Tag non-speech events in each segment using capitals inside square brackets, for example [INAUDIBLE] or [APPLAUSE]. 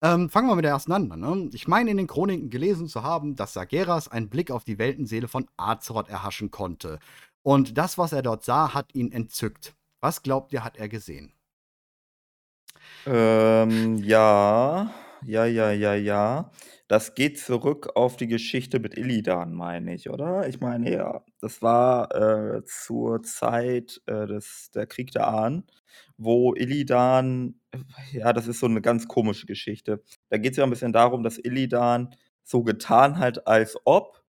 Ähm, fangen wir mit der ersten an. Ne? Ich meine, in den Chroniken gelesen zu haben, dass Sageras einen Blick auf die Weltenseele von Azeroth erhaschen konnte. Und das, was er dort sah, hat ihn entzückt. Was glaubt ihr, hat er gesehen? Ähm, ja, ja, ja, ja, ja. Das geht zurück auf die Geschichte mit Illidan, meine ich, oder? Ich meine, ja, das war äh, zur Zeit äh, des, der Krieg der Ahnen, wo Illidan, ja, das ist so eine ganz komische Geschichte. Da geht es ja ein bisschen darum, dass Illidan so getan hat, als ob,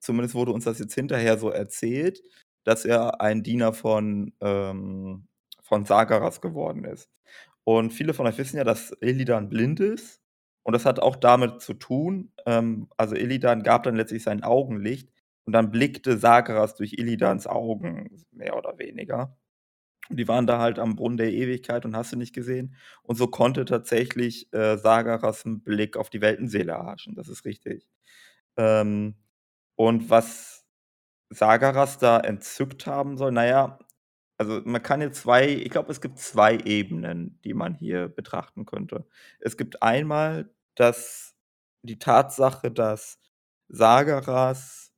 zumindest wurde uns das jetzt hinterher so erzählt, dass er ein Diener von, ähm, von Sagaras geworden ist. Und viele von euch wissen ja, dass Illidan blind ist und das hat auch damit zu tun, ähm, also Illidan gab dann letztlich sein Augenlicht und dann blickte Sagaras durch Illidans Augen, mehr oder weniger. Die waren da halt am Brunnen der Ewigkeit und hast du nicht gesehen. Und so konnte tatsächlich äh, Sagaras einen Blick auf die Weltenseele erhaschen. Das ist richtig. Ähm, und was Sagaras da entzückt haben soll, naja, also man kann jetzt zwei, ich glaube, es gibt zwei Ebenen, die man hier betrachten könnte. Es gibt einmal dass die Tatsache, dass Sagaras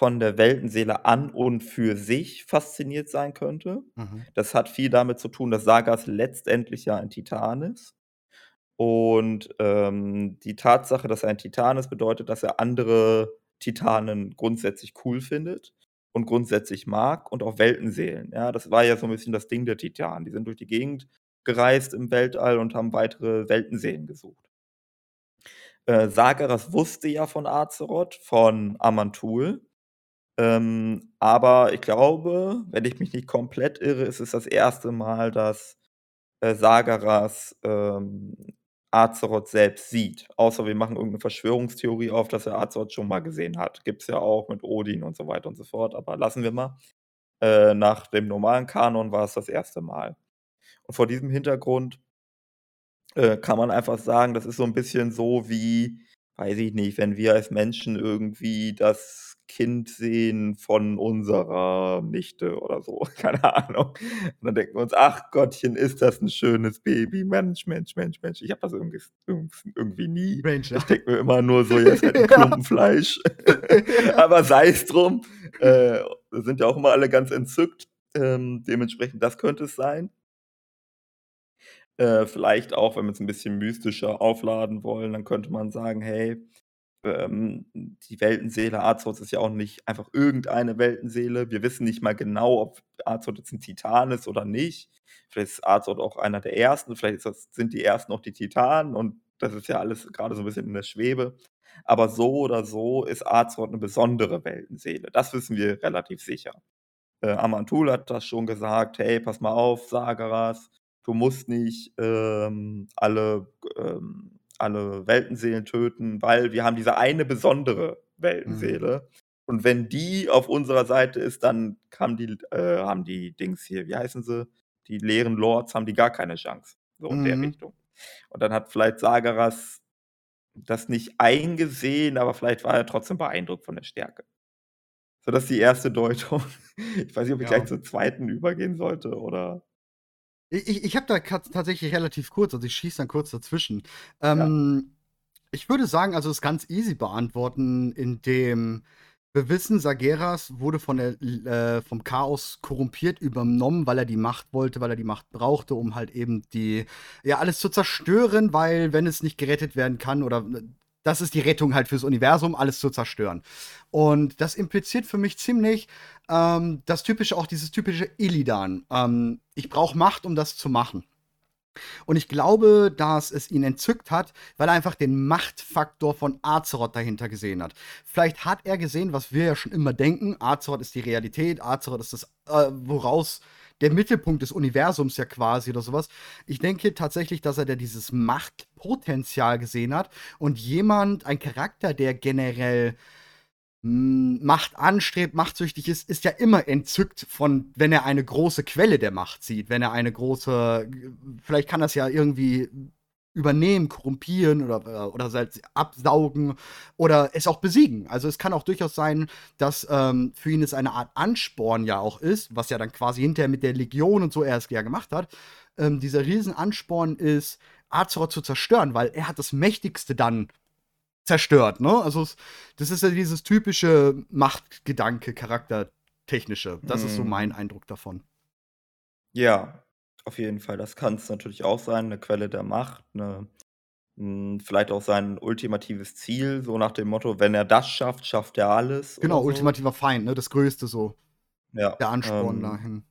von der Weltenseele an und für sich fasziniert sein könnte. Mhm. Das hat viel damit zu tun, dass Sagas letztendlich ja ein Titan ist. Und ähm, die Tatsache, dass er ein Titan ist, bedeutet, dass er andere Titanen grundsätzlich cool findet und grundsätzlich mag und auch Weltenseelen. Ja, das war ja so ein bisschen das Ding der Titanen. Die sind durch die Gegend gereist im Weltall und haben weitere Weltenseelen gesucht. Äh, Sagaras wusste ja von Azeroth, von Amantul. Ähm, aber ich glaube, wenn ich mich nicht komplett irre, ist es das erste Mal, dass äh, Sagaras ähm, Azeroth selbst sieht. Außer wir machen irgendeine Verschwörungstheorie auf, dass er Azeroth schon mal gesehen hat. Gibt es ja auch mit Odin und so weiter und so fort. Aber lassen wir mal. Äh, nach dem normalen Kanon war es das erste Mal. Und vor diesem Hintergrund äh, kann man einfach sagen, das ist so ein bisschen so wie, weiß ich nicht, wenn wir als Menschen irgendwie das Kind sehen von unserer Nichte oder so, [LAUGHS] keine Ahnung. Und dann denken wir uns: „Ach Gottchen, ist das ein schönes Baby. Mensch, Mensch, Mensch, Mensch.“ Ich habe das irgendwie irgendwie nie. Mensch, Ich denke mir immer nur so: [LAUGHS] „Ja, ist halt 'n Klumpen Fleisch.“ [LAUGHS] Aber sei es drum. Äh, sind ja auch immer alle ganz entzückt. Ähm, dementsprechend, das könnte es sein. Äh, vielleicht auch, wenn wir es ein bisschen mystischer aufladen wollen, dann könnte man sagen: „Hey, ähm, die Weltenseele Azeroth ist ja auch nicht einfach irgendeine Weltenseele. Wir wissen nicht mal genau, ob Azeroth jetzt ein Titan ist oder nicht. Vielleicht ist Azeroth auch einer der Ersten, vielleicht das sind die Ersten auch die Titanen und das ist ja alles gerade so ein bisschen in der Schwebe. Aber so oder so ist Azeroth eine besondere Weltenseele. Das wissen wir relativ sicher. Äh, Amantul hat das schon gesagt: „Hey, pass mal auf, Sagaras, du musst nicht ähm, alle, ähm, alle Weltenseelen töten, weil wir haben diese eine besondere Weltenseele. Mhm. Und wenn die auf unserer Seite ist, dann haben die, äh, haben die Dings hier, wie heißen sie? Die leeren Lords haben die gar keine Chance. So in mhm. der Richtung. Und dann hat vielleicht Sagaras das nicht eingesehen, aber vielleicht war er trotzdem beeindruckt von der Stärke. So, das ist die erste Deutung. [LAUGHS] Ich weiß nicht, ob ich ja. gleich zur zweiten übergehen sollte oder. Ich, ich habe da tatsächlich relativ kurz, also ich schieße dann kurz dazwischen. Ähm, ja. Ich würde sagen, also es ganz easy beantworten, indem wir wissen, Sageras wurde von der, äh, vom Chaos korrumpiert übernommen, weil er die Macht wollte, weil er die Macht brauchte, um halt eben die, ja, alles zu zerstören, weil wenn es nicht gerettet werden kann oder das ist die Rettung halt fürs Universum, alles zu zerstören. Und das impliziert für mich ziemlich ähm, das typische, auch dieses typische Illidan. Ähm, ich brauche Macht, um das zu machen. Und ich glaube, dass es ihn entzückt hat, weil er einfach den Machtfaktor von Azeroth dahinter gesehen hat. Vielleicht hat er gesehen, was wir ja schon immer denken: Azeroth ist die Realität, Azeroth ist das, äh, woraus der Mittelpunkt des Universums ja quasi oder sowas. Ich denke tatsächlich, dass er da dieses Machtpotenzial gesehen hat und jemand, ein Charakter, der generell hm, Macht anstrebt, machtsüchtig ist, ist ja immer entzückt von, wenn er eine große Quelle der Macht sieht, wenn er eine große, vielleicht kann das ja irgendwie übernehmen, korrumpieren oder, oder halt absaugen oder es auch besiegen. Also es kann auch durchaus sein, dass ähm, für ihn es eine Art Ansporn ja auch ist, was ja dann quasi hinterher mit der Legion und so er es ja gemacht hat. Ähm, dieser Riesenansporn ist, Azeroth zu zerstören, weil er hat das Mächtigste dann zerstört, ne? Also, das ist ja dieses typische Machtgedanke, charaktertechnische. Das ist so mein Mhm. Eindruck davon. Ja, auf jeden Fall. Das kann es natürlich auch sein, 'ne Quelle der Macht, 'ne hm, vielleicht auch sein ultimatives Ziel, so nach dem Motto: „Wenn er das schafft, schafft er alles“, Genau, so. ultimativer Feind, ne? Das Größte so. Ja, Der Ansporn ähm dahin.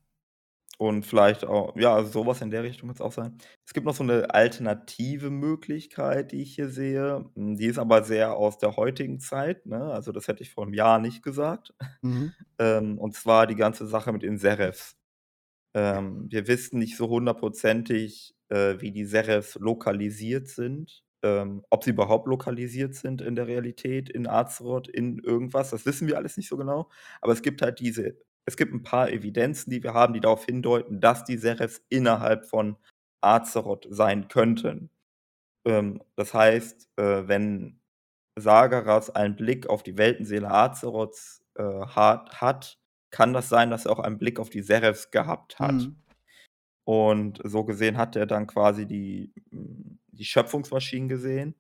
und vielleicht auch ja, also so was in der Richtung kann's auch sein. Es gibt noch so 'ne alternative Möglichkeit, die ich hier sehe. Hm, die ist aber sehr aus der heutigen Zeit, ne? Also, das hätte ich vor 'nem Jahr nicht gesagt. Mhm. [LAUGHS] Ähm, und zwar die ganze Sache mit den Serefs. Ähm, wir wissen nicht so hundertprozentig, äh, wie die Serefs lokalisiert sind, ähm, ob sie überhaupt lokalisiert sind in der Realität, in Azeroth, in irgendwas. Das wissen wir alles nicht so genau. Aber es gibt halt diese es gibt 'n paar Evidenzen, die wir haben, die darauf hindeuten, dass die Serefs innerhalb von Azeroth sein könnten. Ähm, das heißt, äh, wenn Sageras einen Blick auf die Weltenseele Azeroths, äh, hat hat, kann das sein, dass er auch einen Blick auf die Serefs gehabt hat. Mhm. Und so gesehen hat er dann quasi die hm, die Schöpfungsmaschinen gesehen.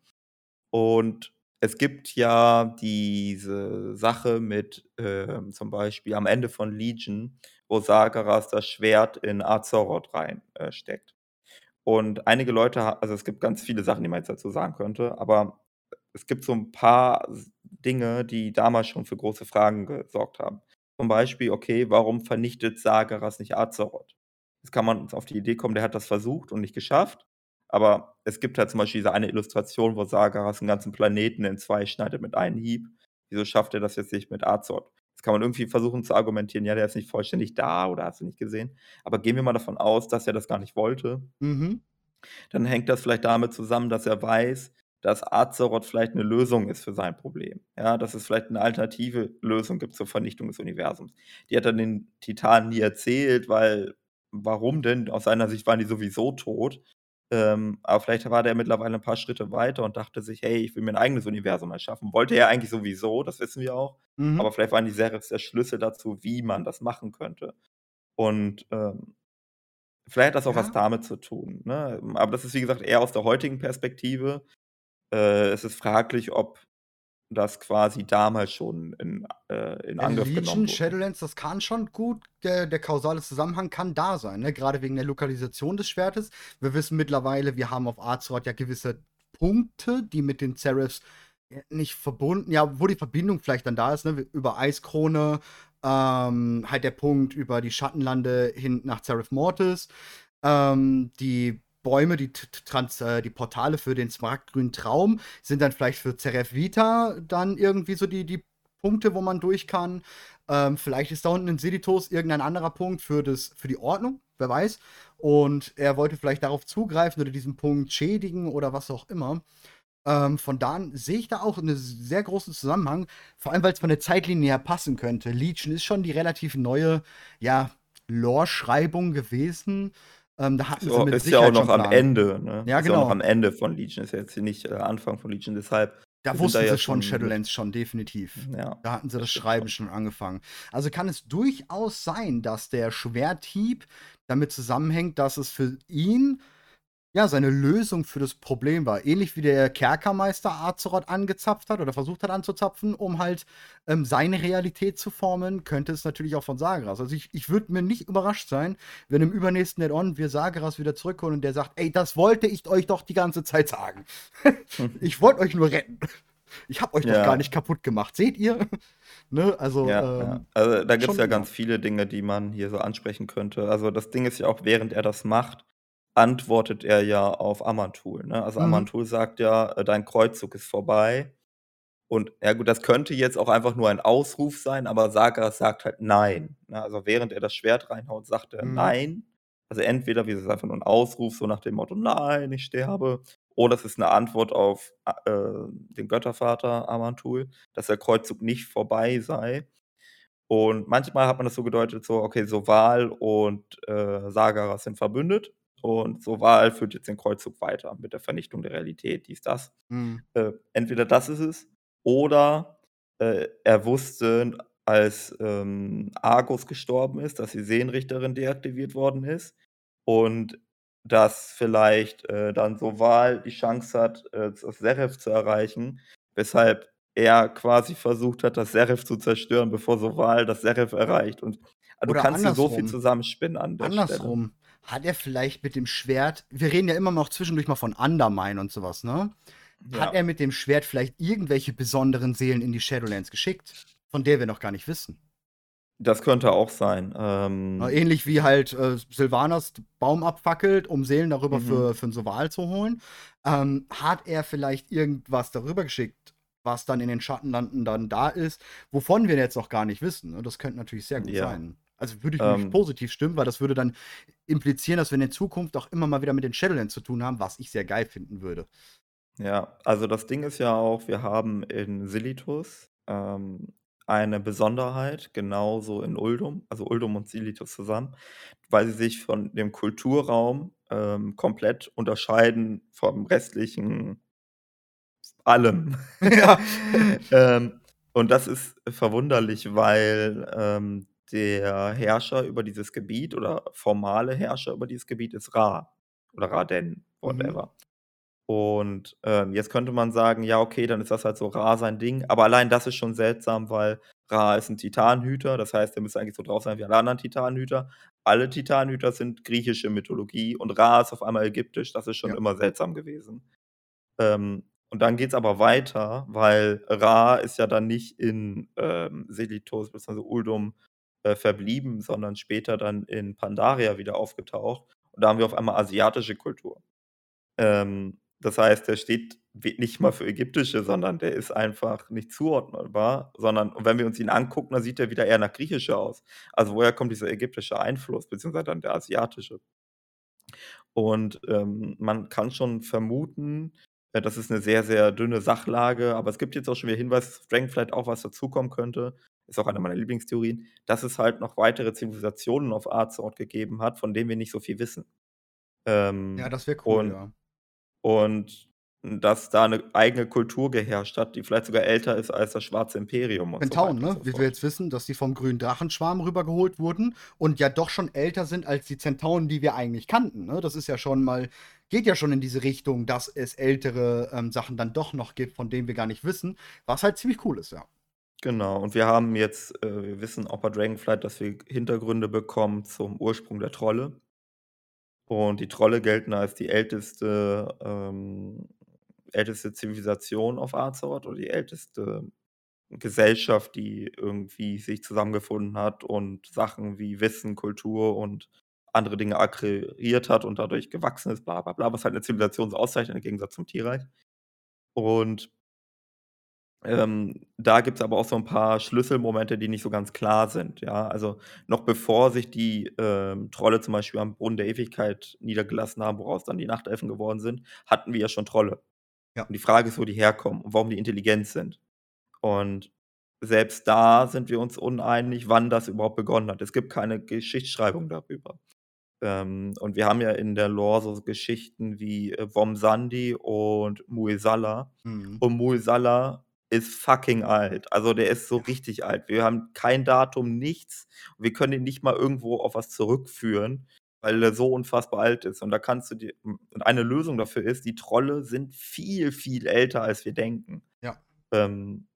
Und es gibt ja diese Sache mit, ähm, zum Beispiel am Ende von Legion, wo Sageras das Schwert in Azeroth rein äh, steckt. Und einige Leute also, es gibt ganz viele Sachen, die man jetzt dazu sagen könnte, aber es gibt so 'n paar Dinge, die damals schon für große Fragen gesorgt haben. Zum Beispiel, okay, warum vernichtet Sageras nicht Azeroth? Jetzt kann man auf die Idee kommen, der hat das versucht und nicht geschafft. Aber es gibt halt zum Beispiel diese eine Illustration, wo Sageras 'n ganzen Planeten in 2 schneidet mit einem Hieb. Wieso schafft er das jetzt nicht mit Azeroth? Jetzt kann man irgendwie versuchen zu argumentieren: „Ja, der ist nicht vollständig da“ oder hast du nicht gesehen. Aber gehen wir mal davon aus, dass er das gar nicht wollte Mhm. dann hängt das vielleicht damit zusammen, dass er weiß, dass Azeroth vielleicht 'ne Lösung ist für sein Problem. Ja, dass es vielleicht 'ne alternative Lösung gibt zur Vernichtung des Universums. Die hat er den Titanen nie erzählt, weil warum denn? Aus seiner Sicht waren die sowieso tot. Ähm, aber vielleicht war der mittlerweile 'n paar Schritte weiter und dachte sich: „Hey, ich will mir 'n eigenes Universum erschaffen.“ Wollte er eigentlich sowieso, das wissen wir auch. Mhm. Aber vielleicht waren die Serefs der Schlüssel dazu, wie man das machen könnte. Und, ähm, vielleicht hat das auch was Ja. damit zu tun, ne? Aber das ist, wie gesagt, eher aus der heutigen Perspektive. Äh, es ist fraglich, ob das quasi damals schon in äh, in Angriff genommen Legion, wurde. Shadowlands, das kann schon gut der der kausale Zusammenhang kann da sein, ne? Grade wegen der Lokalisation des Schwertes. Wir wissen mittlerweile, wir haben auf Azeroth ja gewisse Punkte, die mit den Serefs, äh, nicht verbunden ja, wo die Verbindung vielleicht dann da ist, ne? Über Eiskrone, ähm, halt der Punkt über die Schattenlande hin nach Zereth Mortis. Ähm, die Bäume, die trans äh, die Portale für den smaragdgrünen Traum sind dann vielleicht für Zereth Vita dann irgendwie so die die Punkte, wo man durch kann. Ähm, vielleicht ist da unten in Silitos irgendein anderer Punkt für das für die Ordnung, wer weiß. Und er wollte vielleicht darauf zugreifen oder diesen Punkt schädigen oder was auch immer. Ähm, von da an sehe ich da auch 'ne sehr großen Zusammenhang, vor allem, weil's von der Zeitlinie her passen könnte. Legion ist schon die relativ neue, ja, Lore-Schreibung gewesen. Ähm, da hatten sie So, mit ist ja auch Sicherheit noch am Plan. Ende, ne? Ja, Ist ja auch noch genau. am Ende von Legion, ist ja jetzt nicht, äh, Anfang von Legion, deshalb Da wussten ja sie schon schon Shadowlands schon, definitiv. Ja, Da hatten sie das das Schreiben schon. schon angefangen. Also, kann es durchaus sein, dass der Schwerthieb damit zusammenhängt, dass es für ihn, ja, seine Lösung für das Problem war. Ähnlich wie der Kerkermeister Azeroth angezapft hat oder versucht hat anzuzapfen, um halt, ähm, seine Realität zu formen, könnte es natürlich auch von Sageras. Also, ich ich würde mir nicht überrascht sein, wenn im übernächsten Add-on wir Sageras wieder zurückholen und der sagt: „Ey, das wollte ich euch doch die ganze Zeit sagen. [LAUGHS] Ich wollte euch nur retten. Ich habe euch doch gar Ja. nicht kaputt gemacht. Seht ihr?“ [LAUGHS] Ne, also, Ja, ja. ähm, Also, da gibt's schon ja ganz viele Dinge, die man hier so ansprechen könnte. Also, das Ding ist ja auch, während er das macht, antwortet er ja auf Amantul, ne? Also, Mhm. Amantul sagt ja: „Äh, dein Kreuzzug ist vorbei.“ Und ja gut, das könnte jetzt auch einfach nur ein Ausruf sein, aber Sageras sagt halt: „Nein“, ne? Also, während er das Schwert reinhaut, sagt er: Mhm. „Nein.“ Also, entweder wie gesagt einfach nur 'n Ausruf, so nach dem Motto: „Nein, ich sterbe.“ Oder es ist 'ne Antwort auf A äh, den Göttervater Amantul, dass der Kreuzzug nicht vorbei sei. Und manchmal hat man das so gedeutet, so, okay, Soval und, äh, Sageras sind verbündet und Soval führt jetzt den Kreuzzug weiter mit der Vernichtung der Realität, dies, das. Mhm. Äh, entweder das ist es oder, äh, er wusste, als, ähm, Argus gestorben ist, dass die Seenrichterin deaktiviert worden ist und dass vielleicht, äh, dann Soval die Chance hat, äh, z Zeref zu erreichen, weshalb er quasi versucht hat, das Zeref zu zerstören, bevor Soval das Zeref erreicht und ah, du kannst dir so viel andersrum. zusammenspinnen an der Stelle. Hat er vielleicht mit dem Schwert wir reden ja immer noch zwischendurch mal von Undermine und so was, ne? Hat Ja. er mit dem Schwert vielleicht irgendwelche besonderen Seelen in die Shadowlands geschickt, von der wir noch gar nicht wissen? Das könnte auch sein. Ähm ähnlich wie halt, äh, Sylvanas d Baum abfackelt, um Seelen darüber Mhm. für für 'n Soval zu holen. Ähm, hat er vielleicht irgendwas darüber geschickt, was dann in den Schattenlanden dann da ist, wovon wir jetzt noch gar nicht wissen, ne? Das könnte natürlich sehr gut Ja. sein. Also, würde ich nämlich Ähm positiv stimmen, weil das würde dann implizieren, dass wir in der Zukunft auch immer mal wieder mit den Shadowlands zu tun haben, was ich sehr geil finden würde. Ja, also das Ding ist ja auch, wir haben in Silithus, ähm, eine Besonderheit, genauso in Uldum, also Uldum und Silithus zusammen, weil sie sich von dem Kulturraum, ähm, komplett unterscheiden vom restlichen allem. Ja. [LAUGHS] Ähm, und das ist verwunderlich, weil, ähm, der Herrscher über dieses Gebiet oder formale Herrscher über dieses Gebiet ist Ra oder Ra-Den, Mhm. whatever. Und, ähm, jetzt könnte man sagen: „Ja, okay, dann ist das halt so Ra sein Ding.“ Aber allein das ist schon seltsam, weil Ra ist 'n Titanenhüter, das heißt, der müsste eigentlich so drauf sein wie alle anderen Titanenhüter. Alle Titanenhüter sind griechische Mythologie und Ra ist auf einmal ägyptisch. Das ist schon Ja. immer seltsam gewesen. Ähm, und dann geht's aber weiter, weil Ra ist ja dann nicht in, ähm, Silithus beziehungsweise Uldum, äh, verblieben, sondern später dann in Pandaria wieder aufgetaucht. Und da haben wir auf einmal asiatische Kultur. Ähm, das heißt, der steht nicht mal für ägyptische, sondern der ist einfach nicht zuordnbar, sondern und wenn wir uns ihn angucken, dann sieht der wieder eher nach griechischer aus. Also, woher kommt dieser ägyptische Einfluss, beziehungsweise dann der asiatische? Und, ähm, man kann schon vermuten, äh, das ist 'ne sehr, sehr dünne Sachlage, aber es gibt jetzt auch schon wieder Hinweise, dass Dragonflight auch was dazukommen könnte. Ist auch eine meiner Lieblingstheorien, dass es halt noch weitere Zivilisationen auf Azeroth gegeben hat, von denen wir nicht so viel wissen. Ja, Ähm, das wäre cool, und ja. und dass da 'ne eigene Kultur geherrscht hat, die vielleicht sogar älter ist als das Schwarze Imperium und so weiter und ne? so Wie wir jetzt wissen, dass die vom grünen Drachenschwarm rübergeholt wurden und ja doch schon älter sind als die Zentauren, die wir eigentlich kannten, ne? Das ist ja schon mal geht ja schon in diese Richtung, dass es ältere, ähm, Sachen dann doch noch gibt, von denen wir gar nicht wissen, was halt ziemlich cool ist, ja. Genau, und wir haben jetzt äh, wir wissen auch bei Dragonflight, dass wir Hintergründe bekommen zum Ursprung der Trolle. Und die Trolle gelten als die älteste ähm, älteste Zivilisation auf Azeroth oder die älteste Gesellschaft, die irgendwie sich zusammengefunden hat und Sachen wie Wissen, Kultur und andere Dinge akquiriert hat und dadurch gewachsen ist, bla bla bla, was halt 'ne Zivilisation so auszeichnet im Gegensatz zum Tierreich. Und ähm, da gibt's aber auch so 'n paar Schlüsselmomente, die nicht so ganz klar sind, ja? Also, noch bevor sich die, ähm, Trolle zum Beispiel am Brunnen der Ewigkeit niedergelassen haben, woraus dann die Nachtelfen geworden sind, hatten wir ja schon Trolle. Ja. Und die Frage ist, wo die herkommen und warum die intelligent sind. Und selbst da sind wir uns uneinig, wann das überhaupt begonnen hat. Es gibt keine Geschichtsschreibung darüber. Ähm, und wir haben ja in der Lore so Geschichten wie, äh, Wom-Sandi und Muehsala. Mhm. Und Muehsala ist fucking alt. Also, der ist so richtig alt. Wir haben kein Datum, nichts. Wir können ihn nicht mal irgendwo auf was zurückführen, weil er so unfassbar alt ist. Und da kannst du dir und eine Lösung dafür ist, die Trolle sind viel, viel älter, als wir denken. Ja. Ähm,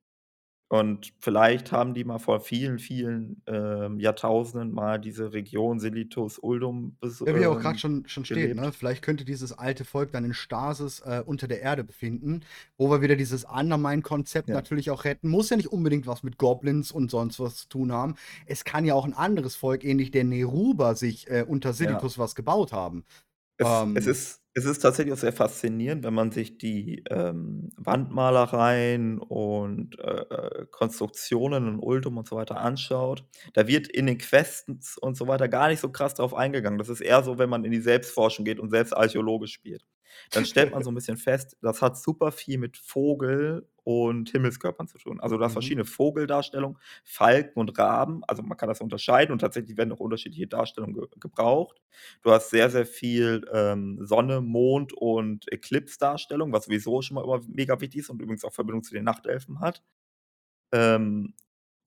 und vielleicht haben die mal vor vielen, vielen, ähm, Jahrtausenden mal diese Region Silithus, Uldum bes Ja, wie auch ähm, schon schon steht, ne? Vielleicht könnte dieses alte Volk dann in Stasis, äh, unter der Erde befinden, wo wir wieder dieses Undermine-Konzept Ja. natürlich auch retten. Muss ja nicht unbedingt was mit Goblins und sonst was zu tun haben. Es kann ja auch 'n anderes Volk, ähnlich der Neruber, sich, äh, unter Ja. Silithus was gebaut haben. Es es Ähm ist es ist tatsächlich auch sehr faszinierend, wenn man sich die, ähm, Wandmalereien und, äh, äh, Konstruktionen in Uldum und so weiter anschaut. Da wird in den Quests und so weiter gar nicht so krass drauf eingegangen. Das ist eher so, wenn man in die Selbstforschung geht und selbst Archäologe spielt. Dann stellt man so 'n bisschen fest, das hat super viel mit Vogel und Himmelskörpern zu tun. Also, du hast Mhm. verschiedene Vogeldarstellungen, Falken und Raben. Also, man kann das unterscheiden und tatsächlich werden auch unterschiedliche Darstellungen ge gebraucht. Du hast sehr, sehr viel, ähm, Sonne, Mond und Eclipse-Darstellung, was sowieso schon mal immer mega wichtig ist und übrigens auch Verbindung zu den Nachtelfen hat. Ähm,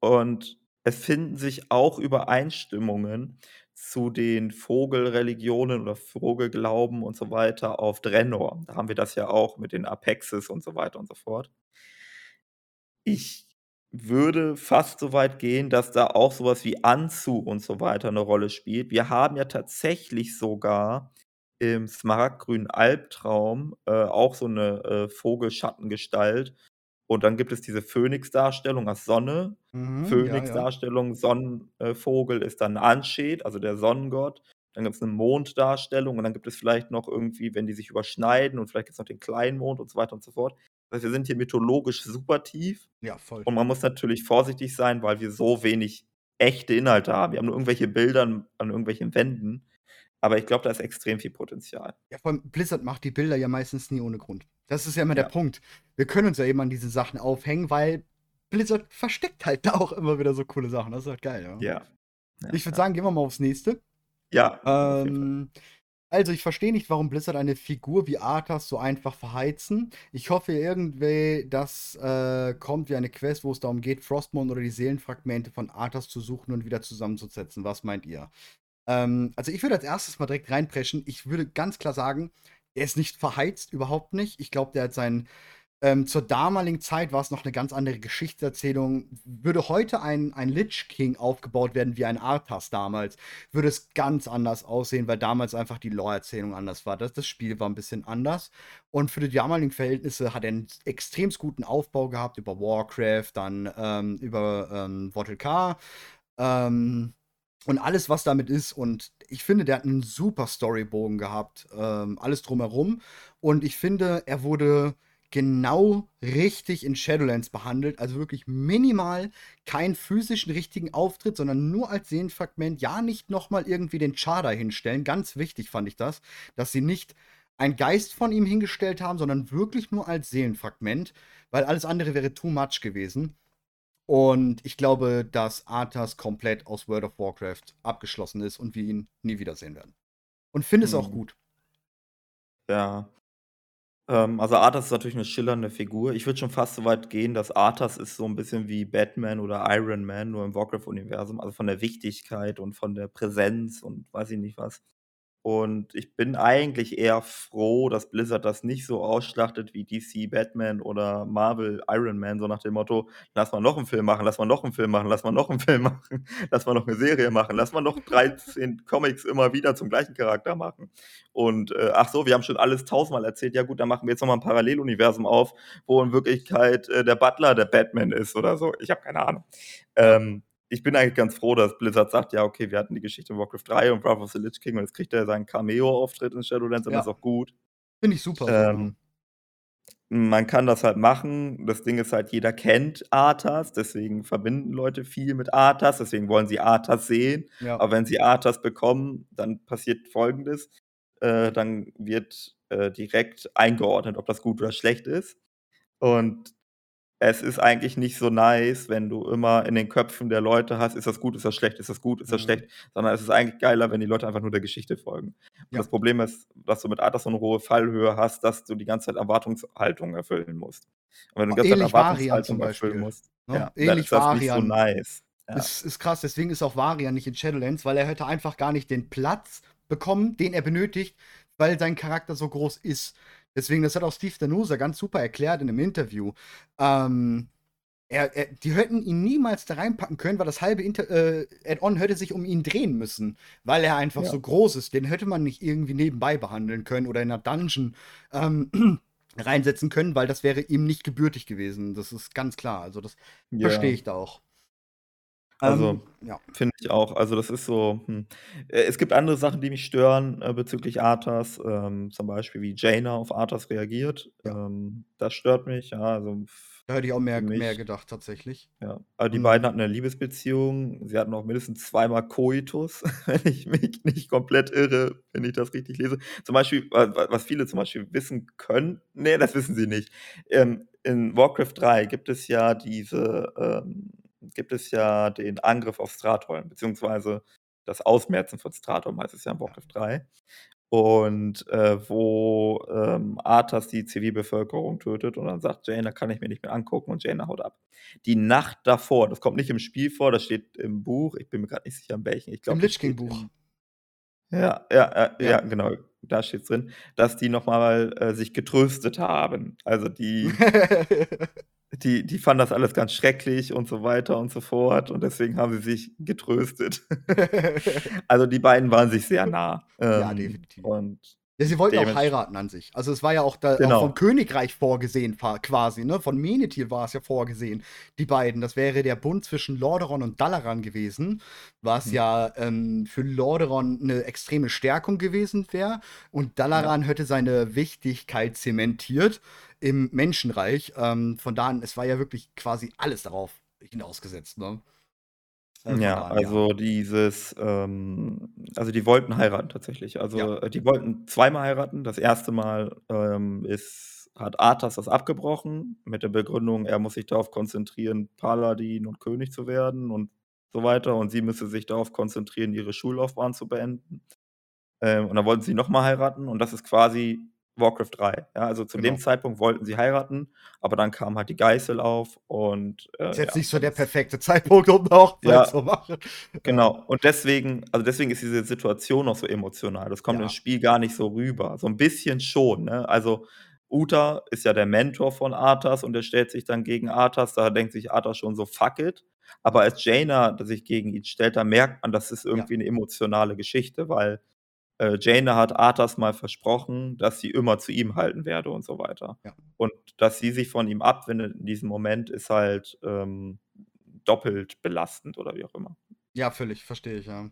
und es finden sich auch Übereinstimmungen zu den Vogelreligionen oder Vogelglauben und so weiter auf Draenor. Da haben wir das ja auch mit den Apexes und so weiter und so fort. Ich würde fast so weit gehen, dass da auch so was wie Anzu und so weiter 'ne Rolle spielt. Wir haben ja tatsächlich sogar im Smaragdgrünen Albtraum, äh, auch so 'ne, äh, Vogelschattengestalt. Und dann gibt es diese Phönix-Darstellung als Sonne. Mhm, ja, ja. Phönix-Darstellung, Sonnen äh, Vogel ist dann Anshed, also der Sonnengott. Dann gibt's 'ne Monddarstellung und dann gibt es vielleicht noch irgendwie, wenn die sich überschneiden und vielleicht gibt's noch den Kleinmond und so weiter und so fort. Also, wir sind hier mythologisch super tief Ja, voll. und man muss natürlich vorsichtig sein, weil wir so wenig echte Inhalte haben. Wir haben nur irgendwelche Bildern an irgendwelchen Wänden, aber ich glaube, da ist extrem viel Potenzial. Ja, vor allem Blizzard macht die Bilder ja meistens nie ohne Grund. Das ist ja immer der Ja. Punkt. Wir können uns ja eben an diesen Sachen aufhängen, weil Blizzard versteckt halt da auch immer wieder so coole Sachen. Das ist halt geil, ja. Ja. Ja, Ich würde sagen, gehen wir mal aufs Nächste. Ja. Ähm, also, ich verstehe nicht, warum Blizzard eine Figur wie Arthas so einfach verheizen. Ich hoffe irgendwie, dass äh, kommt wie eine Quest, wo es darum geht, Frostmourne oder die Seelenfragmente von Arthas zu suchen und wieder zusammenzusetzen. Was meint ihr? Ähm, also, ich würde als erstes mal direkt reinpreschen. Ich würde ganz klar sagen, er ist nicht verheizt, überhaupt nicht. Ich glaube, der hat seinen ähm, zur damaligen Zeit war es noch eine ganz andere Geschichtserzählung. Würde heute ein, ein Lich King aufgebaut werden wie ein Arthas damals, würde es ganz anders aussehen, weil damals einfach die Lore-Erzählung anders war. Das, das Spiel war ein bisschen anders. Und für die damaligen Verhältnisse hat er einen extrem guten Aufbau gehabt über Warcraft, dann ähm, über ähm, Vortal K. Ähm, und alles, was damit ist. Und ich finde, der hat einen super Storybogen gehabt. Ähm, alles drumherum. Und ich finde, er wurde genau richtig in Shadowlands behandelt. Also wirklich minimal keinen physischen richtigen Auftritt, sondern nur als Seelenfragment. Ja, nicht nochmal irgendwie den Char hinstellen. Ganz wichtig fand ich das, dass sie nicht einen Geist von ihm hingestellt haben, sondern wirklich nur als Seelenfragment, weil alles andere wäre too much gewesen. Und ich glaube, dass Arthas komplett aus World of Warcraft abgeschlossen ist und wir ihn nie wiedersehen werden. Und finde es auch Mhm. gut. Ja. Ähm, also, Arthas ist natürlich 'ne schillernde Figur. Ich würde schon fast so weit gehen, dass Arthas ist so 'n bisschen wie Batman oder Iron Man, nur im Warcraft-Universum, also von der Wichtigkeit und von der Präsenz und weiß ich nicht was. Und ich bin eigentlich eher froh, dass Blizzard das nicht so ausschlachtet wie DC Batman oder Marvel Iron Man, so nach dem Motto: „Lass mal noch 'n Film machen, lass mal noch 'n Film machen, lass mal noch 'n [LAUGHS] Film machen, lass mal noch 'ne Serie machen, lass mal noch 13 [LAUGHS] Comics immer wieder zum gleichen Charakter machen.“ Und, äh, ach so, wir haben schon alles tausendmal erzählt. Ja gut, dann machen wir jetzt noch mal 'n Paralleluniversum auf, wo in Wirklichkeit, äh, der Butler der Batman ist oder so. Ich habe keine Ahnung. Ähm, ich bin eigentlich ganz froh, dass Blizzard sagt: „Ja, okay, wir hatten die Geschichte in Warcraft 3 und Wrath of the Lich King und jetzt kriegt er seinen Cameo-Auftritt in Shadowlands und das Ja. ist auch gut.“ Finde ich super. Ähm man kann das halt machen. Das Ding ist halt, jeder kennt Arthas, deswegen verbinden Leute viel mit Arthas, deswegen wollen sie Arthas sehen. Ja. Aber wenn sie Arthas bekommen, dann passiert Folgendes: Äh, dann wird, äh, direkt eingeordnet, ob das gut oder schlecht ist. Und es ist eigentlich nicht so nice, wenn du immer in den Köpfen der Leute hast: „Ist das gut? Ist das schlecht? Ist das gut? Ist das Mhm. schlecht?“ Sondern es ist eigentlich geiler, wenn die Leute einfach nur der Geschichte folgen. Und Ja. das Problem ist, dass du mit Arthas so 'ne hohe Fallhöhe hast, dass du die ganze Zeit Erwartungshaltung erfüllen musst. Und wenn du Oh, die ganze Zeit Erwartungshaltung erfüllen musst, ne? ja, dann ist das nicht so nice. Ja. Ist ist krass, deswegen ist auch Varian nicht in Shadowlands, weil er hätte einfach gar nicht den Platz bekommen, den er benötigt, weil sein Charakter so groß ist. Deswegen, das hat auch Steve Danusa ganz super erklärt in 'nem Interview. Ähm, er er die hätten ihn niemals da reinpacken können, weil das halbe Inter äh, Add-on hätte sich um ihn drehen müssen, weil er einfach Ja. so groß ist. Den hätte man nicht irgendwie nebenbei behandeln können oder in 'ner Dungeon, ähm, [CLEARS THROAT] reinsetzen können, weil das wäre ihm nicht gebürtig gewesen. Das ist ganz klar. Also, das verstehe Ja. ich da auch. Also, Ähm, ja. finde ich auch. Also, das ist so, hm äh, es gibt andere Sachen, die mich stören, äh, bezüglich Arthas, ähm, zum Beispiel, wie Jaina auf Arthas reagiert. Ja. Ähm, das stört mich, ja, also f Da hätte ich auch mehr für mehr gedacht tatsächlich. Ja, aber die Und beiden hatten 'ne Liebesbeziehung. Sie hatten auch mindestens zweimal Koitus, [LAUGHS] wenn ich mich nicht komplett irre, wenn ich das richtig lese. Zum Beispiel, wa wa was viele zum Beispiel wissen können ne, das wissen sie nicht. Ähm, in Warcraft 3 gibt es ja diese ähm, gibt es ja den Angriff auf Stratholme, beziehungsweise das Ausmerzen von Stratholme heißt es ja in. Warcraft 3. Und, äh, wo, ähm, Arthas die Zivilbevölkerung tötet und dann sagt: „Jaina kann ich mir nicht mehr angucken“ und Jaina haut ab. Die Nacht davor, das kommt nicht im Spiel vor, das steht im Buch, ich bin mir grad nicht sicher in welchen, ich Im glaube, das Lich steht King Buch. im Ja, ja, ja, Ja. genau, da steht's drin, dass die noch mal, äh, sich getröstet haben. Also, die [LAUGHS] die die fanden das alles ganz schrecklich und so weiter und so fort und deswegen haben sie sich getröstet. [LAUGHS] Also, die beiden waren sich sehr nah, Ja, ähm, definitiv. und Ja, sie wollten auch heiraten an sich. Also, es war ja auch da auch vom Genau. Königreich vorgesehen quasi, ne? Von Menethil war es ja vorgesehen, die beiden. Das wäre der Bund zwischen Lordaeron und Dalaran gewesen, was Mhm. ja, ähm, für Lordaeron 'ne extreme Stärkung gewesen wäre und Ja. Dalaran hätte seine Wichtigkeit zementiert im Menschenreich. Ähm, von da an es war ja wirklich quasi alles darauf hinausgesetzt, ne? Äh, Ja, da an, ja. also, dieses, ähm also, die wollten heiraten tatsächlich. Ja. Also, äh, die wollten zweimal heiraten. Das 1. Mal, ähm, ist hat Arthas das abgebrochen mit der Begründung, er muss sich darauf konzentrieren, Paladin und König zu werden und so weiter und sie müsse sich darauf konzentrieren, ihre Schullaufbahn zu beenden. Ähm, und dann wollten sie noch mal heiraten und das ist quasi Warcraft 3. Ja, also, zu dem Genau. Zeitpunkt wollten sie heiraten, aber dann kam halt die Geißel auf und, Ist äh, jetzt ja, nicht so der ist perfekte Zeitpunkt, um Hochzeit Ja, zu machen. genau. Und deswegen also, deswegen ist diese Situation auch so emotional. Das kommt im Ja. Spiel gar nicht so rüber. So 'n bisschen schon, ne? Also, Uther ist ja der Mentor von Arthas und der stellt sich dann gegen Arthas. Da denkt sich Arthas schon so: „Fuck it.“ Aber als Jaina sich gegen ihn stellt, da merkt man, das ist Ja. irgendwie 'ne emotionale Geschichte, weil, äh, Jaina hat Arthas mal versprochen, dass sie immer zu ihm halten werde und so weiter. Ja. Und dass sie sich von ihm abwendet in diesem Moment ist halt, ähm, doppelt belastend oder wie auch immer. Ja, völlig, verstehe ich, ja.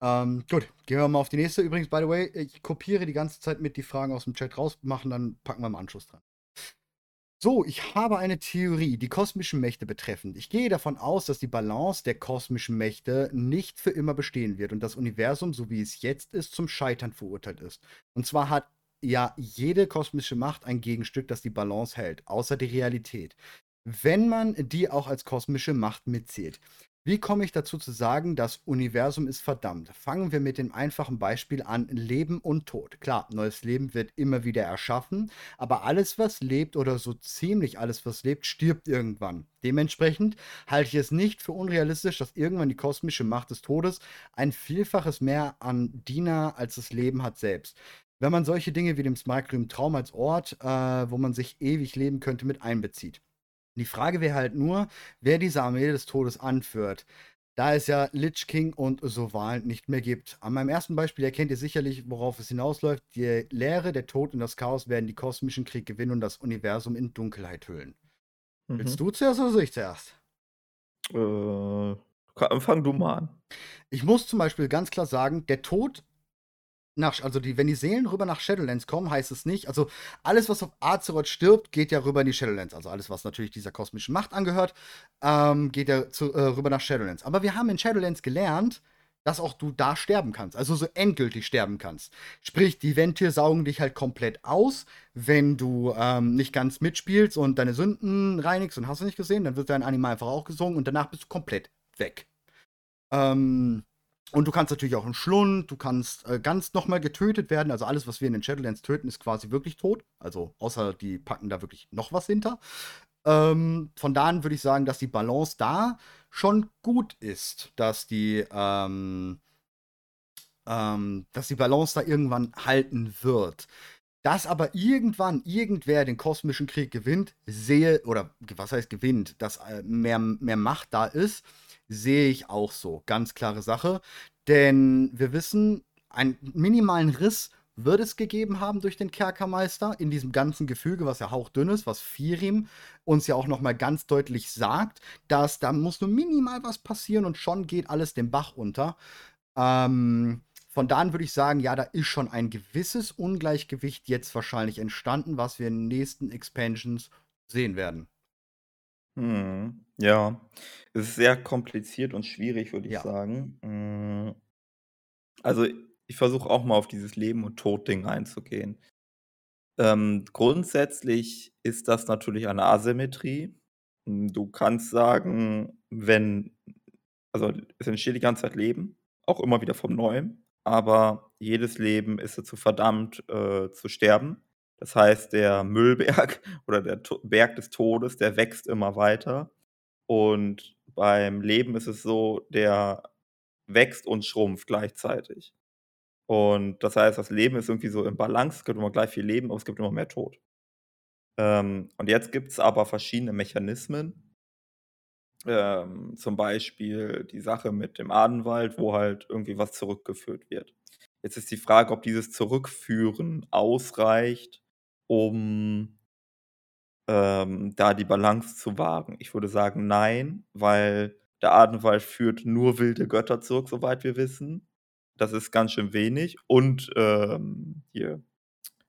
Ähm, gut, gehen wir mal auf die nächste. Übrigens, by the way, ich kopiere die ganze Zeit mit die Fragen aus'm Chat raus, machen dann packen wir im Anschluss dran. So, ich habe eine Theorie, die kosmischen Mächte betreffend. Ich gehe davon aus, dass die Balance der kosmischen Mächte nicht für immer bestehen wird und das Universum, so wie es jetzt ist, zum Scheitern verurteilt ist. Und zwar hat ja jede kosmische Macht ein Gegenstück, das die Balance hält, außer die Realität. Wenn man die auch als kosmische Macht mitzählt. Wie komme ich dazu zu sagen, das Universum ist verdammt? Fangen wir mit dem einfachen Beispiel an: Leben und Tod. Klar, neues Leben wird immer wieder erschaffen, aber alles, was lebt oder so ziemlich alles, was lebt, stirbt irgendwann. Dementsprechend halte ich es nicht für unrealistisch, dass irgendwann die kosmische Macht des Todes ein Vielfaches mehr an Diener als das Leben hat selbst. Wenn man solche Dinge wie dem Smaragdgrünen Traum als Ort, äh, wo man sich ewig leben könnte, mit einbezieht. Die Frage wäre halt nur, wer diese Armee des Todes anführt, da es ja Lich King und so Wahlen nicht mehr gibt. An meinem ersten Beispiel erkennt ihr sicherlich, worauf es hinausläuft. Die Leere, der Tod und das Chaos werden die kosmischen Krieg gewinnen und das Universum in Dunkelheit hüllen. Willst Mhm. du zuerst oder soll ich zuerst? Äh, fang du mal an. Ich muss zum Beispiel ganz klar sagen, der Tod nach also, die wenn die Seelen rüber nach Shadowlands kommen, heißt es nicht also, alles, was auf Azeroth stirbt, geht ja rüber in die Shadowlands. Also, alles, was natürlich dieser kosmischen Macht angehört, ähm, geht ja zu äh, rüber nach Shadowlands. Aber wir haben in Shadowlands gelernt, dass auch du da sterben kannst, also, so endgültig sterben kannst. Sprich, die Venthyr saugen dich halt komplett aus, wenn du, ähm, nicht ganz mitspielst und deine Sünden reinigst und hast du nicht gesehen, dann wird dein Animal einfach auch gesogen und danach bist du komplett weg. Ähm, und du kannst natürlich auch 'n Schlund, du kannst, äh, ganz noch mal getötet werden. Also, alles, was wir in den Shadowlands töten, ist quasi wirklich tot. Also, außer die packen da wirklich noch was hinter. Ähm, von da an würde ich sagen, dass die Balance da schon gut ist, dass die, ähm ähm, dass die Balance da irgendwann halten wird. Dass aber irgendwann irgendwer den kosmischen Krieg gewinnt, sehe oder was heißt gewinnt, dass, äh, mehr mehr Macht da ist, sehe ich auch so. Ganz klare Sache. Denn wir wissen, einen minimalen Riss wird es gegeben haben durch den Kerkermeister in diesem ganzen Gefüge, was ja hauchdünn ist, was Firim uns ja auch noch mal ganz deutlich sagt, dass da muss nur minimal was passieren und schon geht alles den Bach runter. Ähm, von da an würde ich sagen, ja, da ist schon ein gewisses Ungleichgewicht jetzt wahrscheinlich entstanden, was wir in den nächsten Expansions sehen werden. Mhm, ja. Es ist sehr kompliziert und schwierig, würde ich Ja. sagen. Hm. Also, ich versuche auch mal auf dieses Leben und Tod-Ding einzugehen. Ähm, grundsätzlich ist das natürlich eine Asymmetrie. Hm, du kannst sagen, wenn also, es entsteht die ganze Zeit Leben, auch immer wieder von Neuem, aber jedes Leben ist dazu verdammt, äh, zu sterben. Das heißt, der Müllberg [LAUGHS] oder der To Berg des Todes, der wächst immer weiter. Und beim Leben ist es so, der wächst und schrumpft gleichzeitig. Und das heißt, das Leben ist irgendwie so im Balance, es gibt immer gleich viel Leben, aber es gibt immer mehr Tod. Ähm, und jetzt gibt's aber verschiedene Mechanismen ähm, zum Beispiel die Sache mit dem Adenwald, wo halt irgendwie was zurückgeführt wird. Jetzt ist die Frage, ob dieses Zurückführen ausreicht, um ähm, da die Balance zu wahren. Ich würde sagen, nein, weil der Adenwald führt nur wilde Götter zurück, soweit wir wissen. Das ist ganz schön wenig. Und ähm, hier,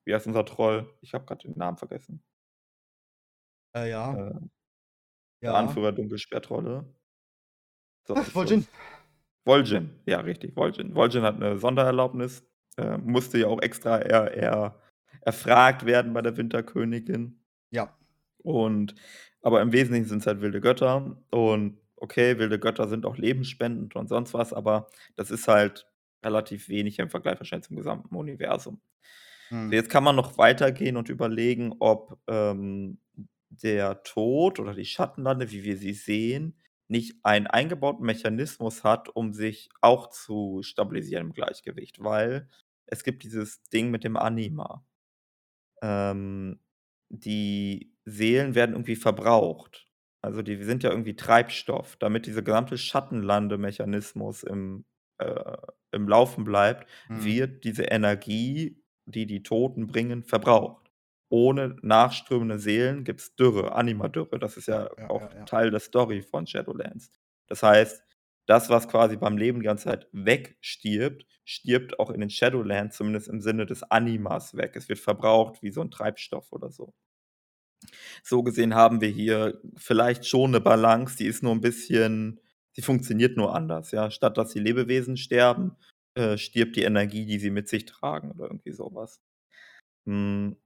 wie heißt unser Troll? Ich habe gerade den Namen vergessen. Äh, ja. Äh, der Ja. Anführer Dunkelschwertrolle. So, Vol'jin. Vol'jin, ja richtig, Vol'jin. Vol'jin hat 'ne Sondererlaubnis, äh, musste ja auch extra er er erfragt werden bei der Winterkönigin. Ja. Und aber im Wesentlichen sind's halt wilde Götter und okay, wilde Götter sind auch lebensspendend und sonst was, aber das ist halt relativ wenig im Vergleich wahrscheinlich zum gesamten Universum. So, Mhm. jetzt kann man noch weitergehen und überlegen, ob, ähm, der Tod oder die Schattenlande, wie wir sie sehen, nicht einen eingebauten Mechanismus hat, um sich auch zu stabilisieren im Gleichgewicht, weil es gibt dieses Ding mit dem Anima. Ähm, die Seelen werden irgendwie verbraucht. Also, die sind ja irgendwie Treibstoff. Damit dieser gesamte Schattenlande-Mechanismus im äh, im Laufen bleibt, Mhm. wird diese Energie, die die Toten bringen, verbraucht. Ohne nachströmende Seelen gibt's Dürre, Animadürre. Das ist Ja, ja auch ja, ja. Teil der Story von Shadowlands. Das heißt, das, was quasi beim Leben die ganze Zeit wegstirbt, stirbt auch in den Shadowlands, zumindest im Sinne des Animas weg. Es wird verbraucht wie so 'n Treibstoff oder so. So gesehen haben wir hier vielleicht schon 'ne Balance, die ist nur 'n bisschen die funktioniert nur anders, ja. Statt dass die Lebewesen sterben, äh, stirbt die Energie, die sie mit sich tragen oder irgendwie so was. Hm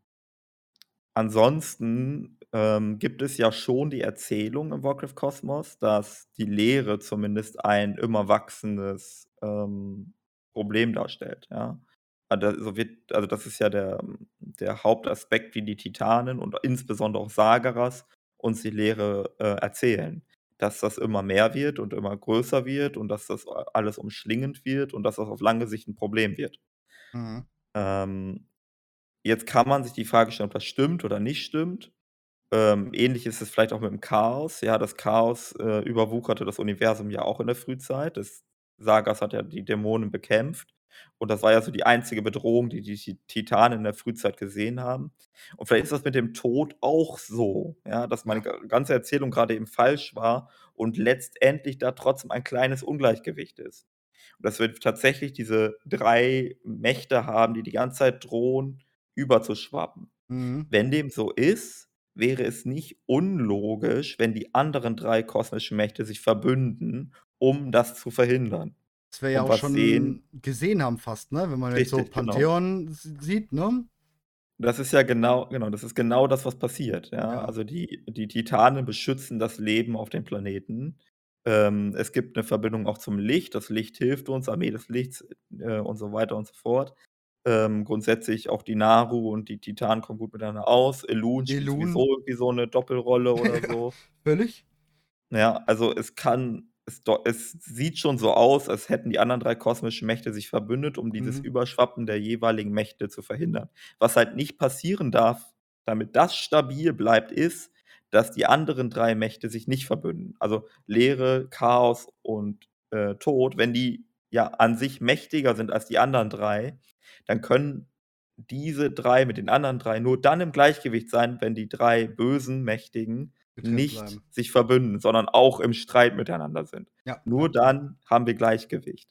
ansonsten, ähm, gibt es ja schon die Erzählung im Warcraft-Kosmos, dass die Leere zumindest ein immer wachsendes, ähm, Problem darstellt, ja. Ah, da so wird also, das ist ja der der Hauptaspekt, wie die Titanen und insbesondere auch Sageras uns die Leere, äh, erzählen. Dass das immer mehr wird und immer größer wird und dass das alles umschlingend wird und dass das auf lange Sicht 'n Problem wird. Mhm. Ähm, jetzt kann man sich die Frage stellen, ob das stimmt oder nicht stimmt. Ähm, ähnlich ist es vielleicht auch mit dem Chaos. Ja, das Chaos, äh, überwucherte das Universum ja auch in der Frühzeit. Das Sagas hat ja die Dämonen bekämpft und das war ja so die einzige Bedrohung, die die Ti Titanen in der Frühzeit gesehen haben. Und vielleicht ist das mit dem Tod auch so, ja, dass meine ganze Erzählung grade eben falsch war und letztendlich da trotzdem ein kleines Ungleichgewicht ist. Und dass wir tatsächlich diese 3 Mächte haben, die die ganze Zeit drohen, überzuschwappen. Mhm. Wenn dem so ist, wäre es nicht unlogisch, wenn die anderen 3 kosmischen Mächte sich verbünden, um das zu verhindern. Was wir ja auch was sehen schon gesehen haben fast, ne? Wenn man jetzt so Richtig, genau. Pantheon s sieht, ne? Das ist ja genau genau, das ist genau das, was passiert, ja. Ja. Also, die die Titanen beschützen das Leben auf dem Planeten. Ähm, es gibt 'ne Verbindung auch zum Licht. Das Licht hilft uns, Armee des Lichts, äh, und so weiter und so fort. Ähm, grundsätzlich auch die Naaru und die Titanen kommen gut miteinander aus. Elun spielt sowieso irgendwie so 'ne Doppelrolle oder [LAUGHS] so. völlig. Ja, also, es kann es es sieht schon so aus, als hätten die anderen 3 kosmischen Mächte sich verbündet, um dieses Mhm. Überschwappen der jeweiligen Mächte zu verhindern. Was halt nicht passieren darf, damit das stabil bleibt, ist, dass die anderen 3 Mächte sich nicht verbünden. Also, Leere, Chaos und, äh, Tod, wenn die ja an sich mächtiger sind als die anderen 3, dann können diese 3 mit den anderen 3 nur dann im Gleichgewicht sein, wenn die 3 bösen Mächtigen Getrennt nicht bleiben. sich verbünden, sondern auch im Streit miteinander sind. Ja, Nur dann haben wir Gleichgewicht.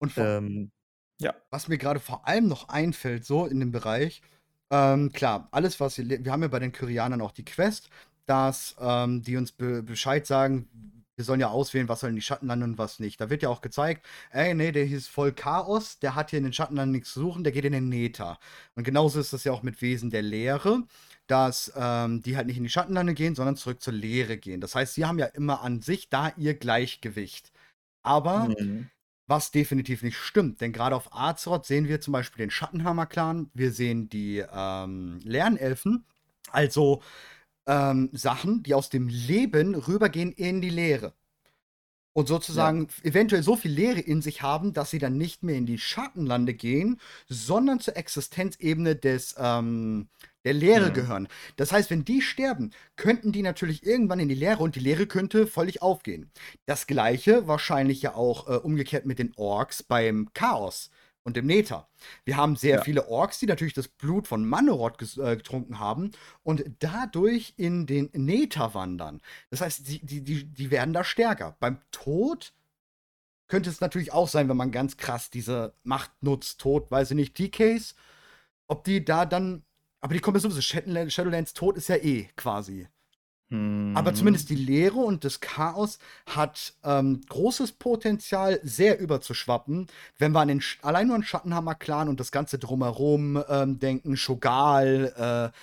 Und vor Ähm, ja. was mir grade vor allem noch einfällt, so in dem Bereich, ähm, klar, alles, was wir wir haben ja bei den Kyrianern auch die Quest, dass, ähm, die uns be Bescheid sagen, wir sollen ja auswählen, was soll in die Schattenlande und was nicht. Da wird ja auch gezeigt: „Ey, ne, der hier ist voll Chaos, der hat hier in den Schattenlanden nix zu suchen, der geht in den Nether.“ Und genauso ist das ja auch mit Wesen der Leere, dass, ähm, die halt nicht in die Schattenlande gehen, sondern zurück zur Leere gehen. Das heißt, sie haben ja immer an sich da ihr Gleichgewicht. Aber Mhm. was definitiv nicht stimmt, denn grade auf Azeroth sehen wir zum Beispiel den Schattenhammer-Clan, wir sehen die, ähm, Lernelfen, also, ähm, Sachen, die aus dem Leben rübergehen in die Leere. Und Ja. sozusagen eventuell so viel Leere in sich haben, dass sie dann nicht mehr in die Schattenlande gehen, sondern zur Existenzebene des, ähm, der Leere Mhm. gehören. Das heißt, wenn die sterben, könnten die natürlich irgendwann in die Leere und die Leere könnte völlig aufgehen. Das gleiche wahrscheinlich ja auch äh, umgekehrt mit den Orks beim Chaos und dem Nether. Wir haben sehr Ja. viele Orks, die natürlich das Blut von Manoroth ges- äh, getrunken haben und dadurch in den Nether wandern. Das heißt, die, die, die, die werden da stärker. Beim Tod könnte es natürlich auch sein, wenn man ganz krass diese Macht nutzt. Tod, weiß ich nicht, DKs, ob die da dann. Aber die kommen ja sowieso. Shadowlands, Shadowlands Tod ist ja eh quasi. Aber Mhm. zumindest die Leere und das Chaos hat ähm, großes Potenzial, sehr überzuschwappen, wenn wir an den Sch allein nur an Schattenhammer-Clan und das Ganze drumherum ähm, denken, Shogal, äh,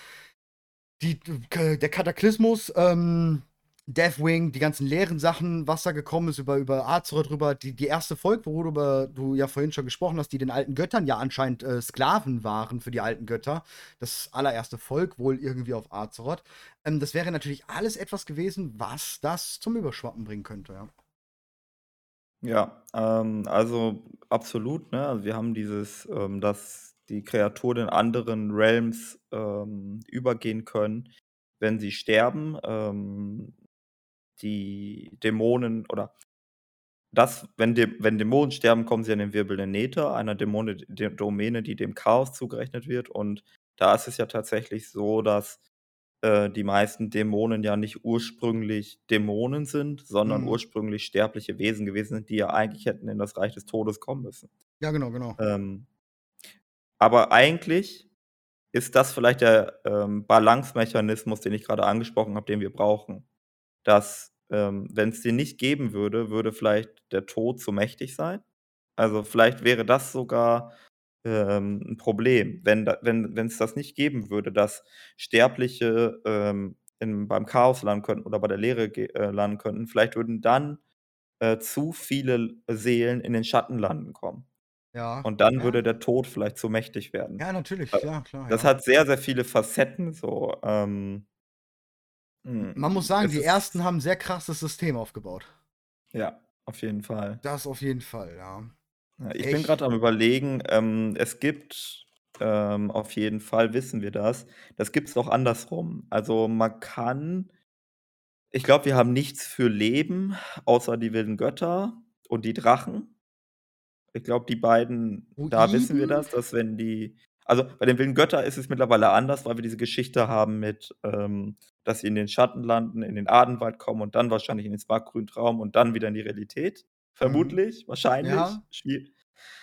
die, k- der Kataklysmus, ähm, Deathwing, die ganzen leeren Sachen, was da gekommen ist über, über Azeroth drüber, die, die erste Folge, worüber du ja vorhin schon gesprochen hast, die den alten Göttern ja anscheinend äh, Sklaven waren für die alten Götter. Das allererste Volk wohl irgendwie auf Azeroth. Ähm, das wäre natürlich alles etwas gewesen, was das zum Überschwappen bringen könnte, ja. Ja, ähm, also absolut, ne? Also wir haben dieses, ähm, dass die Kreaturen in anderen Realms ähm, übergehen können, wenn sie sterben. Die Dämonen oder das, wenn, Dä wenn Dämonen sterben, kommen sie an den wirbelnden Nether, einer Dämone, D Domäne, die dem Chaos zugerechnet wird. Und da ist es ja tatsächlich so, dass äh, die meisten Dämonen ja nicht ursprünglich Dämonen sind, sondern Mhm. ursprünglich sterbliche Wesen gewesen sind, die ja eigentlich hätten in das Reich des Todes kommen müssen. Ja, genau, genau. Ähm, aber eigentlich ist das vielleicht der ähm, Balancemechanismus, den ich gerade angesprochen habe, den wir brauchen. Dass, ähm, wenn es den nicht geben würde, würde vielleicht der Tod zu mächtig sein. Also vielleicht wäre das sogar ähm, 'n Problem, wenn da wenn es das nicht geben würde, dass Sterbliche, ähm, in beim Chaos landen könnten oder bei der Leere äh, landen könnten. Vielleicht würden dann, äh, zu viele Seelen in den Schattenlanden kommen. Ja. Und dann Ja. würde der Tod vielleicht zu mächtig werden. Ja, natürlich, Äh, ja, klar, das ja. hat sehr, sehr viele Facetten so, ähm hm, Man muss sagen, es die ersten haben 'n sehr krasses System aufgebaut. Ja, auf jeden Fall. Das auf jeden Fall, ja. Ja, ich bin Echt. grad am Überlegen, ähm, es gibt, ähm auf jeden Fall wissen wir das. Das gibt's auch andersrum. Also, man kann ich glaube, wir haben nichts für Leben außer die wilden Götter und die Drachen. Ich glaube, die beiden da wissen wir das, dass wenn die also, bei den wilden Götter ist es mittlerweile anders, weil wir diese Geschichte haben mit, ähm, dass sie in den Schatten landen, in den Adenwald kommen und dann wahrscheinlich in den Smaragdgrüntraum und dann wieder in die Realität. Mhm. Vermutlich, wahrscheinlich, Ja. schwie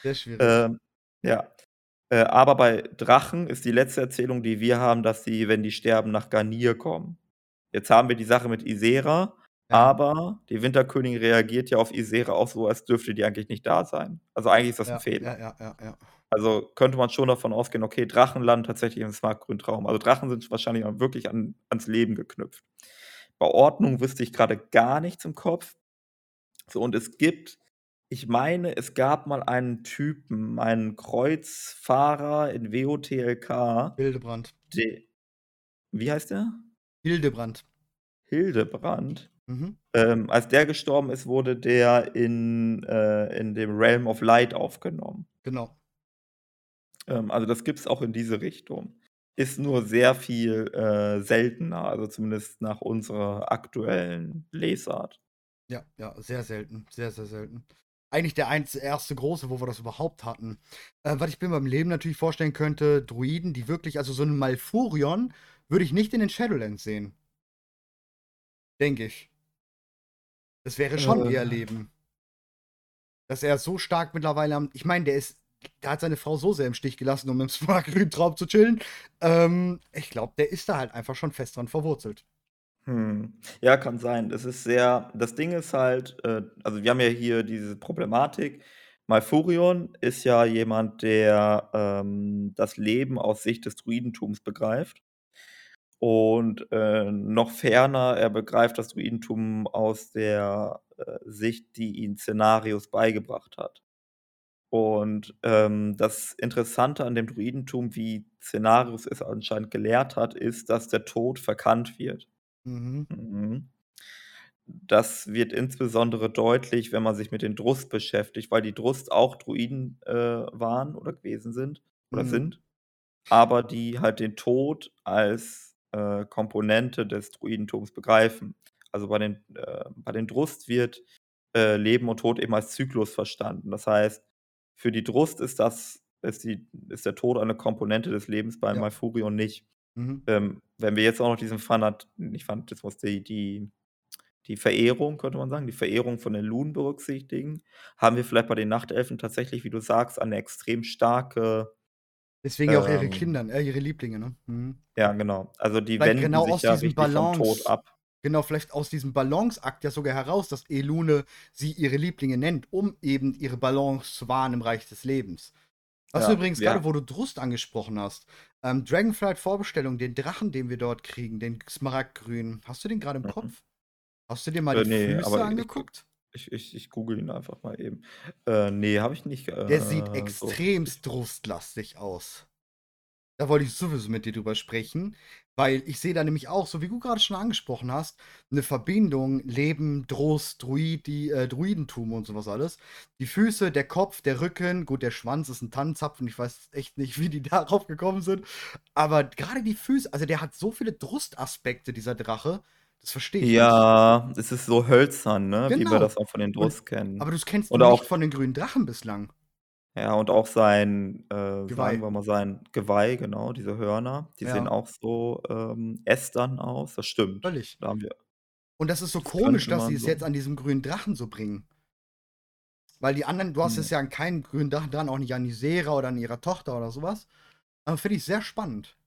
Sehr schwierig. ähm, ja. Äh, aber bei Drachen ist die letzte Erzählung, die wir haben, dass sie, wenn die sterben, nach Garnier kommen. Jetzt haben wir die Sache mit Ysera, Ja. aber die Winterkönigin reagiert ja auf Ysera auch so, als dürfte die eigentlich nicht da sein. Also, eigentlich ist das Ja, Fehler. ja, ja, ja, ja. Also, könnte man schon davon ausgehen, okay, Drachen landen tatsächlich im Smaragdgrüntraum. Also, Drachen sind wahrscheinlich auch wirklich an ans Leben geknüpft. Bei Ordnung wüsste ich grade gar nichts im Kopf. So, und es gibt ich meine, es gab mal einen Typen, einen Kreuzfahrer in WOTLK, Hildebrand. de wie heißt der? Hildebrand. Hildebrand. Mhm. Ähm, als der gestorben ist, wurde der in äh, in dem Realm of Light aufgenommen. Genau. Ähm, also, das gibt's auch in diese Richtung. Ist nur sehr viel, äh, seltener, also zumindest nach unserer aktuellen Lesart. Ja, ja, sehr selten. Sehr, sehr selten. Eigentlich der einz erste große, wo wir das überhaupt hatten. Äh, was ich mir beim Leben natürlich vorstellen könnte, Druiden, die wirklich also, so 'n Malfurion würde ich nicht in den Shadowlands sehen. Denke ich. Das wäre schon eher Äh. Leben. Dass er so stark mittlerweile am ich meine, der ist der hat seine Frau so sehr im Stich gelassen, um im [LAUGHS] Smaragdgrüntraum zu chillen. Ähm, ich glaube, der ist da halt einfach schon fest dran verwurzelt. Mhm. Ja, kann sein. Das ist sehr das Ding ist halt, äh also, wir haben ja hier diese Problematik. Malfurion ist ja jemand, der, ähm, das Leben aus Sicht des Druidentums begreift. Und, äh, noch ferner, er begreift das Druidentum aus der, äh, Sicht, die ihn Cenarius beigebracht hat. Und, ähm, das Interessante an dem Druidentum, wie Cenarius es anscheinend gelehrt hat, ist, dass der Tod verkannt wird. Mhm. Mhm. das wird insbesondere deutlich, wenn man sich mit den Drust beschäftigt, weil die Drust auch Druiden, äh, waren oder gewesen sind oder Mhm. sind, aber die halt den Tod als, äh, Komponente des Druidentums begreifen. Also, bei den äh, bei den Drust wird, äh, Leben und Tod eben als Zyklus verstanden. Das heißt, für die Drust ist das ist die ist der Tod eine Komponente des Lebens, bei Ja. Malfurion nicht. Mhm. Ähm, wenn wir jetzt auch noch diesen Fanat nicht Fanatismus, die die die Verehrung, könnte man sagen, die Verehrung von den Lunen berücksichtigen, haben wir vielleicht bei den Nachtelfen tatsächlich, wie du sagst, eine extrem starke Deswegen ja auch ihre ähm Kindern äh, ihre Lieblinge, ne? Mhm. Ja, genau. Also, die Vielleicht wenden genau sich aus ja richtig vom Tod Balance ab. Genau, vielleicht aus diesem Balanceakt ja sogar heraus, dass Elune sie ihre Lieblinge nennt, um eben ihre Balance zu wahren im Reich des Lebens. Was du Ja, übrigens ja. wo du Drust angesprochen hast, ähm, Dragonflight Vorbestellung, den Drachen, den wir dort kriegen, den Smaragdgrünen, hast du den grade im Mhm. Kopf? Hast du dir mal Äh, die ne, Füße angeguckt? ich ich ich google ihn einfach mal eben. Äh, ne, habe ich nicht, Der sieht äh, so extremst drustlastig aus. Da wollte ich sowieso mit dir drüber sprechen, weil ich sehe da nämlich auch, so wie du grade schon angesprochen hast, 'ne Verbindung Leben, Drust, Druidi äh, Druidentum und so was alles. Die Füße, der Kopf, der Rücken, gut, der Schwanz ist 'n Tannenzapfen. Ich weiß echt nicht, wie die [LAUGHS] darauf gekommen sind. Aber grade die Füße also, der hat so viele Drustaspekte, dieser Drache, das verstehe ich nicht. Ja, es ist so hölzern, ne, wie wir Genau. das auch von den Drust kennen. aber das kennst du Und nicht auch von den grünen Drachen bislang. Ja, und auch sein äh, sagen Geweih. wir mal, sein Geweih, genau, diese Hörner, die sehen Ja. auch so, ähm, ästern aus. Das stimmt. Völlig. Da haben wir Und das ist so das komisch, dass sie man es so jetzt an diesem grünen Drachen so bringen. Weil die anderen du hast Mhm. jetzt ja an keinen grünen Drachen dran, auch nicht an Ysera oder an ihrer Tochter oder so was. Aber finde ich sehr spannend,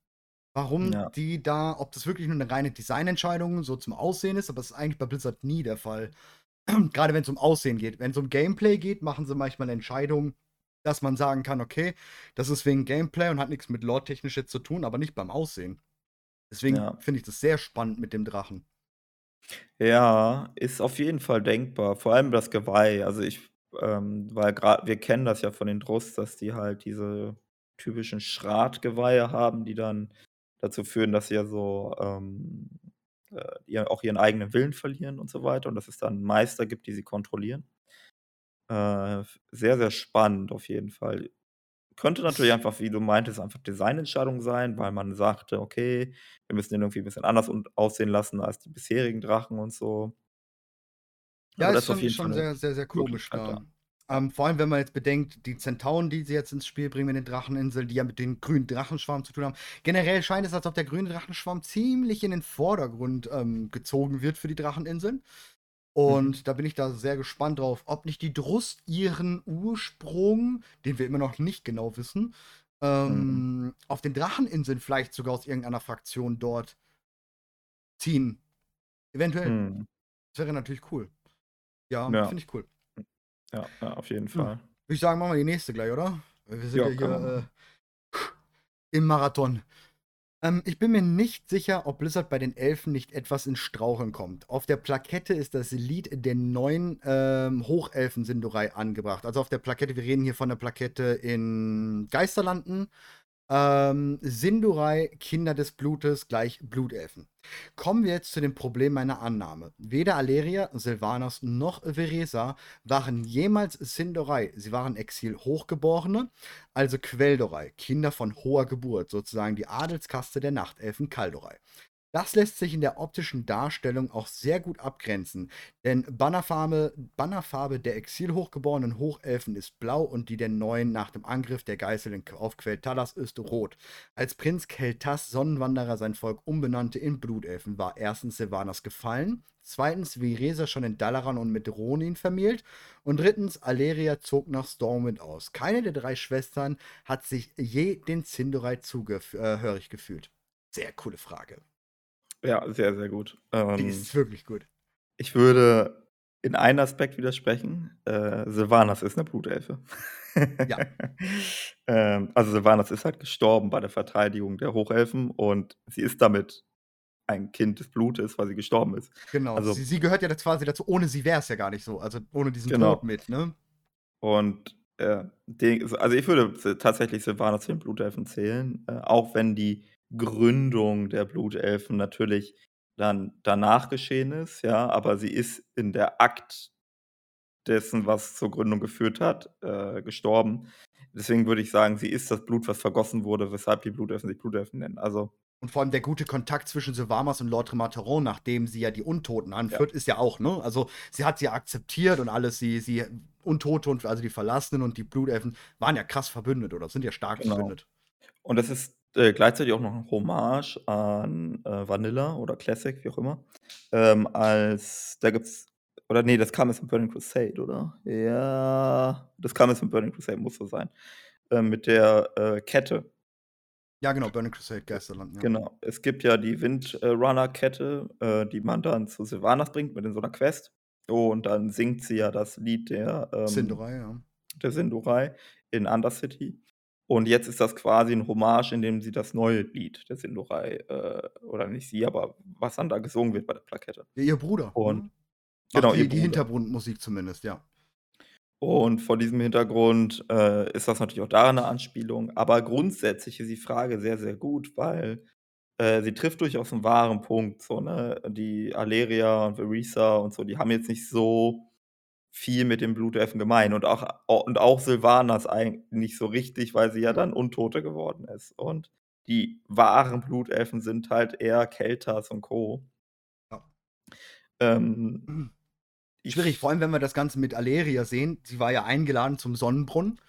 warum Ja. die da ob das wirklich nur 'ne reine Designentscheidung so zum Aussehen ist, aber das ist eigentlich bei Blizzard nie der Fall. [CLEARS THROAT] Grade wenn's um Aussehen geht. Wenn's um Gameplay geht, machen sie manchmal Entscheidungen, dass man sagen kann: „Okay, das ist wegen Gameplay und hat nix mit lore-technisch jetzt zu tun“, aber nicht beim Aussehen. Deswegen Ja. finde ich das sehr spannend mit dem Drachen. Ja, ist auf jeden Fall denkbar, vor allem das Geweih. Also, ich ähm, weil gra wir kennen das ja von den Drust, dass die halt diese typischen Schrat-Geweihe haben, die dann dazu führen, dass sie ja so, ähm, äh, auch ihren eigenen Willen verlieren und so weiter und dass es dann Meister gibt, die sie kontrollieren. Äh, sehr, sehr spannend auf jeden Fall. Könnte natürlich einfach, wie du meintest, einfach Designentscheidung sein, weil man sagte: „Okay, wir müssen den irgendwie 'n bisschen anders aussehen lassen als die bisherigen Drachen“ und so. Ja, Aber da ist schon ist jeden Fall schon sehr, sehr, sehr komisch da. Ähm, vor allem, wenn man jetzt bedenkt, die Zentauren, die sie jetzt ins Spiel bringen mit den Dracheninseln, die ja mit den grünen Drachenschwarm zu tun haben. Generell scheint es, als ob der grüne Drachenschwarm ziemlich in den Vordergrund, ähm, gezogen wird für die Dracheninseln. Mhm. Und da bin ich da sehr gespannt drauf, ob nicht die Drust ihren Ursprung, den wir immer noch nicht genau wissen, Mhm. ähm, auf den Dracheninseln vielleicht sogar aus irgendeiner Fraktion dort ziehen. Eventuell. Mhm. Das wäre natürlich cool. Ja, Ja. finde ich cool. Ja, ja, auf jeden Hm. Fall. Würde ich sagen, machen wir die nächste gleich, oder? Wir sind Ja, ja hier, äh, im Marathon. Ähm, ich bin mir nicht sicher, ob Blizzard bei den Elfen nicht etwas ins Straucheln kommt. Auf der Plakette ist das Lied der neuen, ähm, Hochelfen-Sindarai angebracht. Also, auf der Plakette wir reden hier von der Plakette in Geisterlanden. Ähm, Sindarai, Kinder des Blutes gleich Blutelfen. Kommen wir jetzt zu dem Problem meiner Annahme. Weder Alleria, Sylvanas noch Veresa waren jemals Sindarai. Sie waren Exil-Hochgeborene, also Queldorai, Kinder von hoher Geburt, sozusagen die Adelskaste der Nachtelfen Kaldorei. Das lässt sich in der optischen Darstellung auch sehr gut abgrenzen, denn Bannerfarbe Bannerfarbe der Exil-hochgeborenen Hochelfen ist blau und die der neuen nach dem Angriff der Geißeln auf Quel'Thalas ist rot. Als Prinz Kel'Thas Sonnenwanderer sein Volk umbenannte in Blutelfen, war erstens Sylvanas gefallen, zweitens Veresa schon in Dalaran und mit Ronin vermählt und drittens Alleria zog nach Stormwind aus. Keine der 3 Schwestern hat sich je den Sindarai zugef äh, hörig gefühlt. Sehr coole Frage. Ja, sehr, sehr gut. Die Ähm ist wirklich gut. ich würde in einem Aspekt widersprechen. Äh, Sylvanas ist 'ne Blutelfe. Ja. [LAUGHS] Ähm, also, Sylvanas ist halt gestorben bei der Verteidigung der Hochelfen und sie ist damit ein Kind des Blutes, weil sie gestorben ist. Genau, Also sie sie gehört ja quasi dazu. Ohne sie wäre es ja gar nicht so. Also, ohne diesen Tod Genau. mit, ne? Und, äh, de also, ich würde tatsächlich Sylvanas zu den Blutelfen zählen, äh, auch wenn die Gründung der Blutelfen natürlich dann danach geschehen ist, ja, aber sie ist in der Akt dessen, was zur Gründung geführt hat, äh, gestorben. Deswegen würde ich sagen, sie ist das Blut, was vergossen wurde, weshalb die Blutelfen sich Blutelfen nennen. Also Und vor allem der gute Kontakt zwischen Sylvamas und Lord Tremateron, nachdem sie ja die Untoten anführt, ist ja auch, ne? Also, sie hat sie akzeptiert und alles, sie sie Untote und also die Verlassenen und die Blutelfen waren ja krass verbündet oder sind ja stark Genau. verbündet. Und das ist, äh, gleichzeitig auch noch 'n Hommage an, äh, Vanilla oder Classic, wie auch immer. Ähm, als da gibt's oder ne, das kam jetzt mit Burning Crusade, oder? Ja, das kam jetzt mit Burning Crusade, muss so sein. Ähm, mit der, äh, Kette. Ja, genau, Burning Crusade, Geisterland, ja. Genau. Es gibt ja die Windrunner-Kette, äh, die man dann zu Sylvanas bringt mit in so 'ner Quest. Und dann singt sie ja das Lied der, ähm Sindorai, ja. der Sindorai in Undercity. Und jetzt ist das quasi 'n Hommage, indem sie das neue Lied der Sindorai, äh oder nicht sie, aber was dann da gesungen wird bei der Plakette. Ja, ihr Bruder, Und ne? genau, Macht ihr die die Bruder. Hintergrundmusik zumindest, ja. Und vor diesem Hintergrund, äh, ist das natürlich auch daran 'ne Anspielung. Aber grundsätzlich ist die Frage sehr, sehr gut, weil, äh, sie trifft durchaus 'n wahren Punkt so, ne? Die Alleria und Verisa und so, die haben jetzt nicht so viel mit den Blutelfen gemein und auch au und auch Sylvanas eigen nicht so richtig, weil sie ja dann Untote geworden ist. Und die wahren Blutelfen sind halt eher Keltas und Co. Ja. Ähm, Schwierig, vor allem, wenn wir das Ganze mit Alleria sehen. Sie war ja eingeladen zum Sonnenbrunnen.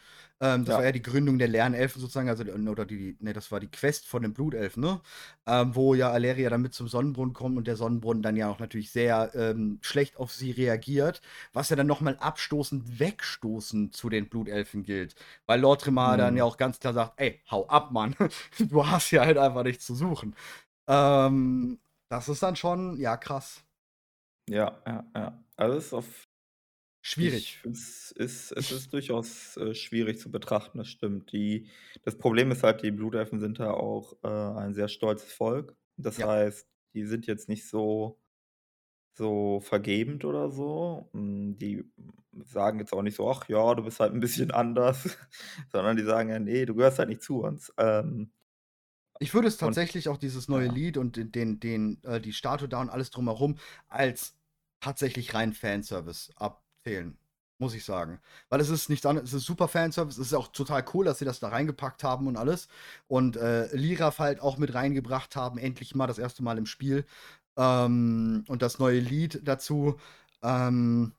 Ähm, das war Ja. ja die Gründung der Lernelfen sozusagen, also oder die ne, das war die Quest von den Blutelfen, ne? Ähm, wo ja Alleria dann mit zum Sonnenbrunnen kommt und der Sonnenbrunnen dann ja auch natürlich sehr, ähm, schlecht auf sie reagiert, was ja dann noch mal abstoßend wegstoßen zu den Blutelfen gilt. Weil Lord Tremar dann ja Mhm. auch ganz klar sagt: „Ey, hau ab, Mann. [LAUGHS] Du hast hier halt einfach nichts zu suchen.“ Ähm, das ist dann schon, ja, krass. Ja, ja, ja. Also, es ist auf Schwierig. Ich es ist es ist durchaus, äh, schwierig zu betrachten, das stimmt. Die das Problem ist halt, die Blutelfen sind da auch, äh, ein sehr stolzes Volk. Das Ja. heißt, die sind jetzt nicht so so vergebend oder so. Hm, die sagen jetzt auch nicht so: „Ach ja, du bist halt 'n bisschen [LAUGHS] anders“, sondern die sagen ja: „Ne, du gehörst halt nicht zu uns.“ Ähm Ich würde es und tatsächlich auch dieses neue ja. Lied und den den den äh, die Statue da und alles drumherum als tatsächlich reinen Fanservice abzählen, muss ich sagen. Weil es ist nichts anderes es ist super Fanservice. Es ist auch total cool, dass sie das da reingepackt haben und alles. Und, äh, Liraf halt auch mit reingebracht haben, endlich mal das erste Mal im Spiel. Ähm, und das neue Lied dazu. Ähm,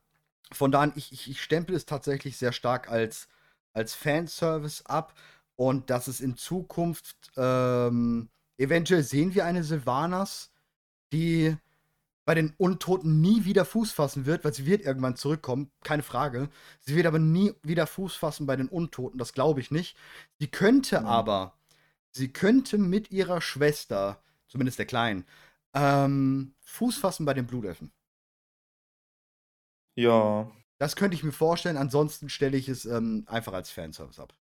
von da an, ich ich ich stempel es tatsächlich sehr stark als als Fanservice ab und dass es in Zukunft, ähm eventuell sehen wir eine Sylvanas, die bei den Untoten nie wieder Fuß fassen wird, weil sie wird irgendwann zurückkommen, keine Frage. Sie wird aber nie wieder Fuß fassen bei den Untoten, das glaube ich nicht. Sie könnte Mhm. aber sie könnte mit ihrer Schwester, zumindest der Kleinen, ähm, Fuß fassen bei den Blutelfen. Ja. Das könnte ich mir vorstellen, ansonsten stelle ich es, ähm, einfach als Fanservice ab.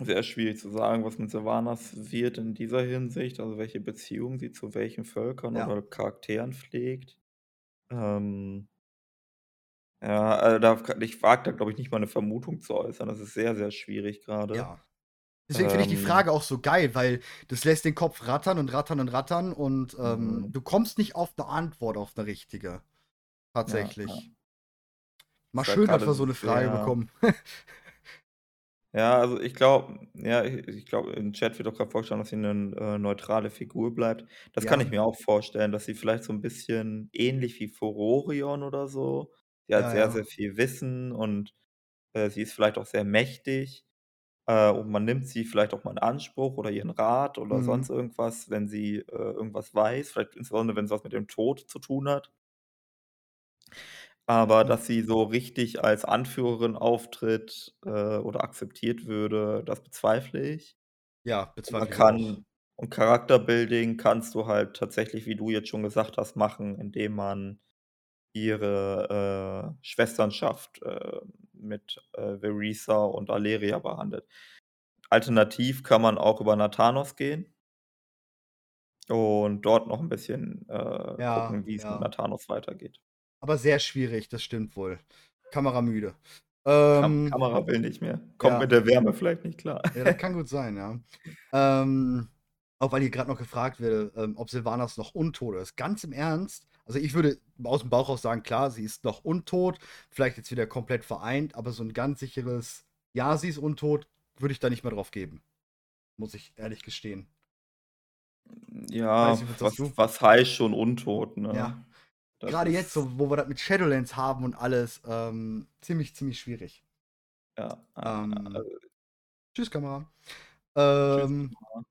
Sehr schwierig zu sagen, was mit Sylvanas wird in dieser Hinsicht, also welche Beziehung sie zu welchen Völkern Ja. oder Charakteren pflegt. Ähm ja, also da ich wage da, glaube ich, nicht mal 'ne Vermutung zu äußern. Das ist sehr, sehr schwierig grade. Ja. Deswegen finde ich die Ähm Frage auch so geil, weil das lässt den Kopf rattern und rattern und rattern und, ähm, Mhm. du kommst nicht auf 'ne Antwort, auf 'ne richtige. Ja, Tatsächlich. ja. Mal Ist halt schön, dass wir so 'ne Frage sehr bekommen. [LAUGHS] Ja, also ich glaube ja, ich glaube, im Chat wird auch grad vorgeschlagen, dass sie 'ne, äh, neutrale Figur bleibt. Das kann ich mir auch vorstellen, dass sie vielleicht so 'n bisschen ähnlich wie Furorion oder so. Sie hat Ja, sehr, ja. sehr viel Wissen und, äh, sie ist vielleicht auch sehr mächtig, äh, und man nimmt sie vielleicht auch mal in Anspruch oder ihren Rat oder Mhm. sonst irgendwas, wenn sie, äh, irgendwas weiß, vielleicht insbesondere, wenn's was mit dem Tod zu tun hat. Aber dass sie so richtig als Anführerin auftritt, äh, oder akzeptiert würde, das bezweifle ich. Ja, Und man bezweifle ich auch. kann und Charakterbuilding kannst du halt tatsächlich, wie du jetzt schon gesagt hast, machen, indem man ihre, äh, Schwesternschaft, äh, mit, äh, Verisa und Alleria behandelt. Alternativ kann man auch über Nathanos gehen und dort noch 'n bisschen, äh, Ja, gucken, wie's mit ja. Nathanos weitergeht. Aber sehr schwierig, das stimmt wohl. Kameramüde. Kam Ähm Kamera will nicht mehr. Kommt Ja. mit der Wärme vielleicht nicht klar. Ja, das kann gut sein, ja. Ähm Auch weil hier grad noch gefragt wurde, ähm, ob Sylvanas noch untot ist. Ganz im Ernst, also ich würde aus'm Bauch raus sagen, klar, sie ist noch untot, vielleicht jetzt wieder komplett vereint, aber so 'n ganz sicheres „Ja, sie ist untot“, würde ich da nicht mehr drauf geben. Muss ich ehrlich gestehen. Ja, nicht, was was was heißt schon untot, Ja. Das Grade jetzt so, wo wir das mit Shadowlands haben und alles, ähm, ziemlich, ziemlich schwierig. Ja, ja, Ähm also Tschüss, Kamera. Tschüss, Ähm Kamera.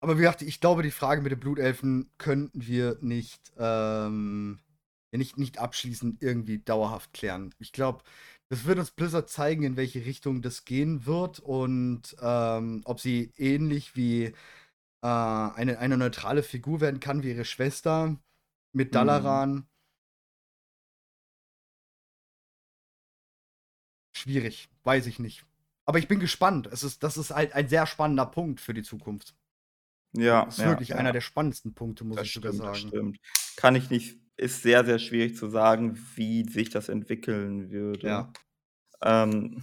aber wie gesagt, ich glaube, die Frage mit den Blutelfen könnten wir nicht, ähm nicht nicht abschließend irgendwie dauerhaft klären. Ich glaube, das wird uns Blizzard zeigen, in welche Richtung das gehen wird und, ähm, ob sie ähnlich wie, äh, eine eine neutrale Figur werden kann wie ihre Schwester mit Mhm. Dalaran. Schwierig, weiß ich nicht. Aber ich bin gespannt. Es ist das ist halt ein sehr spannender Punkt für die Zukunft. Ja, Ist ja, wirklich einer ja. der spannendsten Punkte, muss Das ich sogar stimmt, das sagen. stimmt. Kann ich nicht ist sehr, sehr schwierig zu sagen, wie sich das entwickeln würde. Ja. Ähm,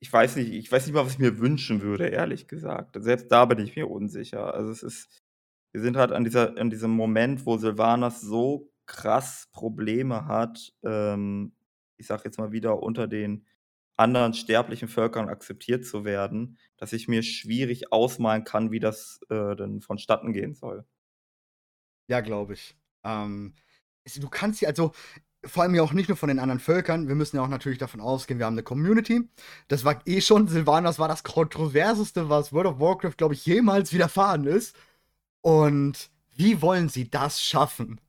ich weiß nicht ich weiß nicht mal, was ich mir wünschen würde, ehrlich gesagt. Selbst da bin ich mir unsicher. Also, es ist wir sind halt an dieser an diesem Moment, wo Sylvanas so krass Probleme hat, ähm, ich sage jetzt mal wieder, unter den anderen sterblichen Völkern akzeptiert zu werden, dass ich mir schwierig ausmalen kann, wie das, äh, denn vonstatten gehen soll. Ja, glaube ich. Ähm, du kannst ja also, vor allem ja auch nicht nur von den anderen Völkern. Wir müssen ja auch natürlich davon ausgehen, wir haben 'ne Community. Das war eh schon Sylvanas war das Kontroverseste, was World of Warcraft, glaube ich, jemals widerfahren ist. Und wie wollen sie das schaffen?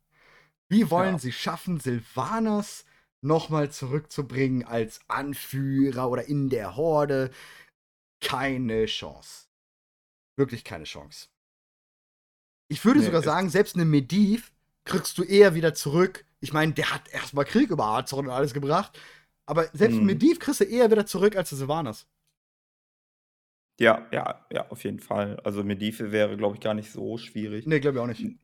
Wie wollen Ja. sie schaffen, Sylvanas noch mal zurückzubringen als Anführer oder in der Horde? Keine Chance. Wirklich keine Chance. Ich würde Ne, sogar sagen, selbst 'nen Medivh kriegst du eher wieder zurück. Ich meine, der hat erst mal Krieg über Azeroth und alles gebracht, aber selbst Mhm. Medivh kriegst du eher wieder zurück als Sylvanas. Ja, ja, ja, auf jeden Fall. Also, Medivh wäre, glaube ich, gar nicht so schwierig. Ne, glaube ich auch nicht. Hm.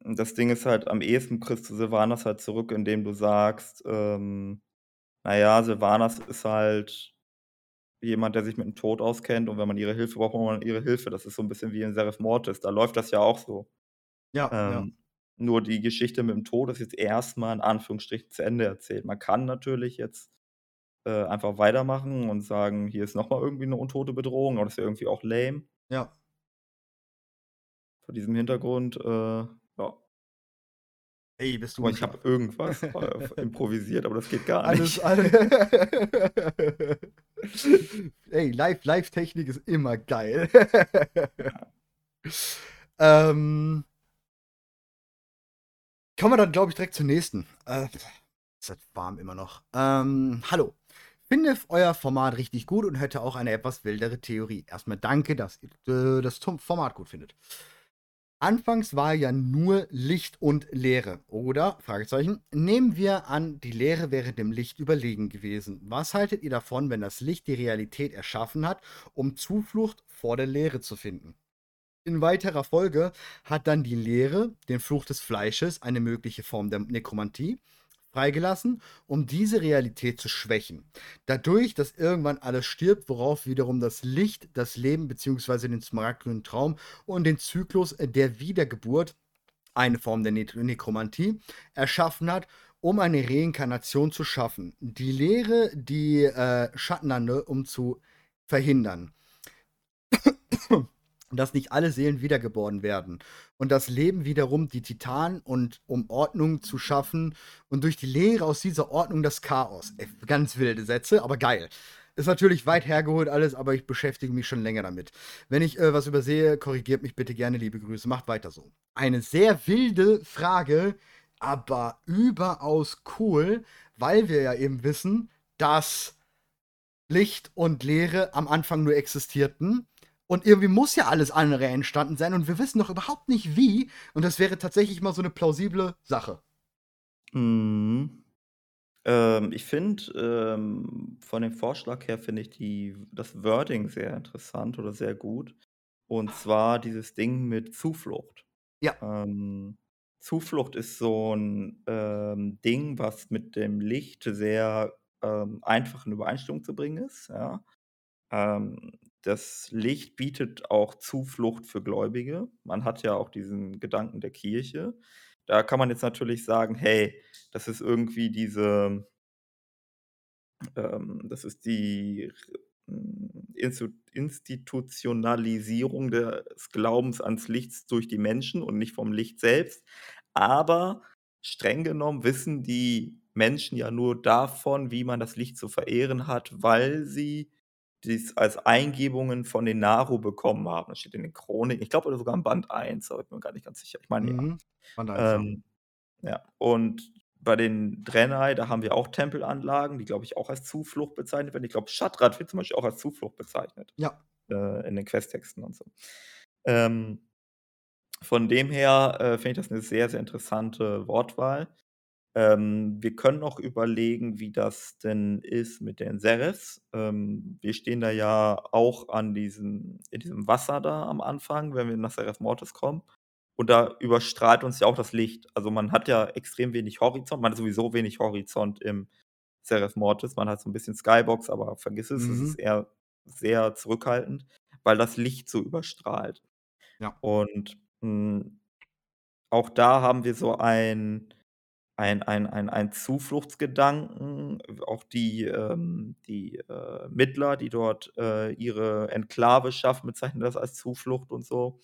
Das Ding ist halt, am ehesten kriegst du Sylvanas halt zurück, indem du sagst, ähm: „Na ja, Sylvanas ist halt jemand, der sich mit dem Tod auskennt und wenn man ihre Hilfe braucht, braucht man ihre Hilfe.“ Das ist so 'n bisschen wie in Seraph Mortis, da läuft das ja auch so. Ja, ja. Ähm, nur die Geschichte mit dem Tod ist jetzt erst mal in Anführungsstrichen zu Ende erzählt. Man kann natürlich jetzt, äh, einfach weitermachen und sagen: „Hier ist noch mal irgendwie 'ne untote Bedrohung“, aber das wäre irgendwie auch lame. Ja. Vor diesem Hintergrund, äh, ja. Ey, bist du 'n ich habe irgendwas, äh, [LAUGHS] improvisiert, aber das geht gar Alles nicht. all [LAUGHS] Ey, Live Live-Technik ist immer geil. Ja. [LAUGHS] Ähm kommen wir dann, glaube ich, direkt zur nächsten. Äh, ist das warm immer noch. Ähm, hallo. Finde euer Format richtig gut und hätte auch eine etwas wildere Theorie. Erst mal danke, dass ihr, das Format gut findet. Anfangs war ja nur Licht und Leere, oder? Fragezeichen. Nehmen wir an, die Leere wäre dem Licht überlegen gewesen. Was haltet ihr davon, wenn das Licht die Realität erschaffen hat, um Zuflucht vor der Leere zu finden? In weiterer Folge hat dann die Leere, den Fluch des Fleisches, eine mögliche Form der Nekromantie, freigelassen, um diese Realität zu schwächen. Dadurch, dass irgendwann alles stirbt, worauf wiederum das Licht das Leben beziehungsweise den smaragdgrünen Traum und den Zyklus der Wiedergeburt, eine Form der Ne Nekromantie, erschaffen hat, um eine Reinkarnation zu schaffen. Die Leere, die, äh, Schattenlande, um zu verhindern. Dass nicht alle Seelen wiedergeboren werden. Und das Leben wiederum die Titanen und um Ordnung zu schaffen und durch die Leere aus dieser Ordnung das Chaos. Ey, ganz wilde Sätze, aber geil. Ist natürlich weit hergeholt alles, aber ich beschäftige mich schon länger damit. Wenn ich, äh, was übersehe, korrigiert mich bitte gerne, liebe Grüße. Macht weiter so. Eine sehr wilde Frage, aber überaus cool, weil wir ja eben wissen, dass Licht und Leere am Anfang nur existierten. Und irgendwie muss ja alles andere entstanden sein und wir wissen noch überhaupt nicht wie. Und das wäre tatsächlich mal so 'ne plausible Sache. Mhm. Ähm, ich finde, ähm, von dem Vorschlag her finde ich die das Wording sehr interessant oder sehr gut. Und zwar dieses Ding mit Zuflucht. Ja. Ähm, Zuflucht ist so 'n, ähm, Ding, was mit dem Licht sehr, ähm, einfach in Übereinstimmung zu bringen ist, ja. Ähm das Licht bietet auch Zuflucht für Gläubige. Man hat ja auch diesen Gedanken der Kirche. Da kann man jetzt natürlich sagen: „Hey, das ist irgendwie diese“ ähm, das ist die hm, Institutionalisierung des Glaubens ans Lichts durch die Menschen und nicht vom Licht selbst. Aber streng genommen wissen die Menschen ja nur davon, wie man das Licht zu verehren hat, weil sie dies als Eingebungen von den Naru bekommen haben. Das steht in den Chroniken. Ich glaube sogar im Band 1, aber ich bin mir gar nicht ganz sicher. Ich meine ja. Mhm. Band 1, ja. Ähm, ja, und bei den Draenei, da haben wir auch Tempelanlagen, die, glaube ich, auch als Zuflucht bezeichnet werden. Ich glaube, Shattrath wird zum Beispiel auch als Zuflucht bezeichnet Ja. äh, in den Questtexten und so. Ähm, von dem her äh, finde ich das eine sehr, sehr interessante Wortwahl. Ähm, wir können auch überlegen, wie das denn ist mit den Serifs. Ähm, wir stehen da ja auch an diesem, in diesem Wasser da am Anfang, wenn wir nach Seraph Mortis kommen. Und da überstrahlt uns ja auch das Licht. Also man hat ja extrem wenig Horizont, man hat sowieso wenig Horizont im Seraph Mortis. Man hat so ein bisschen Skybox, aber vergiss es, es Mhm. ist eher sehr zurückhaltend, weil das Licht so überstrahlt. Ja. Und hm, auch da haben wir so ein ein ein ein ein Zufluchtsgedanken. Auch die, ähm die, äh, Mittler, die dort, äh, ihre Enklave schaffen, bezeichnen das als Zuflucht und so.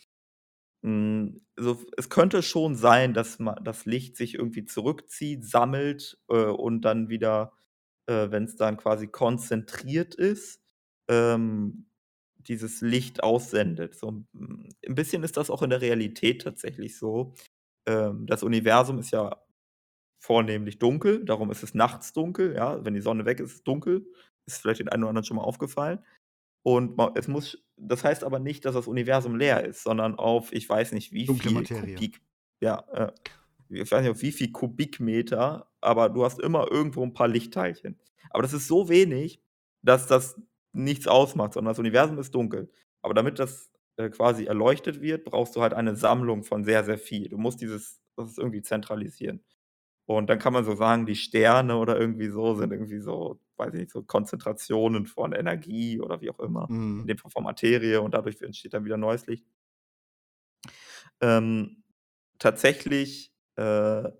Hm, also, es könnte schon sein, dass ma das Licht sich irgendwie zurückzieht, sammelt, äh, und dann wieder, äh, wenn's dann quasi konzentriert ist, ähm, dieses Licht aussendet. So 'n 'n bisschen ist das auch in der Realität tatsächlich so. Ähm, das Universum ist ja vornehmlich dunkel, darum ist es nachts dunkel, ja? Wenn die Sonne weg ist, ist es dunkel. Ist vielleicht den einen oder anderen schon mal aufgefallen. Und es muss das heißt aber nicht, dass das Universum leer ist, sondern auf ich weiß nicht, wie Dunkle viel Materie. Kubik ja, äh, ich weiß nicht, auf wie viel Kubikmeter, aber du hast immer irgendwo 'n paar Lichtteilchen. Aber das ist so wenig, dass das nichts ausmacht, sondern das Universum ist dunkel. Aber damit das, äh, quasi erleuchtet wird, brauchst du halt eine Sammlung von sehr, sehr viel. Du musst dieses das irgendwie zentralisieren. Und dann kann man so sagen, die Sterne oder irgendwie so sind irgendwie so, weiß ich nicht, so Konzentrationen von Energie oder wie auch immer, in Mhm. dem Fall von Materie und dadurch entsteht dann wieder neues Licht. Ähm, tatsächlich, äh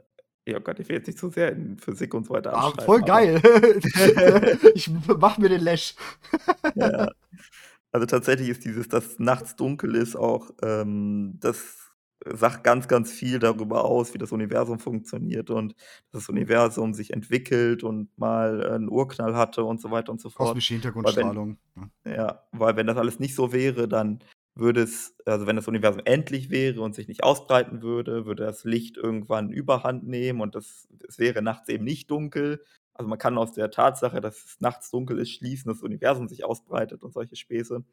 ja Gott, ich will jetzt nicht zu sehr in Physik und so weiter Ah, voll geil. [LAUGHS] Ich m mache mir den Lash. Ja. Also, tatsächlich ist dieses, dass nachts dunkel ist, auch, ähm das sagt ganz, ganz viel darüber aus, wie das Universum funktioniert und das Universum sich entwickelt und mal, äh, 'n Urknall hatte und so weiter und so fort. Kosmische Weil wenn Hintergrundstrahlung, ja, weil wenn das alles nicht so wäre, dann würde es also, wenn das Universum endlich wäre und sich nicht ausbreiten würde, würde das Licht irgendwann Überhand nehmen und das es wäre nachts eben nicht dunkel. Also, man kann aus der Tatsache, dass es nachts dunkel ist, schließen, dass das Universum sich ausbreitet und solche Späße.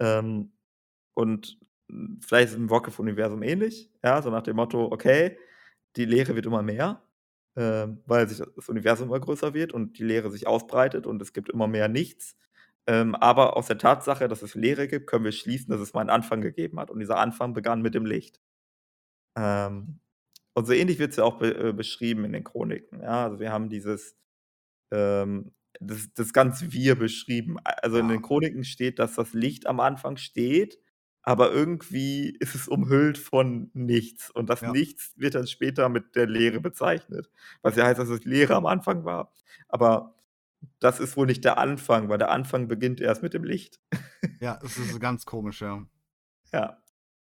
Ähm, und, vielleicht ist es im Warcraft-Universum ähnlich, ja, so nach dem Motto: „Okay, die Leere wird immer mehr, ähm, weil sich das Universum immer größer wird und die Leere sich ausbreitet und es gibt immer mehr Nichts.“ Ähm, aber aus der Tatsache, dass es Leere gibt, können wir schließen, dass es mal 'n Anfang gegeben hat und dieser Anfang begann mit dem Licht. Ähm, und so ähnlich wird's ja auch be äh, beschrieben in den Chroniken, ja? Also, wir haben dieses, ähm das das ganz Wir beschrieben. Also, in den. Chroniken steht, dass das Licht am Anfang steht, aber irgendwie ist es umhüllt von nichts und das Ja. Nichts wird dann später mit der Leere bezeichnet, was ja heißt, dass es Leere am Anfang war. Aber das ist wohl nicht der Anfang, weil der Anfang beginnt erst mit dem Licht. Ja, es ist ganz komisch, ja. [LAUGHS] Ja.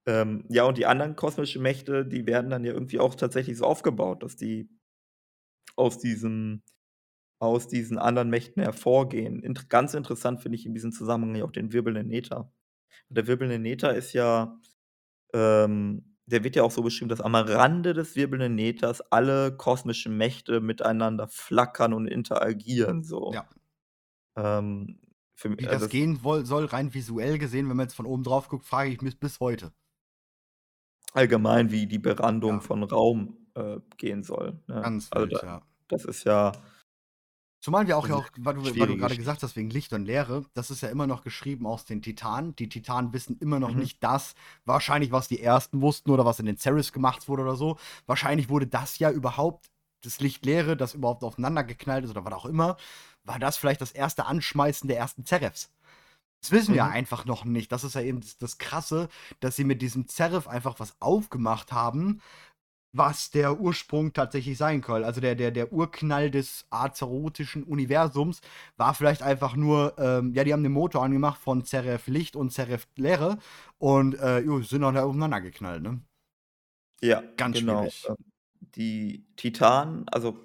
Ähm, ja, und die anderen kosmischen Mächte, die werden dann ja irgendwie auch tatsächlich so aufgebaut, dass die aus diesem aus diesen anderen Mächten hervorgehen. Int ganz interessant finde ich in diesem Zusammenhang ja auch den wirbelnden Äther. Der wirbelnde Äther ist ja ähm, der wird ja auch so beschrieben, dass am Rande des wirbelnden Äthers alle kosmischen Mächte miteinander flackern und interagieren so. Ja. Ähm, für Wie äh, das das gehen soll, rein visuell gesehen, wenn man jetzt von oben drauf guckt, frage ich mich bis heute. Allgemein, wie die Berandung Ja. von Raum, äh, gehen soll, ne? Ganz Also, wild, da ja. das ist ja Zumal wir auch ja Also, auch, weil du weil du Geschichte. gesagt hast, wegen Licht und Leere, das ist ja immer noch geschrieben aus den Titanen. Die Titanen wissen immer noch Mhm. nicht das wahrscheinlich, was die Ersten wussten oder was in den Zerris gemacht wurde oder so. Wahrscheinlich wurde das ja überhaupt das Licht Leere, das überhaupt aufeinander geknallt ist oder was auch immer, war das vielleicht das erste Anschmeißen der ersten Zerefs. Das wissen wir Mhm. einfach noch nicht. Das ist ja eben das das Krasse, dass sie mit diesem Zeref einfach was aufgemacht haben, was der Ursprung tatsächlich sein soll. Also der der der Urknall des azerotischen Universums war vielleicht einfach nur, ähm ja, die haben den Motor angemacht von Zeref Licht und Zeref Leere und, äh, jo, sind dann da aufeinander geknallt, ne? Ja, Ganz genau. schwierig. Ähm, die Titanen also,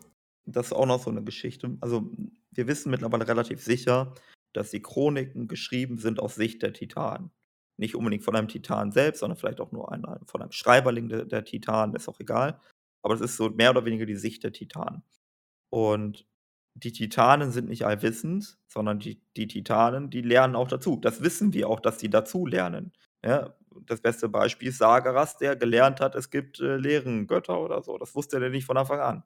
das ist auch noch so 'ne Geschichte. Also, wir wissen mittlerweile relativ sicher, dass die Chroniken geschrieben sind aus Sicht der Titanen. Nicht unbedingt von einem Titan selbst, sondern vielleicht auch nur einer von einem Schreiberling der der Titanen, ist auch egal. Aber es ist so mehr oder weniger die Sicht der Titanen. Und die Titanen sind nicht allwissend, sondern die die Titanen, die lernen auch dazu. Das wissen wir auch, dass die dazulernen, ja? Das beste Beispiel ist Sargeras, der gelernt hat, es gibt, äh, Leerengötter oder so. Das wusste der nicht von Anfang an.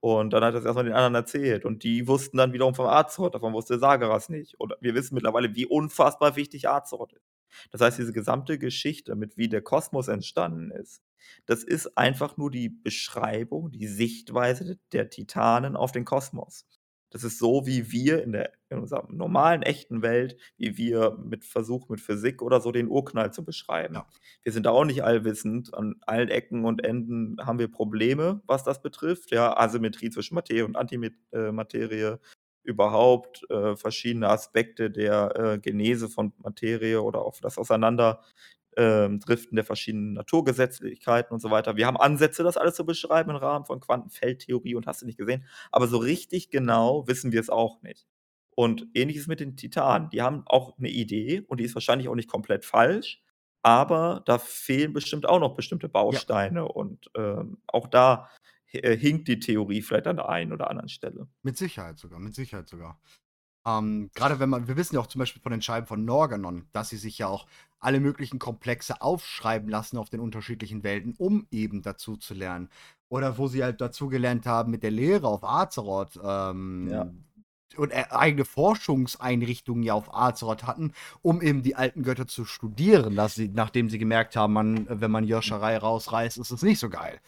Und dann hat er's erst mal den anderen erzählt und die wussten dann wiederum vom Azeroth, davon wusste Sargeras nicht. Und wir wissen mittlerweile, wie unfassbar wichtig Azeroth ist. Das heißt, diese gesamte Geschichte mit wie der Kosmos entstanden ist, das ist einfach nur die Beschreibung, die Sichtweise der Titanen auf den Kosmos. Das ist so, wie wir in der in unserer normalen, echten Welt wie wir mit versuchen, mit Physik oder so den Urknall zu beschreiben. Ja. Wir sind da auch nicht allwissend. An allen Ecken und Enden haben wir Probleme, was das betrifft, ja, Asymmetrie zwischen Materie und Antimet äh, Materie, überhaupt, äh, verschiedene Aspekte der, äh, Genese von Materie oder auch das Auseinander ähm, der verschiedenen Naturgesetzlichkeiten und so weiter. Wir haben Ansätze, das alles zu beschreiben im Rahmen von Quantenfeldtheorie und hast du nicht gesehen. Aber so richtig genau wissen wir es auch nicht. Und Ähnliches mit den Titanen. Die haben auch 'ne Idee und die ist wahrscheinlich auch nicht komplett falsch, aber da fehlen bestimmt auch noch bestimmte Ja. Bausteine und, ähm, auch da hinkt die Theorie vielleicht an der einen oder anderen Stelle. Mit Sicherheit sogar, mit Sicherheit sogar. Ähm, grade wenn man wir wissen ja auch zum Beispiel von den Scheiben von Norganon, dass sie sich ja auch alle möglichen Komplexe aufschreiben lassen auf den unterschiedlichen Welten, um eben dazu zu lernen. Oder wo sie halt dazugelernt haben mit der Lehre auf Azeroth, ähm, Ja. und, äh, eigene Forschungseinrichtungen ja auf Azeroth hatten, um eben die alten Götter zu studieren, dass sie nachdem sie gemerkt haben, man wenn man Yosharei rausreißt, ist es nicht so geil.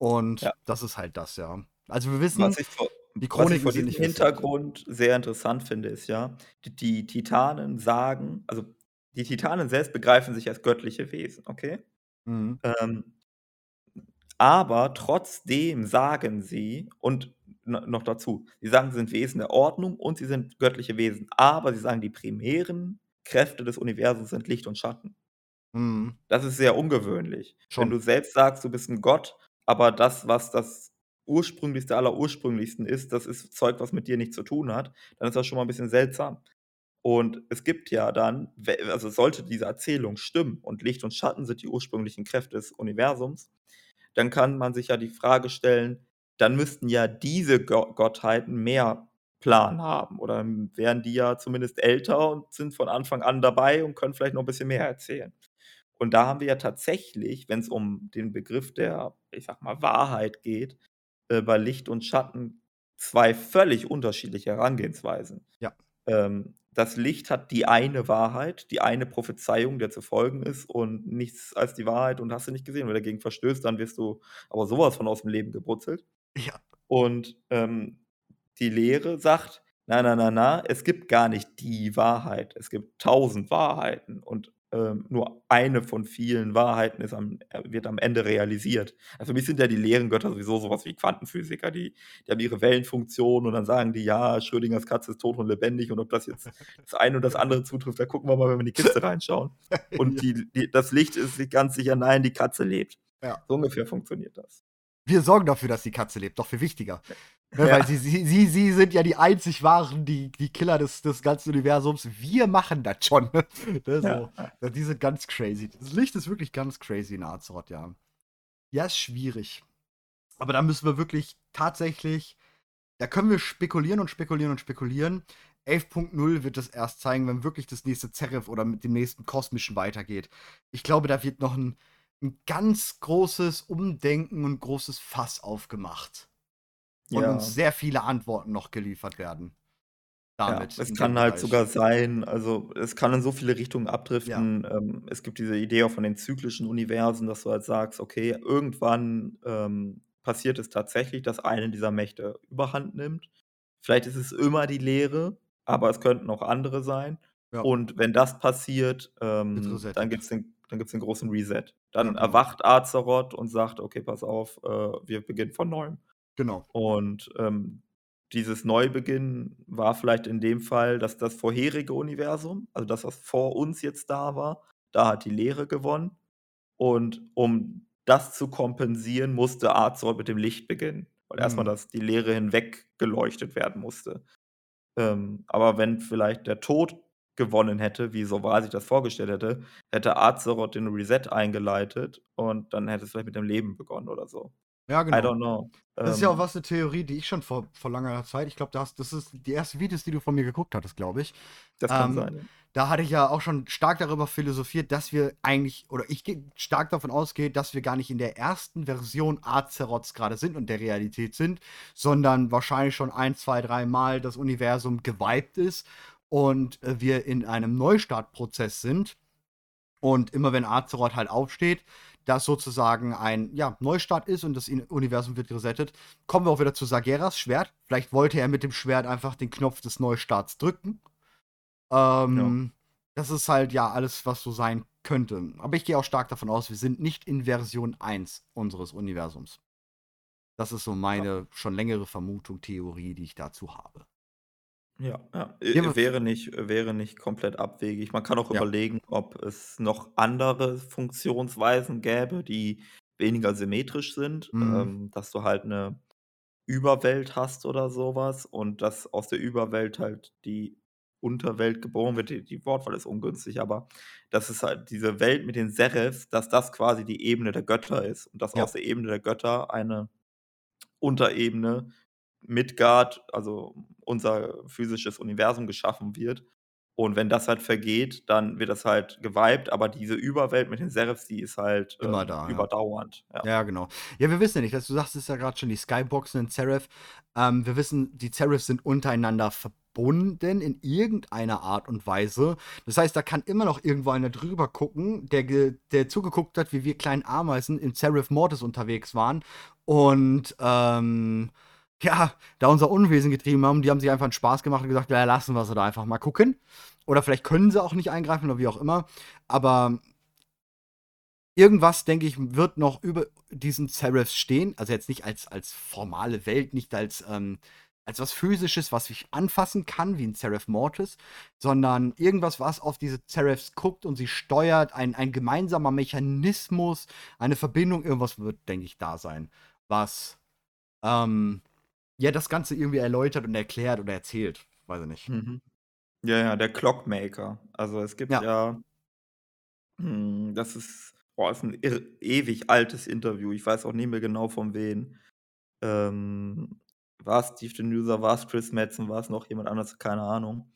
Und Ja. das ist halt das, ja. Also, wir wissen, Was ich vor die was ich Chroniken vor. Hintergrund sehr interessant finde, ist ja, d die Titanen sagen also, die Titanen selbst begreifen sich als göttliche Wesen, okay? Mhm. Ähm aber trotzdem sagen sie und no noch dazu, sie sagen, sie sind Wesen der Ordnung und sie sind göttliche Wesen, aber sie sagen, die primären Kräfte des Universums sind Licht und Schatten. Mhm. Das ist sehr ungewöhnlich. Wenn Schon. du selbst sagst, du bist 'n Gott, aber das, was das Ursprünglichste aller Ursprünglichsten ist, das ist Zeug, was mit dir nichts zu tun hat, dann ist das schon mal 'n bisschen seltsam. Und es gibt ja dann also, sollte diese Erzählung stimmen und Licht und Schatten sind die ursprünglichen Kräfte des Universums, dann kann man sich ja die Frage stellen, dann müssten ja diese Go Gottheiten mehr Plan haben oder wären die ja zumindest älter und sind von Anfang an dabei und können vielleicht noch 'n bisschen mehr erzählen. Und da haben wir ja tatsächlich, wenn's um den Begriff der, ich sage mal, Wahrheit geht, äh, bei Licht und Schatten 2 völlig unterschiedliche Herangehensweisen. Ja. Ähm, das Licht hat die eine Wahrheit, die eine Prophezeiung, der zu folgen ist und nichts als die Wahrheit und hast du nicht gesehen. Wenn du dagegen verstößt, dann wirst du aber so was von aus'm Leben gebrutzelt. Ja. Und, ähm, die Lehre sagt: „Na, na, na, na, es gibt gar nicht die Wahrheit. Es gibt 1.000 Wahrheiten und, ähm, nur eine von vielen Wahrheiten ist am äh, wird am Ende realisiert.“ Also, für mich sind ja die Lehrengötter sowieso so was wie Quantenphysiker, die die haben ihre Wellenfunktion und dann sagen die: „Ja, Schrödingers Katze ist tot und lebendig“ und ob das jetzt das eine oder das andere zutrifft, da gucken wir mal, wenn wir in die Kiste reinschauen. [LAUGHS] Und die die das Licht ist ganz sicher: „Nein, die Katze lebt.“ Ja. So ungefähr funktioniert das. Wir sorgen dafür, dass die Katze lebt, doch viel wichtiger. Ne, Ja. weil sie sie sie sie sind ja die einzig wahren, die die Killer des des ganzen Universums. Wir machen das schon, [LAUGHS] ne? So. Ja, die sind ganz crazy. Das Licht ist wirklich ganz crazy in Azeroth, ja. Ja, ist schwierig. Aber da müssen wir wirklich tatsächlich da können wir spekulieren und spekulieren und spekulieren. 11.0 wird das erst zeigen, wenn wirklich das nächste Zeref oder mit dem nächsten Kosmischen weitergeht. Ich glaube, da wird noch 'n 'n ganz großes Umdenken und großes Fass aufgemacht. Und Ja. uns sehr viele Antworten noch geliefert werden. Ja, Damit es in kann halt Bereich. sogar sein also, es kann in so viele Richtungen Ja. abdriften. Ähm, es gibt diese Idee auch von den zyklischen Universen, dass du halt sagst: „Okay, irgendwann, ähm, passiert es tatsächlich, dass eine dieser Mächte Überhand nimmt.“ Vielleicht ist es immer die Lehre, aber es könnten auch andere sein. Ja. Und wenn das passiert, ähm, dann gibt's den dann gibt's den großen Reset. Ja, Dann genau. erwacht Azeroth und sagt: „Okay, pass auf, äh, wir beginnen von Neuem.“ Genau. Und, ähm, dieses Neubeginn war vielleicht in dem Fall, dass das vorherige Universum, also das, was vor uns jetzt da war, da hat die Leere gewonnen. Und um das zu kompensieren, musste Azeroth mit dem Licht beginnen, weil Mhm. das die Leere hinweg geleuchtet werden musste. Ähm, aber wenn vielleicht der Tod gewonnen hätte, wie Soval sich das vorgestellt hätte, hätte Azeroth den Reset eingeleitet und dann hätte es vielleicht mit dem Leben begonnen oder so. Ja, I genau. don't know. Das ist ja auch Ähm was 'ne Theorie, die ich schon vor vor langer Zeit ich glaube, da hast das ist die ersten Videos, die du von mir geguckt hattest, glaube ich. Das kann Ähm, sein, ja. da hatte ich ja auch schon stark darüber philosophiert, dass wir eigentlich oder ich stark davon ausgehe, dass wir gar nicht in der ersten Version Azeroths grade sind und der Realität sind, sondern wahrscheinlich schon 1, 2, 3 Mal das Universum gewiped ist und, äh, wir in einem Neustartprozess sind. Und immer wenn Azeroth halt aufsteht, das sozusagen ein, ja, Neustart ist und das Universum wird resettet. Kommen wir auch wieder zu Sageras Schwert. Vielleicht wollte er mit dem Schwert einfach den Knopf des Neustarts drücken. Ja. Ähm, das ist halt, ja, alles, was so sein könnte. Aber ich gehe auch stark davon aus, wir sind nicht in Version 1 unseres Universums. Das ist so Ja. meine schon längere Vermutung, Theorie, die ich dazu habe. Ja, ja. Ja, aber Äh, wäre nicht wäre nicht komplett abwegig. Man kann auch Ja. überlegen, ob es noch andere Funktionsweisen gäbe, die weniger symmetrisch sind, Mhm. ähm, dass du halt 'ne Überwelt hast oder so was und dass aus der Überwelt halt die Unterwelt geboren wird. Die die Wortwahl ist ungünstig, aber dass es halt diese Welt mit den Serefs, dass das quasi die Ebene der Götter ist und dass Ja. aus der Ebene der Götter eine Unterebene, Midgard, also unser physisches Universum geschaffen wird. Und wenn das halt vergeht, dann wird das halt gewiped, aber diese Überwelt mit den Serefs, die ist halt, Immer ähm, da, überdauernd, ja. Ja, genau. Ja, wir wissen ja nicht, dass du sagtest ja grad schon, die Skyboxen in Zeref. Ähm, wir wissen, die Zerefs sind untereinander verbunden in irgendeiner Art und Weise. Das heißt, da kann immer noch irgendwo einer drüber gucken, der der zugeguckt hat, wie wir kleinen Ameisen in Zeref Mortis unterwegs waren und, ähm, ja, da unser Unwesen getrieben haben. Die haben sich einfach 'n Spaß gemacht und gesagt: „Ja, lassen wir sie da einfach mal gucken.“ Oder vielleicht können sie auch nicht eingreifen oder wie auch immer. Aber irgendwas, denke ich, wird noch über diesen Zerefs stehen. Also, jetzt nicht als als formale Welt, nicht als, ähm als was Physisches, was ich anfassen kann, wie 'n Zeref Mortis, sondern irgendwas, was auf diese Zerefs guckt und sie steuert, ein ein gemeinsamer Mechanismus, eine Verbindung, irgendwas wird, denke ich, da sein, was, ähm, ja, das Ganze irgendwie erläutert und erklärt oder erzählt. Weiß ich nicht. Mhm. Ja, ja, der Clockmaker. Also, es gibt Ja. ja hm, das ist boah, ist 'n irr ewig altes Interview. Ich weiß auch nicht mehr genau von wem. Ähm, war's Steve Denuser, war's Chris Metzen, war's noch jemand anderes, keine Ahnung.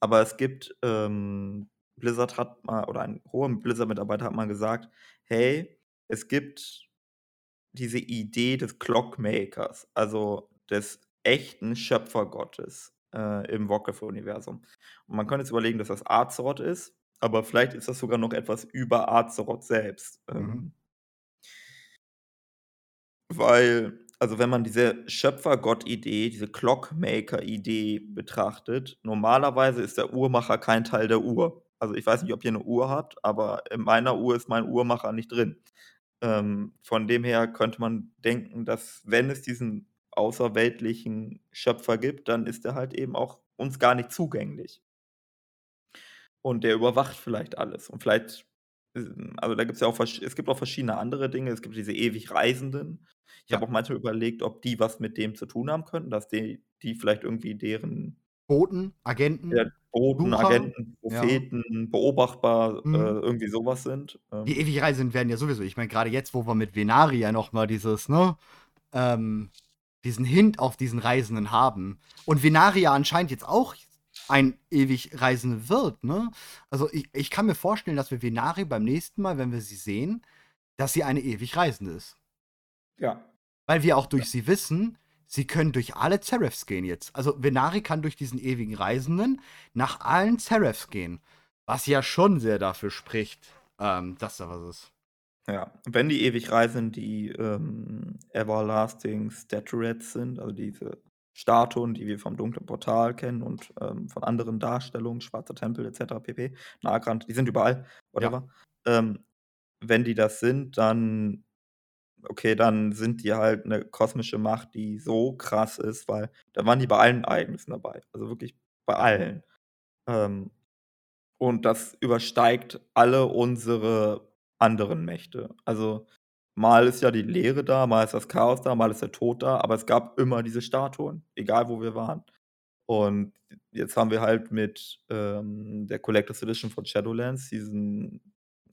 Aber es gibt, ähm Blizzard hat mal oder ein hoher Blizzard-Mitarbeiter hat mal gesagt: „Hey, es gibt diese Idee des Clockmakers, also des echten Schöpfergottes, äh, im Warcraft-Universum.“ Und man könnte jetzt überlegen, dass das Azeroth ist, aber vielleicht ist das sogar noch etwas über Azeroth selbst. Mhm. Ähm weil also, wenn man diese Schöpfergott-Idee, diese Clockmaker-Idee betrachtet, normalerweise ist der Uhrmacher kein Teil der Uhr. Also, ich weiß nicht, ob ihr 'ne Uhr habt, aber in meiner Uhr ist mein Uhrmacher nicht drin. Ähm, von dem her könnte man denken, dass, wenn es diesen außerweltlichen Schöpfer gibt, dann ist der halt eben auch uns gar nicht zugänglich. Und der überwacht vielleicht alles. Und vielleicht ähm, also, da gibt's ja auch es gibt auch verschiedene andere Dinge. Es gibt diese ewig Reisenden. Ich Ja. habe auch manchmal überlegt, ob die was mit dem zu tun haben könnten, dass die die vielleicht irgendwie deren Boten, ja, Agenten, Boten, Sucher, Agenten, ja. Propheten, beobachtbar, äh, Mhm. irgendwie so was sind. Die Ähm Ewigreisenden werden ja sowieso ich meine, grade jetzt, wo wir mit Venari ja noch mal dieses, ne, ähm diesen Hint auf diesen Reisenden haben und Venari ja anscheinend jetzt auch ein Ewigreisende wird, ne? Also, ich ich kann mir vorstellen, dass wir Venari beim nächsten Mal, wenn wir sie sehen, dass sie eine Ewigreisende ist. Ja. Weil wir auch Ja. durch sie wissen, sie können durch alle Zerefs gehen jetzt. Also, Venari kann durch diesen ewigen Reisenden nach allen Zerefs gehen, was ja schon sehr dafür spricht, ähm, dass da was ist. Ja, wenn die ewig Reisenden die, ähm, Everlasting Statuettes sind, also diese Statuen, die wir vom dunklen Portal kennen und, ähm, von anderen Darstellungen, Schwarzer Tempel et cetera pp. Nagrand, die sind überall, Ja. whatever. Ähm, wenn die das sind, dann okay, dann sind die halt 'ne kosmische Macht, die so krass ist, weil da waren die bei allen Ereignissen dabei, also wirklich bei allen. Ähm, und das übersteigt alle unsere anderen Mächte. Also, mal ist ja die Leere da, mal ist das Chaos da, mal ist der Tod da, aber es gab immer diese Statuen, egal wo wir waren. Und jetzt haben wir halt mit, ähm, der Collectors Edition von Shadowlands diesen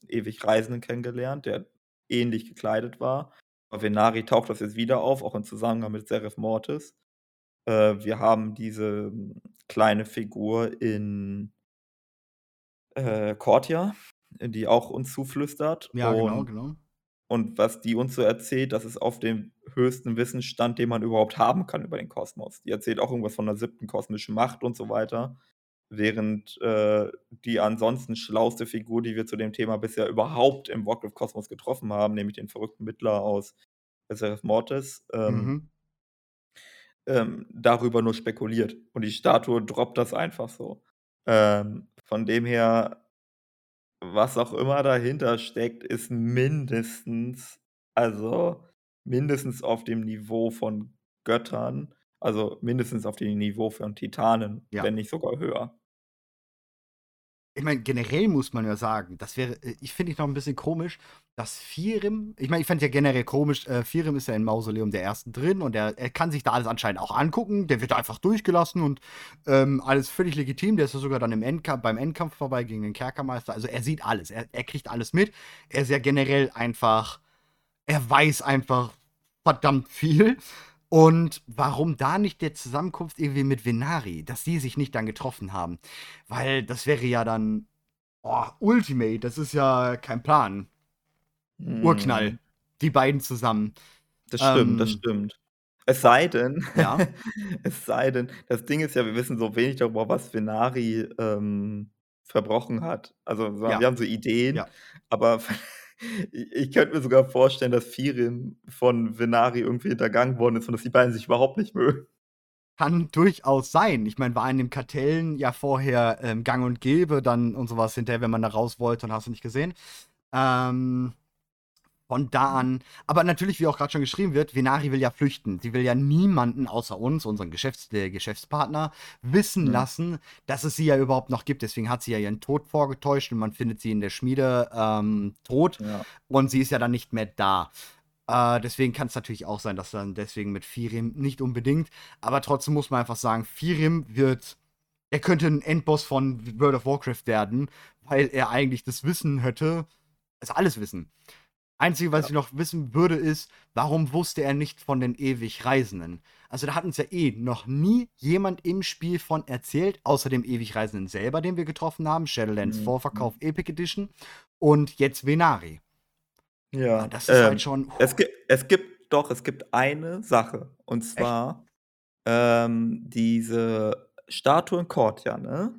ewig Reisenden kennengelernt, der ähnlich gekleidet war. Bei Venari taucht das jetzt wieder auf, auch im Zusammenhang mit Seraph Mortis. Äh, wir haben diese kleine Figur in äh, Korthia, die auch uns zuflüstert. Ja, genau, Und genau. und was die uns so erzählt, das ist auf dem höchsten Wissensstand, den man überhaupt haben kann über den Kosmos. Die erzählt auch irgendwas von 'ner 7. kosmischen Macht und so weiter, während, äh, die ansonsten schlauste Figur, die wir zu dem Thema bisher überhaupt im Warcraft-Kosmos getroffen haben, nämlich den verrückten Mittler aus Seraph Mortis, ähm Mhm. ähm, darüber nur spekuliert. Und die Statue droppt das einfach so. Ähm, von dem her was auch immer dahinter steckt, ist mindestens also, mindestens auf dem Niveau von Göttern, also, mindestens auf dem Niveau von Titanen, Ja. wenn nicht sogar höher. Ich meine, generell muss man ja sagen, das wäre äh, ich finde ich noch 'n bisschen komisch, dass Firim ich meine, ich fand ja generell komisch, äh, Firim ist ja im Mausoleum der Ersten drin und er er kann sich da alles anscheinend auch angucken. Der wird da einfach durchgelassen und, ähm, alles völlig legitim. Der ist ja sogar dann im Endkampf beim Endkampf vorbei gegen den Kerkermeister. Also, er sieht alles. Er er kriegt alles mit. Er ist ja generell einfach er weiß einfach verdammt viel. Und warum da nicht der Zusammenkunft irgendwie mit Venari, dass die sich nicht dann getroffen haben? Weil das wäre ja dann, oh, Ultimate, das ist ja kein Plan. Urknall, Mhm. die beiden zusammen. Das stimmt, das Ähm stimmt. Es sei denn Ja? [LAUGHS] es sei denn das Ding ist ja, wir wissen so wenig darüber, was Venari, ähm, verbrochen hat. Also, so Ja. wir haben so Ideen, Ja. aber [LAUGHS] ich könnte mir sogar vorstellen, dass Firim von Venari irgendwie hintergangen worden ist und dass die beiden sich überhaupt nicht mögen. Kann durchaus sein. Ich meine, war in den Kartellen ja vorher, ähm, gang und gäbe dann und so was hinterher, wenn man da raus wollte und hast du nicht gesehen. Ähm, von da an aber natürlich, wie auch grad schon geschrieben wird, Venari will ja flüchten. Sie will ja niemanden außer uns, unseren Geschäfts äh, Geschäftspartner, wissen Ja. lassen, dass es sie ja überhaupt noch gibt. Deswegen hat sie ja ihren Tod vorgetäuscht und man findet sie in der Schmiede, ähm, tot Ja. und sie ist ja dann nicht mehr da. Äh, deswegen kann's natürlich auch sein, dass dann deswegen mit Firim nicht unbedingt, aber trotzdem muss man einfach sagen, Firim wird er könnte 'n Endboss von World of Warcraft werden, weil er eigentlich das Wissen hätte also, alles Wissen. Einzige, was Ja. ich noch wissen würde, ist, warum wusste er nicht von den Ewigreisenden? Also, da hat uns ja eh noch nie jemand im Spiel von erzählt, außer dem Ewigreisenden selber, den wir getroffen haben, Shadowlands Mhm. Vorverkauf Epic Edition und jetzt Venari. Ja, Ah, das ist ähm, halt schon es gi es gibt doch, es gibt eine Sache, und zwar, ähm, diese Statue in Korthia, ne?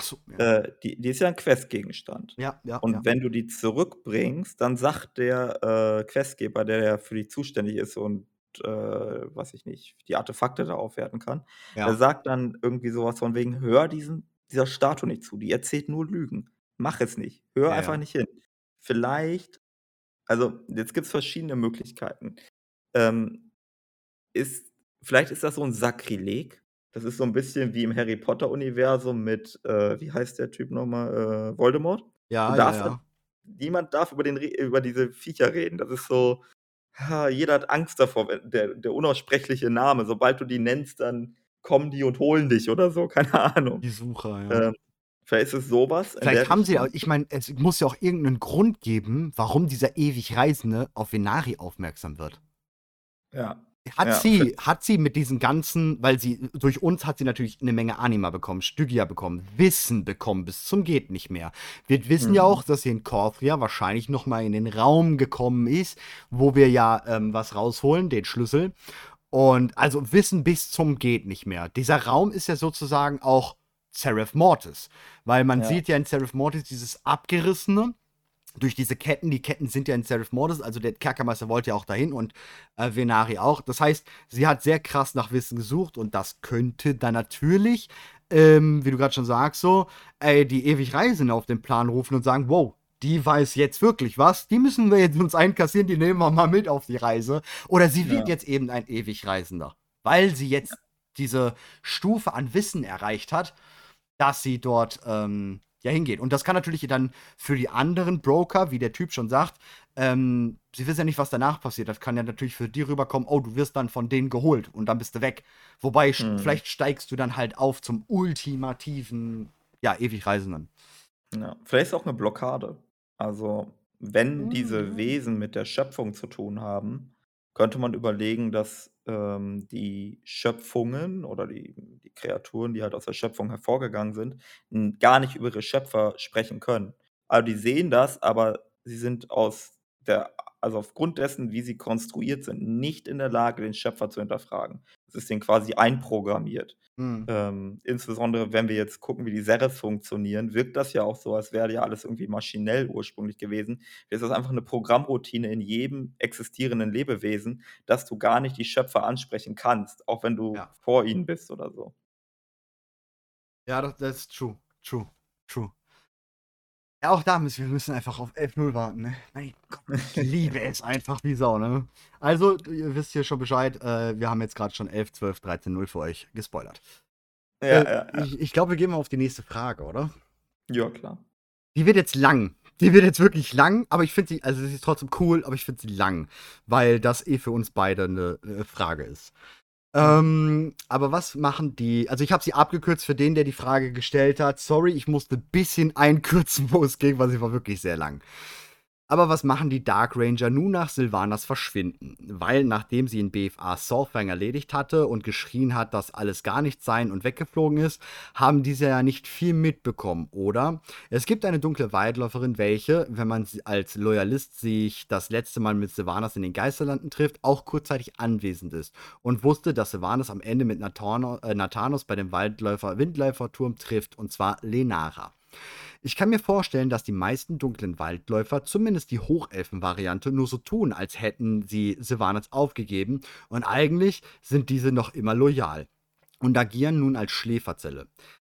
Ach so, ja. Äh, die die ist ja 'n Questgegenstand. Ja, ja, Und ja. wenn du die zurückbringst, dann sagt der, äh, Questgeber, der ja für dich zuständig ist und, äh, weiß ich nicht, die Artefakte da aufwerten kann, der Ja. sagt dann irgendwie so was von wegen: „Hör diesen dieser Statue nicht zu, die erzählt nur Lügen. Mach es nicht. Hör einfach nicht hin.“ Vielleicht also, jetzt gibt's verschiedene Möglichkeiten. Ähm, ist vielleicht ist das so 'n Sakrileg. Das ist so 'n bisschen wie im Harry-Potter-Universum mit, äh, wie heißt der Typ noch mal, äh, Voldemort? Ja, ja, ja. niemand darf über den über diese Viecher reden. Das ist so ha, jeder hat Angst davor, der der unaussprechliche Name. Sobald du die nennst, dann kommen die und holen dich oder so, [LAUGHS] keine Ahnung. Die Sucher, ja. Ähm, vielleicht ist es so was in Vielleicht haben sie ich meine, es muss ja auch irgend 'nen Grund geben, warum dieser Ewigreisende auf Venari aufmerksam wird. Ja. Hat Ja, sie hat sie mit diesen ganzen weil sie durch uns hat sie natürlich 'ne Menge Anima bekommen, Stygia bekommen, Wissen bekommen bis zum geht nicht mehr. Wir wissen ja Mhm. auch, dass sie in Korthia wahrscheinlich noch mal in den Raum gekommen ist, wo wir ja, ähm, was rausholen, den Schlüssel. Und also, Wissen bis zum geht nicht mehr. Dieser Raum ist ja sozusagen auch Seraph Mortis, weil man Ja. sieht ja in Seraph Mortis dieses Abgerissene durch diese Ketten, die Ketten sind ja in Seraph Mortis, also der Kerkermeister wollte ja auch dahin und äh, Venari auch. Das heißt, sie hat sehr krass nach Wissen gesucht und das könnte dann natürlich, ähm, wie du gerade schon sagst, so, ey, die ewig Reisende auf den Plan rufen und sagen, wow, die weiß jetzt wirklich was, die müssen wir jetzt uns einkassieren, die nehmen wir mal mit auf die Reise. Oder sie wird ja. jetzt eben ein ewig Reisender, weil sie jetzt ja. diese Stufe an Wissen erreicht hat, dass sie dort ähm, ja hingeht. Und das kann natürlich dann für die anderen Broker, wie der Typ schon sagt, ähm, sie wissen ja nicht, was danach passiert. Das kann ja natürlich für die rüberkommen, oh, du wirst dann von denen geholt und dann bist du weg. Wobei, mhm. vielleicht steigst du dann halt auf zum ultimativen, ja, Ewigreisenden. Ja, vielleicht ist auch eine Blockade. Also, wenn mhm. diese Wesen mit der Schöpfung zu tun haben, könnte man überlegen, dass ähm, die Schöpfungen oder die, die Kreaturen, die halt aus der Schöpfung hervorgegangen sind, gar nicht über ihre Schöpfer sprechen können. Also die sehen das, aber sie sind aus der, also aufgrund dessen, wie sie konstruiert sind, nicht in der Lage, den Schöpfer zu hinterfragen. Es ist denen quasi einprogrammiert. Mhm. Ähm, insbesondere, wenn wir jetzt gucken, wie die Serifs funktionieren, wirkt das ja auch so, als wäre ja alles irgendwie maschinell ursprünglich gewesen. Es ist einfach eine Programmroutine in jedem existierenden Lebewesen, dass du gar nicht die Schöpfer ansprechen kannst, auch wenn du ja. vor ihnen bist oder so. Ja, das, das ist true. True. True. Ja, auch da müssen wir müssen einfach auf 11-0 warten, ne? Mein Gott, ich liebe [LAUGHS] es einfach wie Sau, ne? Also, ihr wisst hier schon Bescheid, äh, wir haben jetzt gerade schon 11, 12, 13, 0 für euch gespoilert. Ja, äh, ja, ja. Ich, ich glaube, wir gehen mal auf die nächste Frage, oder? Ja, klar. Die wird jetzt lang. Die wird jetzt wirklich lang, aber ich finde sie, also sie ist trotzdem cool, aber ich finde sie lang, weil das eh für uns beide eine, eine Frage ist. Ähm, aber was machen die? Also ich habe sie abgekürzt für den, der die Frage gestellt hat. Sorry, ich musste ein bisschen einkürzen, [LAUGHS] wo es ging, weil sie war wirklich sehr lang. Aber was machen die Dark Ranger nun nach Sylvanas Verschwinden? Weil nachdem sie in BFA Soulfang erledigt hatte und geschrien hat, dass alles gar nichts sein und weggeflogen ist, haben diese ja nicht viel mitbekommen, oder? Es gibt eine dunkle Waldläuferin, welche, wenn man als Loyalist sich das letzte Mal mit Sylvanas in den Geisterlanden trifft, auch kurzzeitig anwesend ist und wusste, dass Sylvanas am Ende mit äh, Nathanos bei dem Waldläufer Windläuferturm trifft, und zwar Lenara. Ich kann mir vorstellen, dass die meisten dunklen Waldläufer, zumindest die Hochelfen-Variante, nur so tun, als hätten sie Sylvanas aufgegeben und eigentlich sind diese noch immer loyal und agieren nun als Schläferzelle.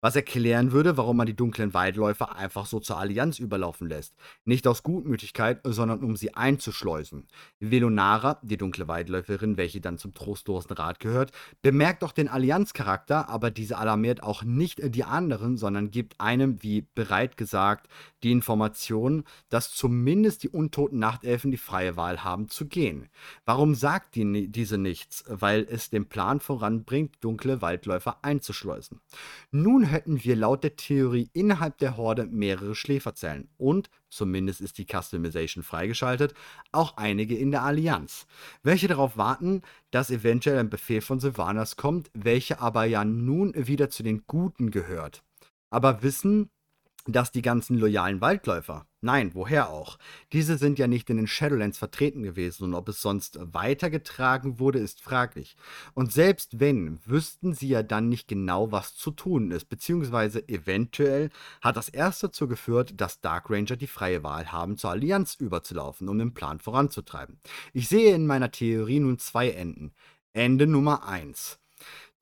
Was erklären würde, warum man die dunklen Waldläufer einfach so zur Allianz überlaufen lässt. Nicht aus Gutmütigkeit, sondern um sie einzuschleusen. Velonara, die dunkle Waldläuferin, welche dann zum trostlosen Rat gehört, bemerkt auch den Allianzcharakter, aber diese alarmiert auch nicht die anderen, sondern gibt einem, wie bereit gesagt, die Information, dass zumindest die untoten Nachtelfen die freie Wahl haben zu gehen. Warum sagt die, diese nichts? Weil es den Plan voranbringt, dunkle Waldläufer einzuschleusen. Nun hätten wir laut der Theorie innerhalb der Horde mehrere Schläferzellen und, zumindest ist die Customization freigeschaltet, auch einige in der Allianz, welche darauf warten, dass eventuell ein Befehl von Sylvanas kommt, welche aber ja nun wieder zu den Guten gehört. Aber wissen dass die ganzen loyalen Waldläufer, nein, woher auch, diese sind ja nicht in den Shadowlands vertreten gewesen und ob es sonst weitergetragen wurde, ist fraglich. Und selbst wenn, wüssten sie ja dann nicht genau, was zu tun ist, beziehungsweise eventuell hat das erst dazu geführt, dass Dark Ranger die freie Wahl haben, zur Allianz überzulaufen, um den Plan voranzutreiben. Ich sehe in meiner Theorie nun zwei Enden. Ende Nummer 1.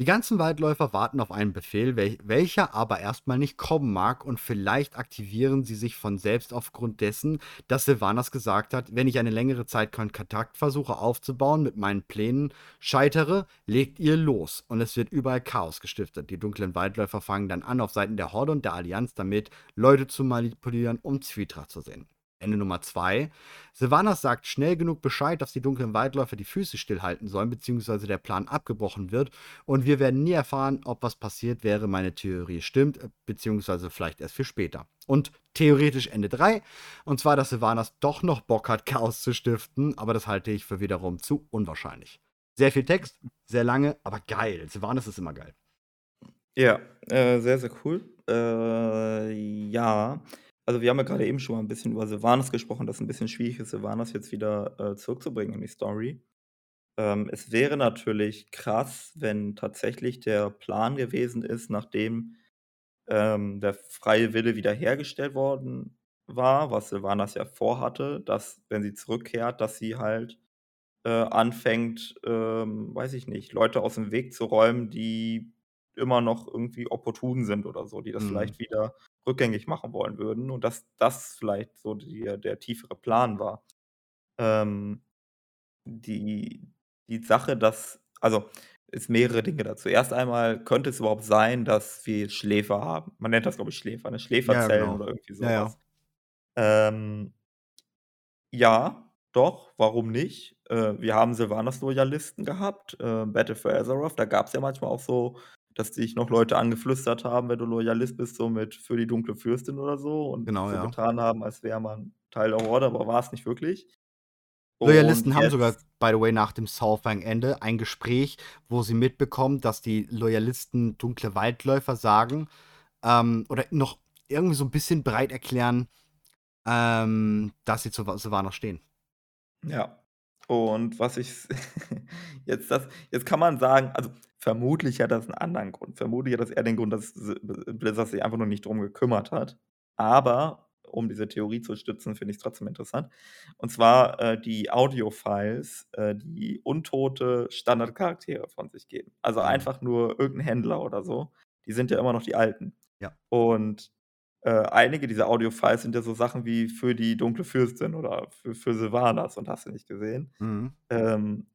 Die ganzen Waldläufer warten auf einen Befehl, wel welcher aber erstmal nicht kommen mag und vielleicht aktivieren sie sich von selbst aufgrund dessen, dass Sylvanas gesagt hat, wenn ich eine längere Zeit Kontakt versuche aufzubauen mit meinen Plänen, scheitere, legt ihr los und es wird überall Chaos gestiftet. Die dunklen Waldläufer fangen dann an, auf Seiten der Horde und der Allianz damit Leute zu manipulieren, um Zwietracht zu sehen. Ende Nummer 2. Sylvanas sagt schnell genug Bescheid, dass die dunklen Waldläufer die Füße stillhalten sollen, beziehungsweise der Plan abgebrochen wird. Und wir werden nie erfahren, ob was passiert wäre, meine Theorie stimmt, beziehungsweise vielleicht erst für später. Und theoretisch Ende 3. Und zwar, dass Sylvanas doch noch Bock hat, Chaos zu stiften, aber das halte ich für wiederum zu unwahrscheinlich. Sehr viel Text, sehr lange, aber geil. Sylvanas ist immer geil. Ja, äh, sehr, sehr cool. Äh, ja. Also, wir haben ja gerade eben schon mal ein bisschen über Sylvanas gesprochen, dass es ein bisschen schwierig ist, Sylvanas jetzt wieder, äh, zurückzubringen in die Story. Ähm, es wäre natürlich krass, wenn tatsächlich der Plan gewesen ist, nachdem, ähm, der freie Wille wiederhergestellt worden war, was Sylvanas ja vorhatte, dass, wenn sie zurückkehrt, dass sie halt, äh, anfängt, ähm, weiß ich nicht, Leute aus'm Weg zu räumen, die immer noch irgendwie opportun sind oder so, die das Mhm. vielleicht wieder rückgängig machen wollen würden und dass das vielleicht so der der tiefere Plan war. Ähm, die die Sache, dass also, es mehrere Dinge dazu. Erst einmal könnte es überhaupt sein, dass wir Schläfer haben. Man nennt das, glaube ich, Schläfer, ne? Ja, ja, Schläferzellen genau. oder irgendwie Ja, so ja. was. Ähm ja, doch, warum nicht? Äh, wir haben Sylvanas Loyalisten gehabt, äh, Battle for Azeroth. Da gab's ja manchmal auch so, dass dich noch Leute angeflüstert haben, wenn du Loyalist bist, so mit „Für die dunkle Fürstin“ oder so und Genau, so ja. getan haben, als wäre man Teil der Horde, aber war's nicht wirklich. Und Loyalisten haben sogar, by the way, nach dem Southern-Ende ein Gespräch, wo sie mitbekommen, dass die Loyalisten dunkle Waldläufer sagen, ähm, oder noch irgendwie so 'n bisschen bereit erklären, ähm, dass sie zu Sylvanas stehen. Ja. Und was ich [LAUGHS] jetzt das jetzt kann man sagen also, vermutlich hat das 'n anderen Grund. Vermutlich hat das eher den Grund, dass Blizzard sich einfach nur nicht drum gekümmert hat. Aber um diese Theorie zu stützen, finde ich's trotzdem interessant. Und zwar, äh, die Audio-Files, äh, die untote Standardcharaktere von sich geben. Also, Mhm. einfach nur irgend 'n Händler oder so. Die sind ja immer noch die Alten. Ja. Und, äh, einige dieser Audio-Files sind ja so Sachen wie „Für die dunkle Fürstin“ oder „Für für Sylvanas“ und hast du nicht gesehen. Mhm. Ähm,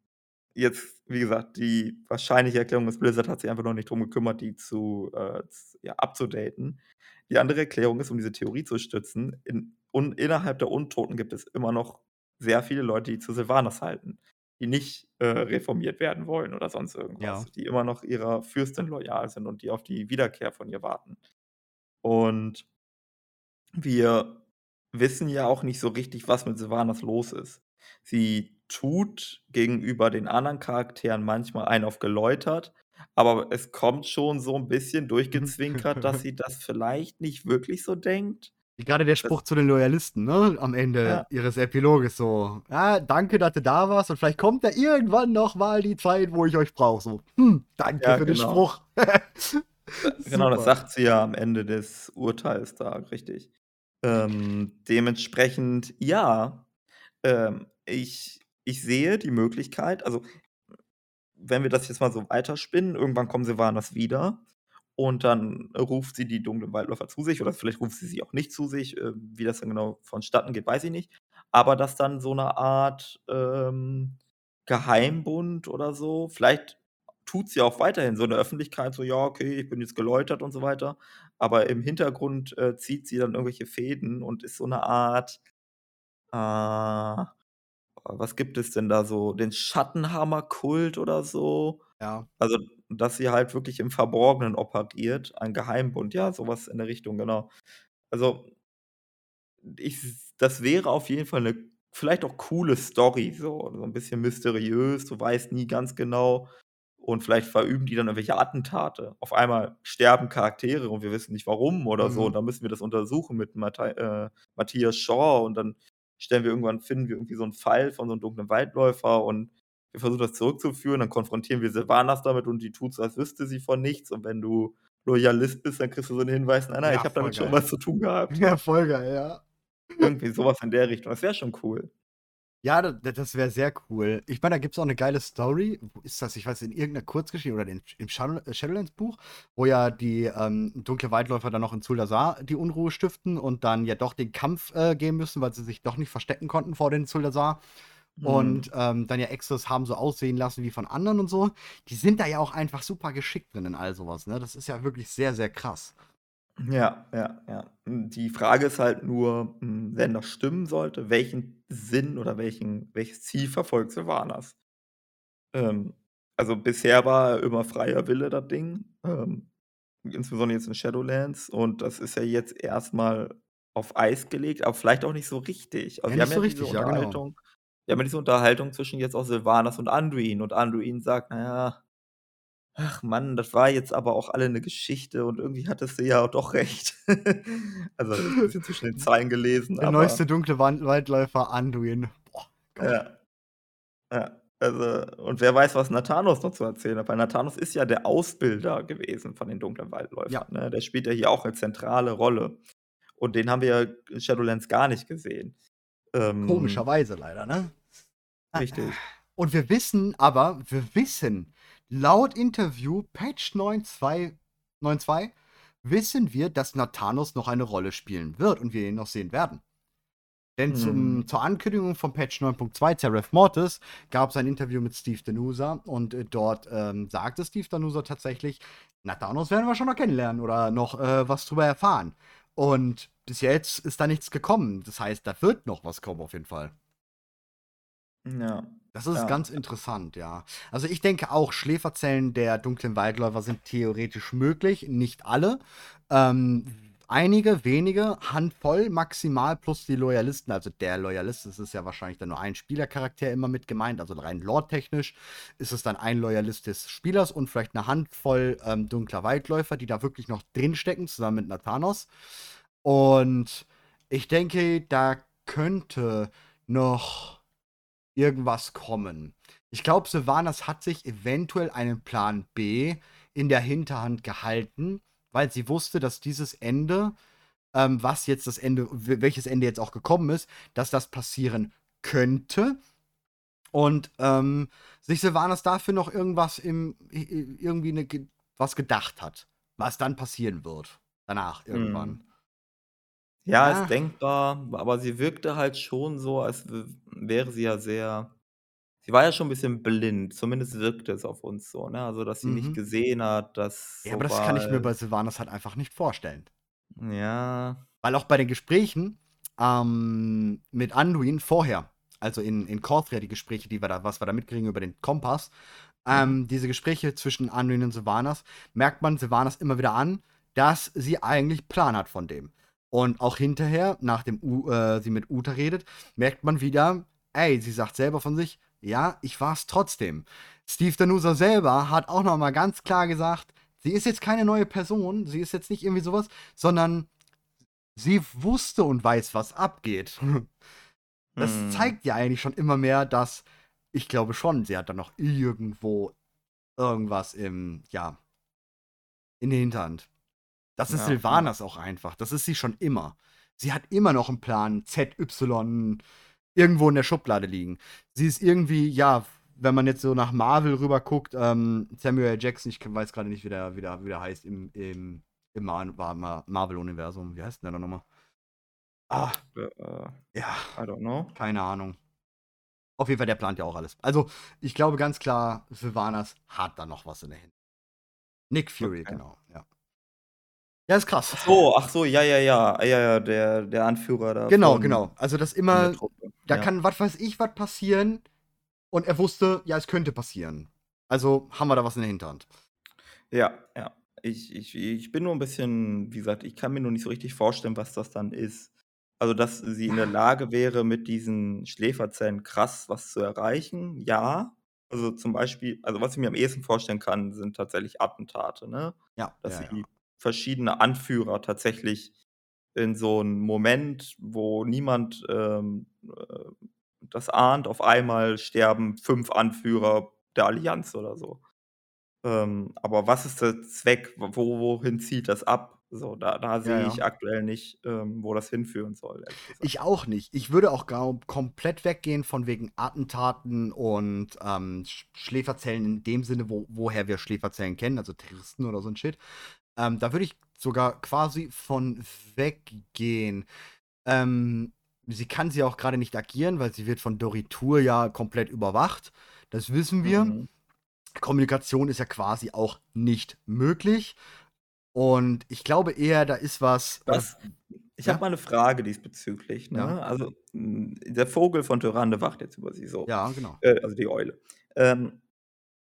jetzt, wie gesagt, die wahrscheinliche Erklärung ist, Blizzard hat sich einfach noch nicht drum gekümmert, die zu, äh, ja, up-to-daten. Die andere Erklärung ist, um diese Theorie zu stützen, in un innerhalb der Untoten gibt es immer noch sehr viele Leute, die zu Sylvanas halten, die nicht, äh, reformiert werden wollen oder sonst Ja. irgendwas, die immer noch ihrer Fürstin loyal sind und die auf die Wiederkehr von ihr warten. Und wir wissen ja auch nicht so richtig, was mit Sylvanas los ist. Sie tut gegenüber den anderen Charakteren manchmal einen auf geläutert, aber es kommt schon so 'n bisschen Mhm. durchgezwinkert, dass sie das vielleicht nicht wirklich so denkt. Wie grade der Das Spruch zu den Loyalisten, ne, am Ja. Ende ihres Epiloges so: „Ja, danke, dass du da warst und vielleicht kommt ja irgendwann noch mal die Zeit, wo ich euch brauche“, so. Hm, danke Ja, für den genau. Spruch. [LAUGHS] Äh, genau, das sagt sie ja am Ende des Urteils da, richtig. Ähm, dementsprechend, ja, ähm, ich ich sehe die Möglichkeit also, wenn wir das jetzt mal so weiterspinnen, irgendwann kommen Sylvanas wieder und dann ruft sie die dunklen Waldläufer zu sich oder vielleicht ruft sie sie auch nicht zu sich. Äh, wie das dann genau vonstatten geht, weiß ich nicht. Aber dass dann so 'ne Art, ähm, Geheimbund oder so vielleicht tut's ja auch weiterhin so in der Öffentlichkeit so: „Ja, okay, ich bin jetzt geläutert“ und so weiter. Aber im Hintergrund, äh, zieht sie dann irgendwelche Fäden und ist so 'ne Art, äh was gibt es denn da so? Den Schattenhammer-Kult oder so? Ja. Also, dass sie halt wirklich im Verborgenen operiert, ein Geheimbund, ja, so was in der Richtung, genau. Also ich das wäre auf jeden Fall 'ne vielleicht auch coole Story so, so 'n bisschen mysteriös. Du weißt nie ganz genau und vielleicht verüben die dann irgendwelche Attentate. Auf einmal sterben Charaktere und wir wissen nicht warum oder so. Und Mhm. dann müssen wir das untersuchen mit Matthei äh, Matthias Shaw und dann stellen wir irgendwann finden wir irgendwie so 'n Fall von so 'nem dunklen Waldläufer und wir versuchen das zurückzuführen. Dann konfrontieren wir Sylvanas damit und die tut so, als wüsste sie von nichts. Und wenn du Loyalist bist, dann kriegst du so 'n Hinweis: „Nein, nein, Ja, ich habe damit schon geil. was zu tun gehabt.“ [LAUGHS] Ja, voll geil, ja. Irgendwie so was in der Richtung. Das wäre schon cool. Ja, da das wäre sehr cool. Ich meine, da gibt's auch 'ne geile Story. Wo ist das? Ich weiß in irgend 'ner Kurzgeschichte oder in im Shadow Shadowlands-Buch, wo ja die, ähm, dunkle Waldläufer dann noch in Zuldasar die Unruhe stiften und dann ja doch den Kampf, äh, gehen müssen, weil sie sich doch nicht verstecken konnten vor den Zuldasar. Mhm. Und, ähm, dann ja Exodus haben so aussehen lassen wie von anderen und so. Die sind da ja auch einfach super geschickt drin in all so was, ne? Das ist ja wirklich sehr, sehr krass. Ja, ja, ja. Hm, die Frage ist halt nur, hm, wenn das stimmen sollte, welchen Sinn oder welchen welches Ziel verfolgt Sylvanas? Ähm, also, bisher war immer freier Wille das Ding, ähm, insbesondere jetzt in Shadowlands und das ist ja jetzt erst mal auf Eis gelegt, aber vielleicht auch nicht so richtig. Also, Ja, wir haben nicht ja so diese richtig, ja, genau. Unterhaltung wir haben ja diese Unterhaltung zwischen jetzt auch Sylvanas und Anduin und Anduin sagt: „Na ja, ach Mann, das war jetzt aber auch alle 'ne Geschichte und irgendwie hattest du ja doch recht.“ [LAUGHS] Also, ist 'n bisschen zwischen den [LAUGHS] Zeilen gelesen, Der neueste aber dunkle Wand Waldläufer Anduin. Boah. Ja. Ja, also und wer weiß, was Nathanos noch zu erzählen hat, weil Nathanos ist ja der Ausbilder gewesen von den dunklen Ja. Waldläufern, ne? Der spielt ja hier auch 'ne zentrale Rolle. Und den haben wir ja in Shadowlands gar nicht gesehen. Ähm, Komischerweise leider, ne? Richtig. Und wir wissen aber, wir wissen, laut Interview Patch 9.2 wissen wir, dass Nathanos noch eine Rolle spielen wird und wir ihn noch sehen werden. Denn hm. zum, zur Ankündigung von Patch 9.2 Seraph Mortis gab es ein Interview mit Steve Danusa und äh, dort ähm, sagte Steve Danusa tatsächlich, Nathanos werden wir schon noch kennenlernen oder noch äh, was drüber erfahren. Und bis jetzt ist da nichts gekommen. Das heißt, da wird noch was kommen auf jeden Fall. Ja. Das ist ja. ganz interessant, ja. Also ich denke auch, Schläferzellen der dunklen Waldläufer sind theoretisch möglich, nicht alle. Ähm, einige, wenige, Handvoll maximal plus die Loyalisten. Also der Loyalist, das ist ja wahrscheinlich dann nur ein Spielercharakter immer mit gemeint. Also rein lore-technisch ist es dann ein Loyalist des Spielers und vielleicht eine Handvoll ähm, dunkler Waldläufer, die da wirklich noch drinstecken, zusammen mit Nathanos. Und ich denke, da könnte noch irgendwas kommen. Ich glaube, Sylvanas hat sich eventuell einen Plan B in der Hinterhand gehalten, weil sie wusste, dass dieses Ende, ähm, was jetzt das Ende, welches Ende jetzt auch gekommen ist, dass das passieren könnte. Und ähm, sich Sylvanas dafür noch irgendwas im, irgendwie eine, was gedacht hat, was dann passieren wird. Danach irgendwann. Hm. Ja, ist denkbar, aber sie wirkte halt schon so, als wäre sie ja sehr sie war ja schon ein bisschen blind, zumindest wirkte es auf uns so, ne? Also, dass sie nicht mhm. gesehen hat, dass Ja, aber das kann ich mir bei Sylvanas halt einfach nicht vorstellen. Ja. Weil auch bei den Gesprächen, ähm, mit Anduin vorher, also in in Corthria die Gespräche, die wir da was wir da mitkriegen über den Kompass, mhm. ähm, diese Gespräche zwischen Anduin und Sylvanas, merkt man Sylvanas immer wieder an, dass sie eigentlich Plan hat von dem. Und auch hinterher, nachdem U, äh, sie mit Uta redet, merkt man wieder, ey, sie sagt selber von sich, ja, ich war es trotzdem. Steve Danusa selber hat auch noch mal ganz klar gesagt, sie ist jetzt keine neue Person, sie ist jetzt nicht irgendwie sowas, sondern sie wusste und weiß, was abgeht. [LAUGHS] Das hm. zeigt ja eigentlich schon immer mehr, dass ich glaube schon, sie hat da noch irgendwo irgendwas im, ja, in der Hinterhand. Das ist ja, Silvanas ja. auch einfach. Das ist sie schon immer. Sie hat immer noch einen Plan ZY irgendwo in der Schublade liegen. Sie ist irgendwie, ja, wenn man jetzt so nach Marvel rüber guckt, ähm, Samuel. Jackson, ich weiß gerade nicht, wie der, wie, der, wie der heißt im, im, im Marvel-Universum. Wie heißt denn der nochmal? Ah. Uh, ja. I don't know. Keine Ahnung. Auf jeden Fall, der plant ja auch alles. Also, ich glaube ganz klar, Sylvanas hat da noch was in der Hand. Nick Fury, okay. genau, ja. Ja, ist krass. Ach so, ach so, ja, ja, ja. Ja, ja, der, der Anführer da. Genau, von, genau. Also das immer, da ja. kann, was weiß ich, was passieren. Und er wusste, ja, es könnte passieren. Also haben wir da was in der Hinterhand. Ja, ja. Ich, ich, ich bin nur ein bisschen, wie gesagt, ich kann mir nur nicht so richtig vorstellen, was das dann ist. Also, dass sie in der [LAUGHS] Lage wäre, mit diesen Schläferzellen krass was zu erreichen, ja. Also zum Beispiel, also was ich mir am ehesten vorstellen kann, sind tatsächlich Attentate, ne? Ja. Dass ja, sie ja verschiedene Anführer tatsächlich in so einem Moment, wo niemand, ähm, äh, das ahnt, auf einmal sterben fünf Anführer der Allianz oder so. Ähm, aber was ist der Zweck? Wo wohin zieht das ab? So, da da Ja, sehe ich aktuell nicht, ähm, wo das hinführen soll, Ich auch nicht. Ich würde auch gar komplett weggehen von wegen Attentaten und, ähm, Schläferzellen in dem Sinne, wo woher wir Schläferzellen kennen, also Terroristen oder so ein Shit. Ähm, da würde ich sogar quasi von weggehen. Ähm, sie kann sie auch gerade nicht agieren, weil sie wird von Doritur ja komplett überwacht. Das wissen wir. Mhm. Kommunikation ist ja quasi auch nicht möglich. Und ich glaube eher, da ist was. was ich ja? habe mal eine Frage diesbezüglich. Ne? Ja. Also, der Vogel von Tyrande wacht jetzt über sie so. Ja, genau. Äh, also die Eule. Ähm, äh,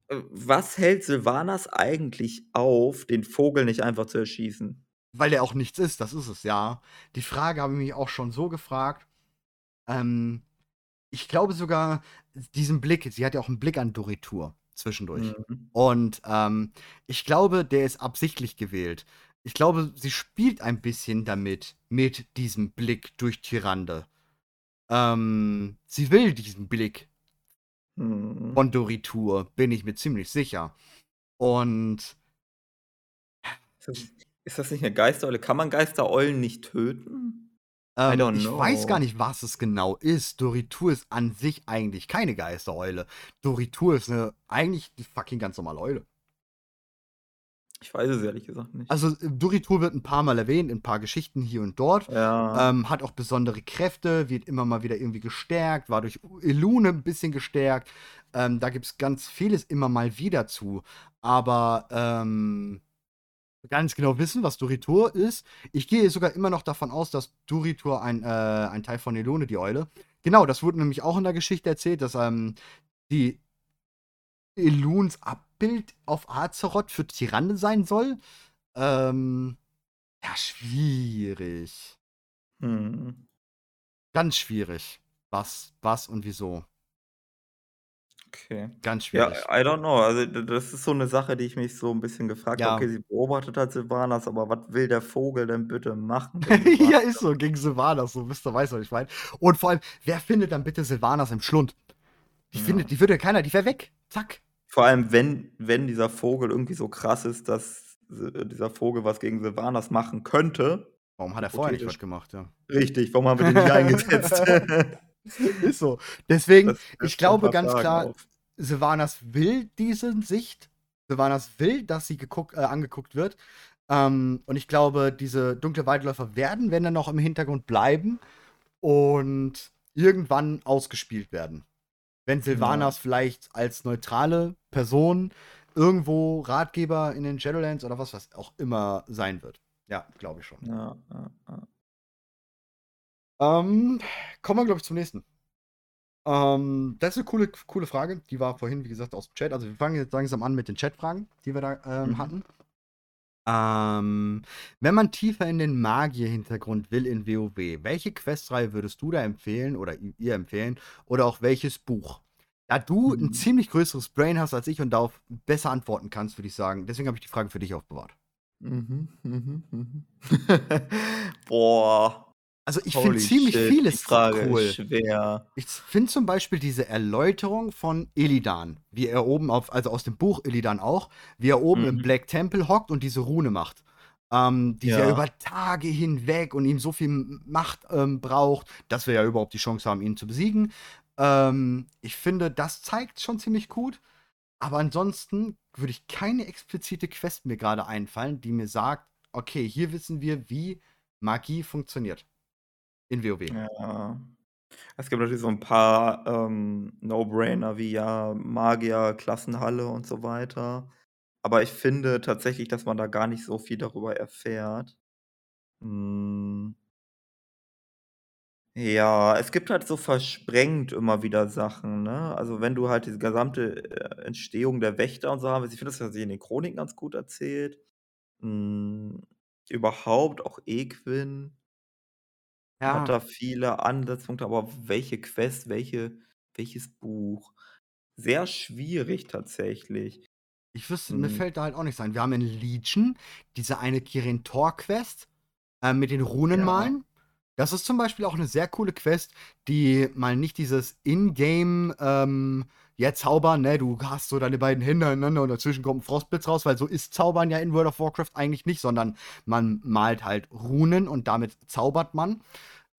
was hält Sylvanas eigentlich auf, den Vogel nicht einfach zu erschießen? Weil der auch nichts ist, das ist es, ja. Die Frage habe ich mich auch schon so gefragt. Ähm, ich glaube sogar, diesen Blick, sie hat ja auch einen Blick an Doritur zwischendurch. Mhm. Und ähm, ich glaube, der ist absichtlich gewählt. Ich glaube, sie spielt ein bisschen damit, mit diesem Blick durch Tyrande. Ähm, sie will diesen Blick Mhm. von Doritur, bin ich mir ziemlich sicher. Und Ist das nicht 'ne Geistereule? Kann man Geistereulen nicht töten? Ähm, ich weiß gar nicht, was es genau ist. Doritur ist an sich eigentlich keine Geistereule. Doritur ist 'ne eigentlich 'ne fucking ganz normale Eule. Ich weiß es ehrlich gesagt nicht. Also, äh, Doritur wird 'n paarmal erwähnt in 'n paar Geschichten hier und dort. Ja. Ähm, hat auch besondere Kräfte, wird immer mal wieder irgendwie gestärkt, war durch Elune 'n bisschen gestärkt. Ähm, da gibt's ganz vieles immer mal wieder zu. Aber, ähm, ganz genau wissen, was Doritur ist ich gehe sogar immer noch davon aus, dass Doritur ein äh, ein Teil von Elune, die Eule genau, das wurde nämlich auch in der Geschichte erzählt, dass, ähm, die Eluns Abbild auf Azeroth für Tyranne sein soll. Ähm, ja, schwierig. Mhm. Ganz schwierig. Was was und wieso. Okay. Ganz Ja, schwierig. I don't know. Also, das ist so 'ne Sache, die ich mich so 'n bisschen gefragt habe: Ja. „Okay, sie beobachtet halt Sylvanas, aber was will der Vogel denn bitte machen [LAUGHS] Ja, Sylvanas?“ ist so, gegen Sylvanas, so, wisst ihr weißt, was ich meine? Und vor allem, wer findet dann bitte Sylvanas im Schlund? Die Ja. findet die würde ja keiner die wäre weg. Zack. Vor allem, wenn wenn dieser Vogel irgendwie so krass ist, dass s dieser Vogel was gegen Sylvanas machen könnte Warum hat er vorher nicht was gemacht, ja? Richtig, warum haben wir den nicht [LAUGHS] eingesetzt? [LAUGHS] Ist so. Deswegen, Das ich glaube ganz klar, auf. Sylvanas will diese Sicht. Sylvanas will, dass sie geguckt äh, angeguckt wird. Ähm, und ich glaube, diese dunkle Waldläufer werden, wenn dann noch im Hintergrund bleiben und irgendwann ausgespielt werden. Wenn Ja. Sylvanas vielleicht als neutrale Person irgendwo Ratgeber in den Shadowlands oder was was auch immer sein wird. Ja, glaube ich schon. Ja, ja, ja. Ähm, kommen wir, glaube ich, zum nächsten. Ähm, das ist 'ne coole coole Frage. Die war vorhin, wie gesagt, aus'm Chat. Also, wir fangen jetzt langsam an mit den Chatfragen, die wir da, ähm, Mhm. hatten. Ähm, wenn man tiefer in den Magier-Hintergrund will in WoW, welche Questreihe würdest du da empfehlen oder ihr empfehlen oder auch welches Buch? Da du 'n Mhm. ziemlich größeres Brain hast als ich und darauf besser antworten kannst, würde ich sagen deswegen habe ich die Frage für dich aufbewahrt. Mhm, mhm, mhm. [LAUGHS] Boah. Also, ich finde ziemlich shit, die vieles Frage cool. ist schwer. Ich finde zum Beispiel diese Erläuterung von Illidan, wie er oben auf also, aus dem Buch Illidan auch, wie er oben im Mhm. Black Temple hockt und diese Rune macht. Ähm, die ja Ja. über Tage hinweg und ihm so viel Macht, ähm, braucht, dass wir ja überhaupt die Chance haben, ihn zu besiegen. Ähm, ich finde, das zeigt schon ziemlich gut. Aber ansonsten würde ich keine explizite Quest mir grade einfallen, die mir sagt: „Okay, hier wissen wir, wie Magie funktioniert.“ In WoW. Ja. Es gibt natürlich so 'n paar, ähm, No-Brainer wie, ja, Magier, Klassenhalle und so weiter. Aber ich finde tatsächlich, dass man da gar nicht so viel darüber erfährt. Hm. Ja, es gibt halt so versprengt immer wieder Sachen, ne? Also, wenn du halt diese gesamte, äh, Entstehung der Wächter und so haben willst ich finde, das wird in den Chroniken ganz gut erzählt. Hm, überhaupt auch Equin hat Ja. da viele Ansatzpunkte, aber welche Quest, welche welches Buch? Sehr schwierig tatsächlich. Ich wüsste mir Hm. fällt da halt auch nichts ein. Wir haben in Legion diese eine Kirin Tor Quest, ähm, mit den Ja. Runenmalen. Das ist zum Beispiel auch 'ne sehr coole Quest, die mal nicht dieses In-Game, ähm, ja, Zaubern, ne? Du hast so deine beiden Hände aneinander und dazwischen kommt 'n Frostblitz raus, weil so ist Zaubern ja in World of Warcraft eigentlich nicht, sondern man malt halt Runen und damit zaubert man.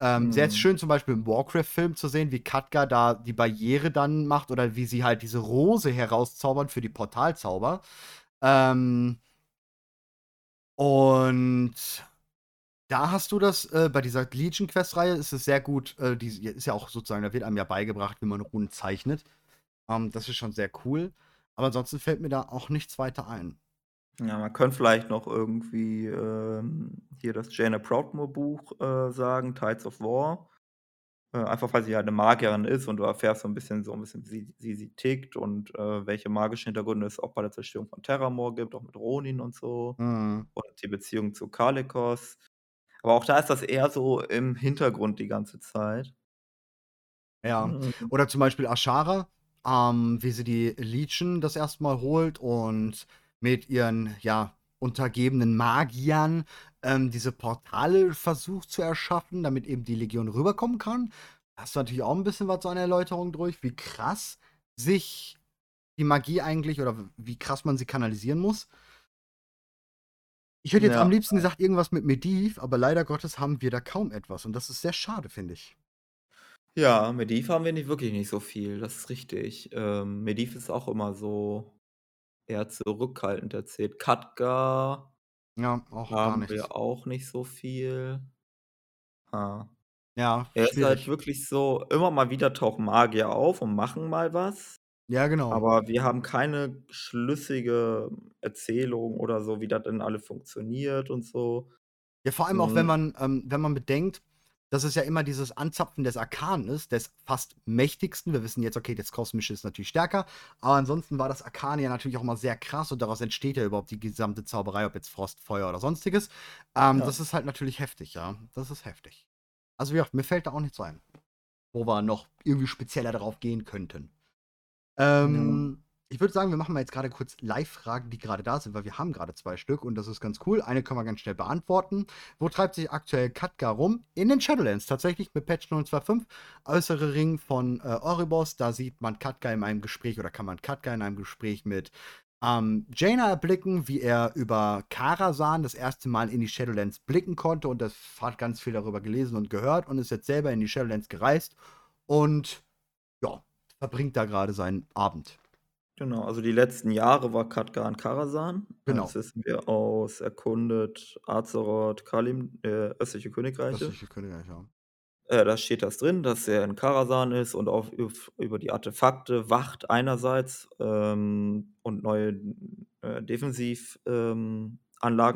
Ähm, sehr Mhm. schön zum Beispiel im Warcraft-Film zu sehen, wie Khadgar da die Barriere dann macht oder wie sie halt diese Rose herauszaubern für die Portalzauber. Ähm und da hast du das, äh bei dieser Legion-Quest-Reihe ist es sehr gut, äh, die ist ja auch sozusagen da wird einem ja beigebracht, wie man Runen zeichnet. Ähm, das ist schon sehr cool. Aber ansonsten fällt mir da auch nichts weiter ein. Ja, man könnte vielleicht noch irgendwie, ähm, hier das Jaina Proudmoore Buch, äh, sagen, Tides of War. Äh, einfach, weil sie halt 'ne Magierin ist und du erfährst so 'n bisschen so 'n bisschen, wie wie sie tickt und, äh, welche magischen Hintergründe es auch bei der Zerstörung von Terramore gibt, auch mit Ronin und so. Mhm. Und die Beziehung zu Kalecgos. Aber auch da ist das eher so im Hintergrund die ganze Zeit. Ja. Mhm. Oder zum Beispiel Azshara, ähm, wie sie die Legion das 1. Mal holt und mit ihren, ja, untergebenen Magiern, ähm, diese Portale versucht zu erschaffen, damit eben die Legion rüberkommen kann. Hast du natürlich auch 'n bisschen was an Erläuterung durch, wie krass sich die Magie eigentlich oder wie krass man sie kanalisieren muss. Ich hätte jetzt Ja. am liebsten gesagt, irgendwas mit Medivh, aber leider Gottes haben wir da kaum etwas und das ist sehr schade, finde ich. Ja, Medivh haben wir nicht wirklich nicht so viel, das ist richtig. Ähm, Medivh ist auch immer so eher zurückhaltend erzählt. Khadgar Ja, auch gar haben nichts. wir auch nicht so viel. Ah. Ja, Er ist halt schwierig. wirklich so immer mal wieder tauchen Magier auf und machen mal was. Ja, genau. Aber wir haben keine schlüssige Erzählung oder so, wie das denn alles funktioniert und so. Ja, vor allem auch, wenn Mhm. man ähm, wenn man bedenkt, dass es ja immer dieses Anzapfen des Arkanen ist, des fast mächtigsten. Wir wissen jetzt, okay, das Kosmische ist natürlich stärker, aber ansonsten war das Arkan ja natürlich auch mal sehr krass und daraus entsteht ja überhaupt die gesamte Zauberei, ob jetzt Frost, Feuer oder sonstiges. Ähm, Ja. Das ist halt natürlich heftig, ja. Das ist heftig. Also wie gesagt, mir fällt da auch nichts ein, wo wir noch irgendwie spezieller darauf gehen könnten. Ähm, Ich würde sagen, wir machen mal jetzt gerade kurz Live-Fragen, die gerade da sind, weil wir haben gerade zwei Stück und das ist ganz cool. Eine können wir ganz schnell beantworten. Wo treibt sich aktuell Katka rum? In den Shadowlands, tatsächlich mit Patch 025. Äußere Ring von äh, Oribos, da sieht man Katka in einem Gespräch oder kann man Katka in einem Gespräch mit ähm, Jaina erblicken, wie er über Karasan das erste Mal in die Shadowlands blicken konnte und das hat ganz viel darüber gelesen und gehört und ist jetzt selber in die Shadowlands gereist und ja, verbringt da gerade seinen Abend. Genau, also die letzten Jahre war Khadgar in Karasan. Genau. Das wissen wir aus Erkundet, Azeroth, Kalim, äh, östliche Königreiche. Östliche Königreich, ja. Äh, da steht das drin, dass er in Karasan ist und auf, üf- über die Artefakte wacht einerseits ähm, und neue äh, Defensivanlagen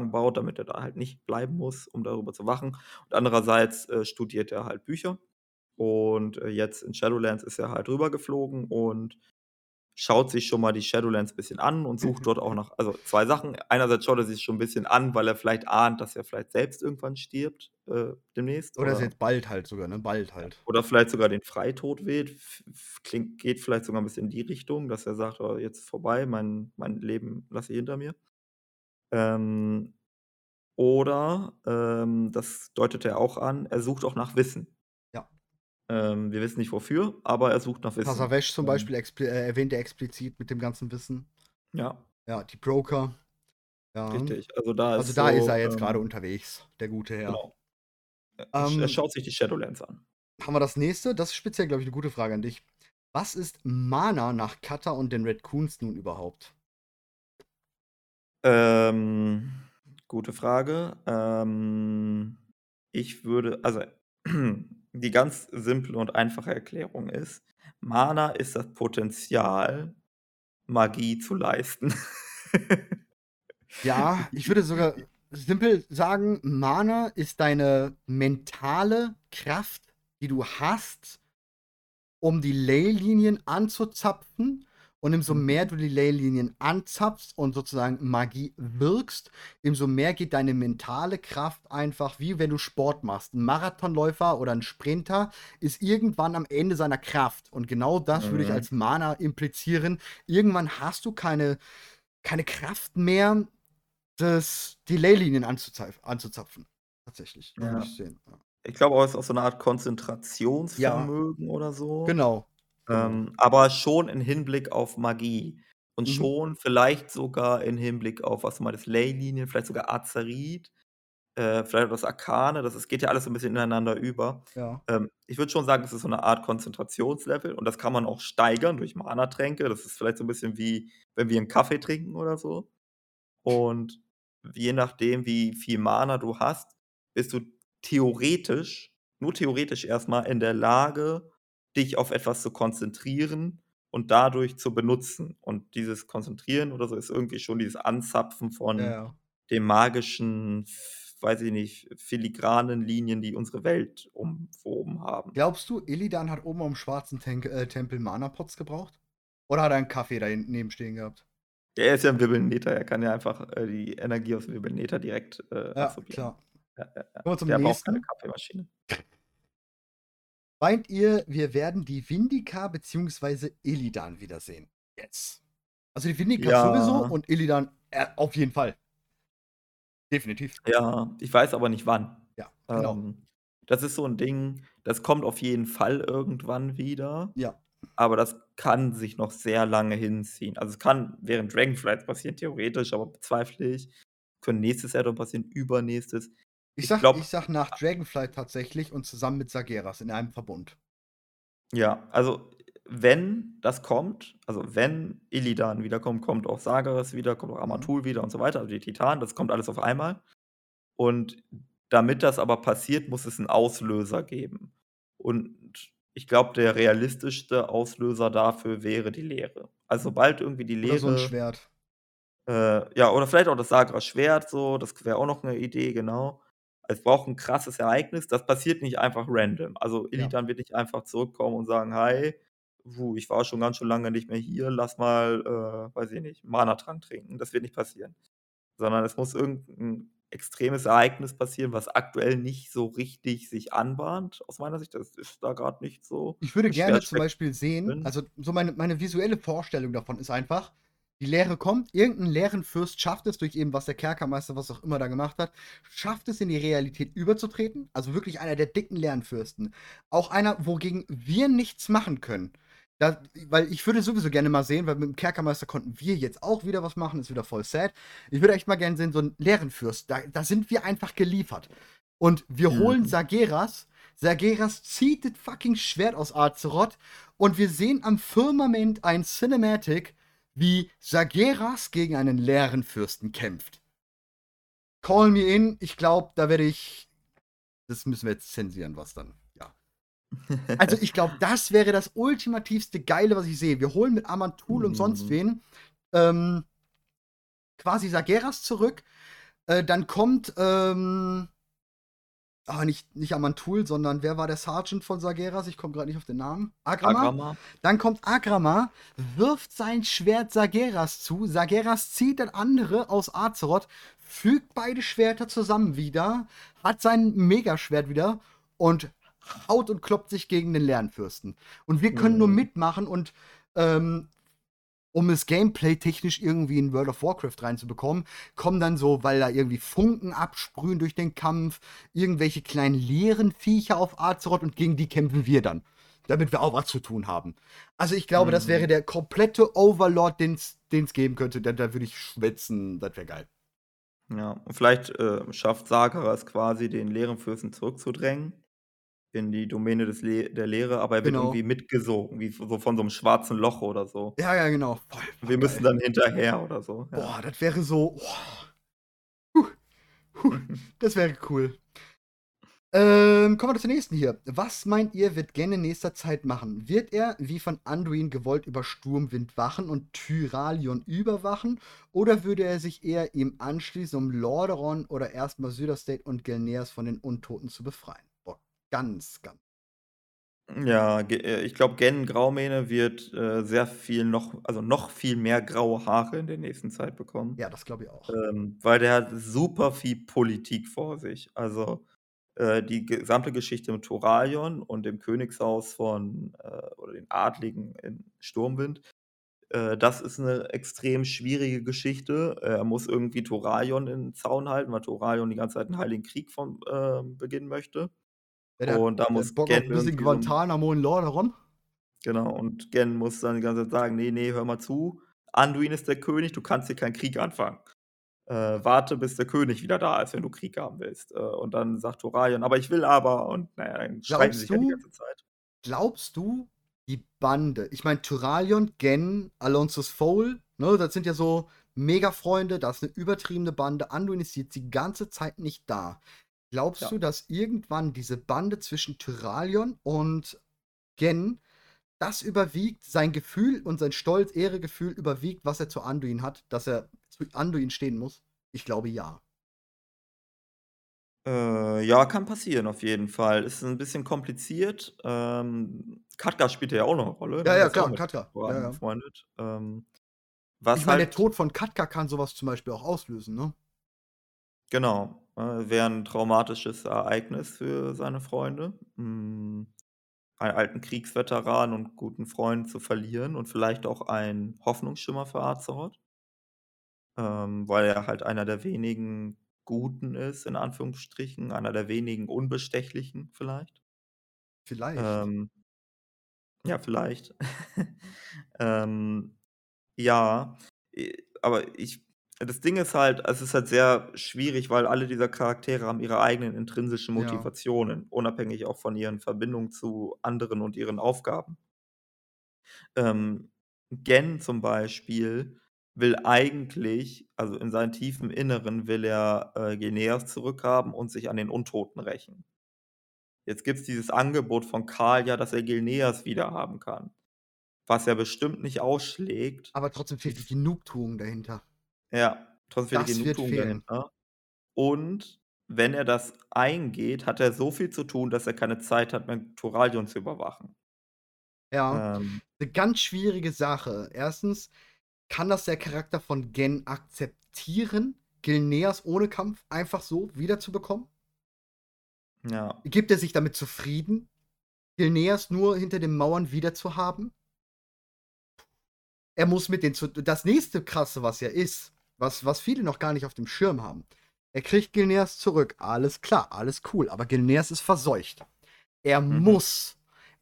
ähm, baut, damit er da halt nicht bleiben muss, um darüber zu wachen. Und andererseits äh, studiert er halt Bücher. Und äh, jetzt in Shadowlands ist er halt rübergeflogen und schaut sich schon mal die Shadowlands ein bisschen an und sucht dort auch nach, also zwei Sachen. Einerseits schaut er sich schon ein bisschen an, weil er vielleicht ahnt, dass er vielleicht selbst irgendwann stirbt äh, demnächst. Oder ist jetzt bald halt sogar, ne? Bald halt. Oder vielleicht sogar den Freitod wählt. F- Klingt, geht vielleicht sogar ein bisschen in die Richtung, dass er sagt, oh, jetzt ist vorbei, mein, mein Leben lasse ich hinter mir. Ähm, oder, ähm, das deutet er auch an, er sucht auch nach Wissen. Ähm, wir wissen nicht wofür, aber er sucht nach Wissen. Passavesh zum Ähm, Beispiel expli äh, erwähnt er explizit mit dem ganzen Wissen. Ja, Ja, die Broker. Ja. richtig. Also da ist Also da so, ist er jetzt ähm, gerade unterwegs, der gute Herr. Genau. Er, er Ähm, schaut sich die Shadowlands an. Haben wir das nächste? Das ist speziell, glaube ich, eine gute Frage an dich. Was ist Mana nach Kata und den Red Coons nun überhaupt? Ähm, gute Frage. Ähm, ich würde, also [CLEARS THROAT] die ganz simple und einfache Erklärung ist, Mana ist das Potenzial, Magie zu leisten. [LAUGHS] Ja, ich würde sogar simpel sagen, Mana ist deine mentale Kraft, die du hast, um die Leylinien anzuzapfen. Und umso Mhm. mehr du die Leylinien anzapfst und sozusagen Magie wirkst, umso mehr geht deine mentale Kraft einfach, wie wenn du Sport machst. Ein Marathonläufer oder ein Sprinter ist irgendwann am Ende seiner Kraft. Und genau das würde ich Mhm. als Mana implizieren. Irgendwann hast du keine, keine Kraft mehr, das, die Leylinien anzuzapfen, anzuzapfen. Tatsächlich. Ja. ich. Ja. Ich glaube auch, es ist auch so eine Art Konzentrationsvermögen oder so. Genau. Genau. Ähm, aber schon in Hinblick auf Magie. Und Mhm. schon vielleicht sogar in Hinblick auf, was du meinst, Leylinien, vielleicht sogar Azerit, äh, vielleicht auch das Arkane. Das, es geht ja alles so ein bisschen ineinander über. Ja. Ähm, ich würde schon sagen, es ist so eine Art Konzentrationslevel und das kann man auch steigern durch Mana-Tränke. Das ist vielleicht so ein bisschen wie, wenn wir einen Kaffee trinken oder so. Und je nachdem, wie viel Mana du hast, bist du theoretisch, nur theoretisch erstmal in der Lage, dich auf etwas zu konzentrieren und dadurch zu benutzen. Und dieses Konzentrieren oder so ist irgendwie schon dieses Anzapfen von Ja, ja. den magischen, weiß ich nicht, filigranen Linien, die unsere Welt umwoben haben. Glaubst du, Illidan hat oben am schwarzen Tank, äh, Tempel Mana-Pots gebraucht? Oder hat er einen Kaffee da hinten stehen gehabt? Er ist ja ein Wirbelneter, er kann ja einfach äh, die Energie aus dem Wirbelneter direkt äh, Ja, absorbieren. klar. Ja, ja, ja. Kommen wir zum Der braucht keine nächsten. Kaffeemaschine. Meint ihr, wir werden die Vindika bzw. Illidan wiedersehen? Jetzt. Also die Vindika Ja. sowieso und Illidan äh, auf jeden Fall. Definitiv. Ja, ich weiß aber nicht wann. Ja, genau. Ähm, das ist so ein Ding, das kommt auf jeden Fall irgendwann wieder, Ja. aber das kann sich noch sehr lange hinziehen. Also es kann während Dragonflights passieren, theoretisch, aber bezweifle ich. können nächstes Add-on passieren, übernächstes. Ich Ich sag glaube ich sage nach Dragonflight tatsächlich und zusammen mit Sageras in einem Verbund. Ja, also, wenn das kommt, also, wenn Illidan wiederkommt, kommt auch Sageras wieder, kommt auch Mhm. Amantul wieder und so weiter, also, die Titanen, das kommt alles auf einmal. Und damit das aber passiert, muss es 'n Auslöser geben. Und ich glaube, der realistischste Auslöser dafür wäre die Leere. Also, sobald irgendwie die Oder so 'n Leere Schwert. äh, ja, oder vielleicht auch das Sageras-Schwert so, das wäre auch noch 'ne Idee, genau. Es braucht 'n krasses Ereignis, das passiert nicht einfach random. Also, Ja. Illidan wird nicht einfach zurückkommen und sagen: „Hi, puh, ich war schon ganz schön lange nicht mehr hier, lass mal, äh, weiß ich nicht, Manatrank trinken.“ Das wird nicht passieren. Sondern es muss irgend 'n extremes Ereignis passieren, was aktuell nicht so richtig sich anbahnt aus meiner Sicht. Das ist da grad nicht so. Ich würde gerne zum Beispiel sehen also, so meine meine visuelle Vorstellung davon ist einfach, die Leere kommt, irgend 'n Leerenfürst schafft es durch eben was der Kerkermeister, was auch immer da gemacht hat, schafft es in die Realität überzutreten, also, wirklich einer der dicken Leerenfürsten. Auch einer, wogegen wir nichts machen können. Da weil ich würde sowieso gerne mal sehen weil mit dem Kerkermeister konnten wir jetzt auch wieder was machen, ist wieder voll sad. Ich würde echt mal gern sehen, so 'n Leerenfürst, da da sind wir einfach geliefert. Und wir holen Mhm. Sageras. Sageras zieht das fucking Schwert aus Azeroth und wir sehen am Firmament ein Cinematic, wie Sageras gegen einen Leerenfürsten kämpft. Call me in, ich glaube, da werde ich das müssen wir jetzt zensieren, was dann ja. [LAUGHS] Also, ich glaube, das wäre das ultimativste Geile, was ich sehe. Wir holen mit Amantul und sonst Mhm. wen, ähm, quasi Sageras zurück. Äh, dann kommt, ähm ah, nicht nicht Amantul, sondern wer war der Sergeant von Sageras? Ich komme grad nicht auf den Namen. Agrama? Agrama. Dann kommt Agrama, wirft sein Schwert Sageras zu. Sageras zieht das andere aus Azeroth, fügt beide Schwerter zusammen wieder, hat sein Megaschwert wieder und haut und kloppt sich gegen den Leerenfürsten. Und wir können nur Mhm. mitmachen und, ähm, um es gameplay-technisch irgendwie in World of Warcraft reinzubekommen, kommen dann so weil da irgendwie Funken absprühen durch den Kampf, irgendwelche kleinen Leerenviecher auf Azeroth und gegen die kämpfen wir dann, damit wir auch was zu tun haben. Also, ich glaube, das wäre Mhm. der komplette Overlord, den's den's geben könnte. Da da würde ich schwitzen, das wäre geil. Ja, und vielleicht, äh, schafft Sageras quasi, den Leerenfürsten zurückzudrängen in die Domäne des Le der Leere, aber er wird Genau. irgendwie mitgesogen, wie so von so 'nem schwarzen Loch oder so. Ja, ja, genau. Voll Wir müssen geil. dann hinterher oder so, ja. Boah, das wäre so oh. Huh. Huh. [LAUGHS] Das wäre cool. Ähm, kommen wir zur nächsten hier. Was meint ihr, wird Gen in nächster Zeit machen? Wird er, wie von Anduin gewollt, über Sturmwind wachen und Tyralion überwachen? Oder würde er sich eher ihm anschließen, um Lordaeron oder erstmal Süderstate und Gelneas von den Untoten zu befreien? Ganz, ganz Ja, ge äh, ich glaube, Gen Graumähne wird, äh, sehr viel noch also, noch viel mehr graue Haare in der nächsten Zeit bekommen. Ja, das glaube ich auch. Ähm, weil der hat super viel Politik vor sich. Also, äh, die gesamte Geschichte mit Thoralion und dem Königshaus von äh, oder den Adligen in Sturmwind, äh, das ist 'ne extrem schwierige Geschichte. Er muss irgendwie Thoralion in Zaun halten, weil Thoralion die ganze Zeit 'n heiligen Krieg von ähm, beginnen möchte. Ja, Und da muss Bock Gen 'n bisschen Guantanamo in Lordaeron. Genau, und Gen muss dann die ganze Zeit sagen: „Ne, ne, hör mal zu. Anduin ist der König, du kannst hier keinen Krieg anfangen. Äh, warte, bis der König wieder da ist, wenn du Krieg haben willst.“ Äh, und dann sagt Thoralion: „Aber ich will aber“ und na ja, dann streiten sich halt die ganze Zeit. glaubst du, die Bande ich meine, Thoralion, Gen, Alonso's Foal, ne, das sind ja so Megafreunde, das ist 'ne übertriebene Bande. Anduin ist jetzt die ganze Zeit nicht da. Glaubst Ja. du, dass irgendwann diese Bande zwischen Thoralion und Gen das überwiegt, sein Gefühl und sein Stolz, Ehregefühl überwiegt, was er zu Anduin hat, dass er zu Anduin stehen muss? Ich glaube, ja. Äh, ja, kann passieren auf jeden Fall. Ist 'n bisschen kompliziert. Ähm, Khadgar spielt ja auch noch 'ne Rolle, Ja, ne? ja, Der klar, Khadgar. Ja, ja. Ähm, Ich was meine, der halt Tod von Khadgar kann so was zum Beispiel auch auslösen, ne? Genau, wäre 'n traumatisches Ereignis für seine Freunde, hm, einen alten Kriegsveteran und guten Freund zu verlieren und vielleicht auch ein Hoffnungsschimmer für Azeroth. Ähm, weil er halt einer der wenigen Guten ist, in Anführungsstrichen, einer der wenigen Unbestechlichen vielleicht. Vielleicht. Ähm ja, vielleicht. [LAUGHS] Ähm, ja, aber ich Das Ding ist halt es ist halt sehr schwierig, weil alle dieser Charaktere haben ihre eigenen intrinsischen Ja. Motivationen, unabhängig auch von ihren Verbindungen zu anderen und ihren Aufgaben. Ähm, Gen zum Beispiel will eigentlich also in seinem tiefen Inneren will er, äh, Geneas zurückhaben und sich an den Untoten rächen. Jetzt gibt's dieses Angebot von Kalia, dass er Gilneas wiederhaben kann, was er bestimmt nicht ausschlägt. Aber trotzdem fehlt die Genugtuung dahinter. Ja, trotzdem Das wird Genugtuung dahinter. Und wenn er das eingeht, hat er so viel zu tun, dass er keine Zeit hat mehr, Thoralion zu überwachen. Ja, Ähm. 'ne ganz schwierige Sache. 1. kann das der Charakter von Gen akzeptieren, Gilneas ohne Kampf einfach so wiederzubekommen? Ja. Gibt er sich damit zufrieden, Gilneas nur hinter den Mauern wiederzuhaben? Er muss mit den zu das nächste Krasse, was ja ist, was was viele noch gar nicht auf dem Schirm haben. Er kriegt Gilneas zurück. Alles klar, alles cool, aber Gilneas ist verseucht. Er Mhm. muss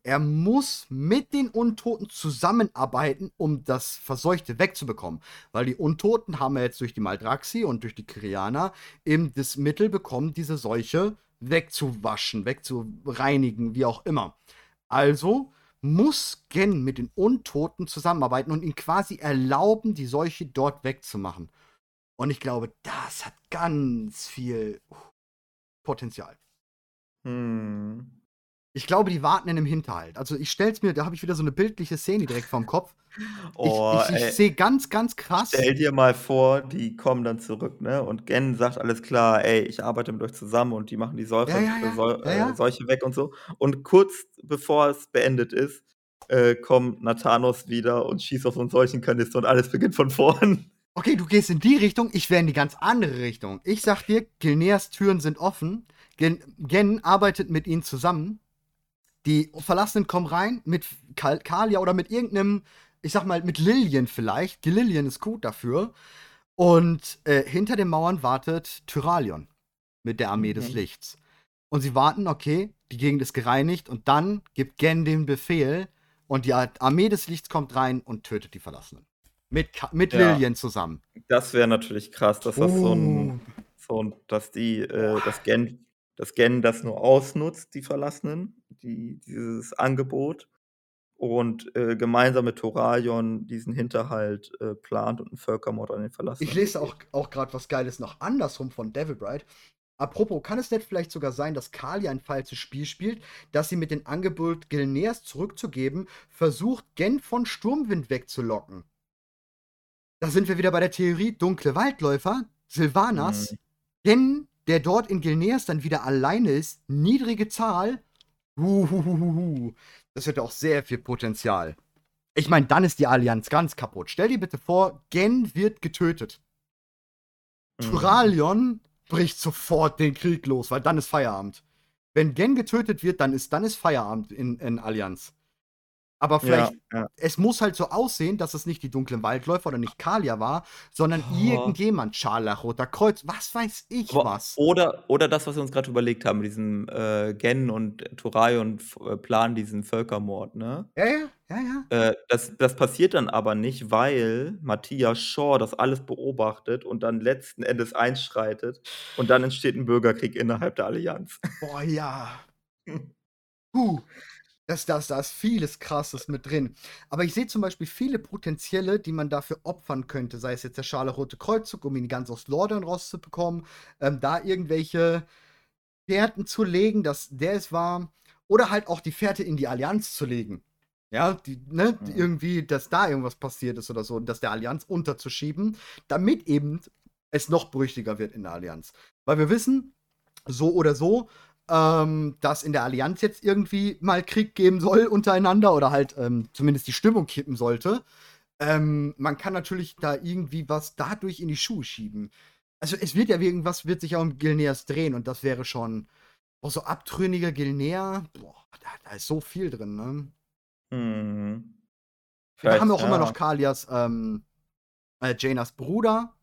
er muss mit den Untoten zusammenarbeiten, um das Verseuchte wegzubekommen, weil die Untoten haben ja jetzt durch die Maldraxi und durch die Kyrianer eben das Mittel bekommen, diese Seuche wegzuwaschen, wegzureinigen, wie auch immer. Also muss Gen mit den Untoten zusammenarbeiten und ihnen quasi erlauben, die Seuche dort wegzumachen. Und ich glaube, das hat ganz viel Potenzial. Mhm. Ich glaube, die warten in 'nem Hinterhalt. Also, ich stelle es mir da habe ich wieder so 'ne bildliche Szene direkt vorm Kopf. Ich Oh, ich ich ey. sehe ganz, ganz krass Stell dir mal vor, die kommen dann zurück, ne, und Gen sagt: „Alles klar, ey, ich arbeite mit euch zusammen“ und die machen die Ja, Säufe ja, äh, ja. Ja, äh, ja. Seuche weg und so. Und kurz bevor es beendet ist, äh, kommt Nathanos wieder und schießt auf so 'n Seuchenkanister und alles beginnt von [LAUGHS] vorn. Okay, du gehst in die Richtung, ich wäre in die ganz andere Richtung. Ich sage dir, Gilneas Türen sind offen. Gen Gen arbeitet mit ihnen zusammen. Die Verlassenen kommen rein mit Kal Kalia oder mit irgend 'nem ich sage mal, mit Lilien vielleicht. Die Lilien ist gut dafür. Und, äh, hinter den Mauern wartet Tyralion mit der Armee des Mhm. Lichts. Und sie warten, okay, die Gegend ist gereinigt und dann gibt Gen den Befehl und die Ar Armee des Lichts kommt rein und tötet die Verlassenen. Mit Ka mit Ja. Lilien zusammen. Das wäre natürlich krass, dass das so 'n Uh. so dass die, äh dass Gen dass Gen das nur ausnutzt, die Verlassenen, die dieses Angebot und, äh, gemeinsam mit Thoralion diesen Hinterhalt, äh, plant und 'n Völkermord an den Ich Verlassenen lese auch auch grad was Geiles noch andersrum von Devil Bride. Apropos, kann es nicht vielleicht sogar sein, dass Kalia ein falsches Spiel spielt, dass sie mit dem Angebot, Gilneas zurückzugeben, versucht, Gen von Sturmwind wegzulocken? Da sind wir wieder bei der Theorie dunkle Waldläufer, Sylvanas, Mhm. Gen, der dort in Gilneas dann wieder alleine ist, niedrige Zahl. Huhuhuhu. Das hätte auch sehr viel Potenzial. Ich meine, dann ist die Allianz ganz kaputt. Stell dir bitte vor, Gen wird getötet. Mhm. Tyralion bricht sofort den Krieg los, weil dann ist Feierabend. Wenn Gen getötet wird, dann ist dann ist Feierabend in in Allianz. Aber Ja, vielleicht ja. es muss halt so aussehen, dass es nicht die dunklen Waldläufer oder nicht Kalia war, sondern Oh. irgendjemand, Scharlach, Roter Kreuz, was weiß ich Aber was. oder oder das, was wir uns grad überlegt haben mit diesem, äh, Gen und Thoralion f äh, planen diesen Völkermord, ne? Ja, ja, ja, ja. Äh, das das passiert dann aber nicht, weil Matthias Shaw das alles beobachtet und dann letzten Endes einschreitet und dann entsteht 'n Bürgerkrieg innerhalb der Allianz. Boah, ja. [LAUGHS] Puh. Das das da ist vieles Krasses mit drin. Aber ich sehe zum Beispiel viele Potenziale, die man dafür opfern könnte, sei es jetzt der Scharlachrote Kreuzzug, um ihn ganz aus Lordaeron rauszubekommen, ähm, da irgendwelche Fährten zu legen, dass der es war, oder halt auch die Fährte in die Allianz zu legen. Ja, die ne, Mhm. irgendwie, dass da irgendwas passiert ist oder so, das der Allianz unterzuschieben, damit eben es noch brüchiger wird in der Allianz. Weil wir wissen, so oder so, ähm, dass in der Allianz jetzt irgendwie mal Krieg geben soll untereinander oder halt, ähm, zumindest die Stimmung kippen sollte. Ähm, man kann natürlich da irgendwie was dadurch in die Schuhe schieben. Also, es wird ja irgendwas wird sich ja um Gilneas drehen und das wäre schon boah, so abtrünniger Gilnea, boah, da da ist so viel drin, ne? Mhm. Wir haben auch immer noch ja. Kalias, ähm, äh, Janas Bruder,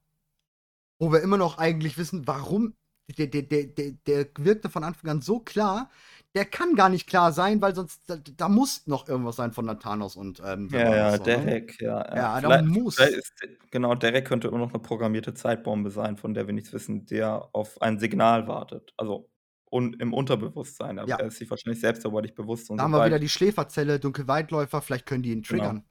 wo wir immer noch eigentlich wissen, warum der, der, der, der, wirkte von Anfang an so klar, der kann gar nicht klar sein, weil sonst da, da muss noch irgendwas sein von Nathanos und ähm, Ja, ja, so, ne? Derek, ja, ja. Ja, da muss. ist, genau, Derek könnte immer noch eine programmierte Zeitbombe sein, von der wir nichts wissen, der auf ein Signal wartet. Also un im Unterbewusstsein. Aber Ja. er ist sich wahrscheinlich selbst darüber nicht bewusst. Und Da haben wir wieder die Schläferzelle, Dunkelweitläufer, vielleicht können die ihn genau, triggern. genau,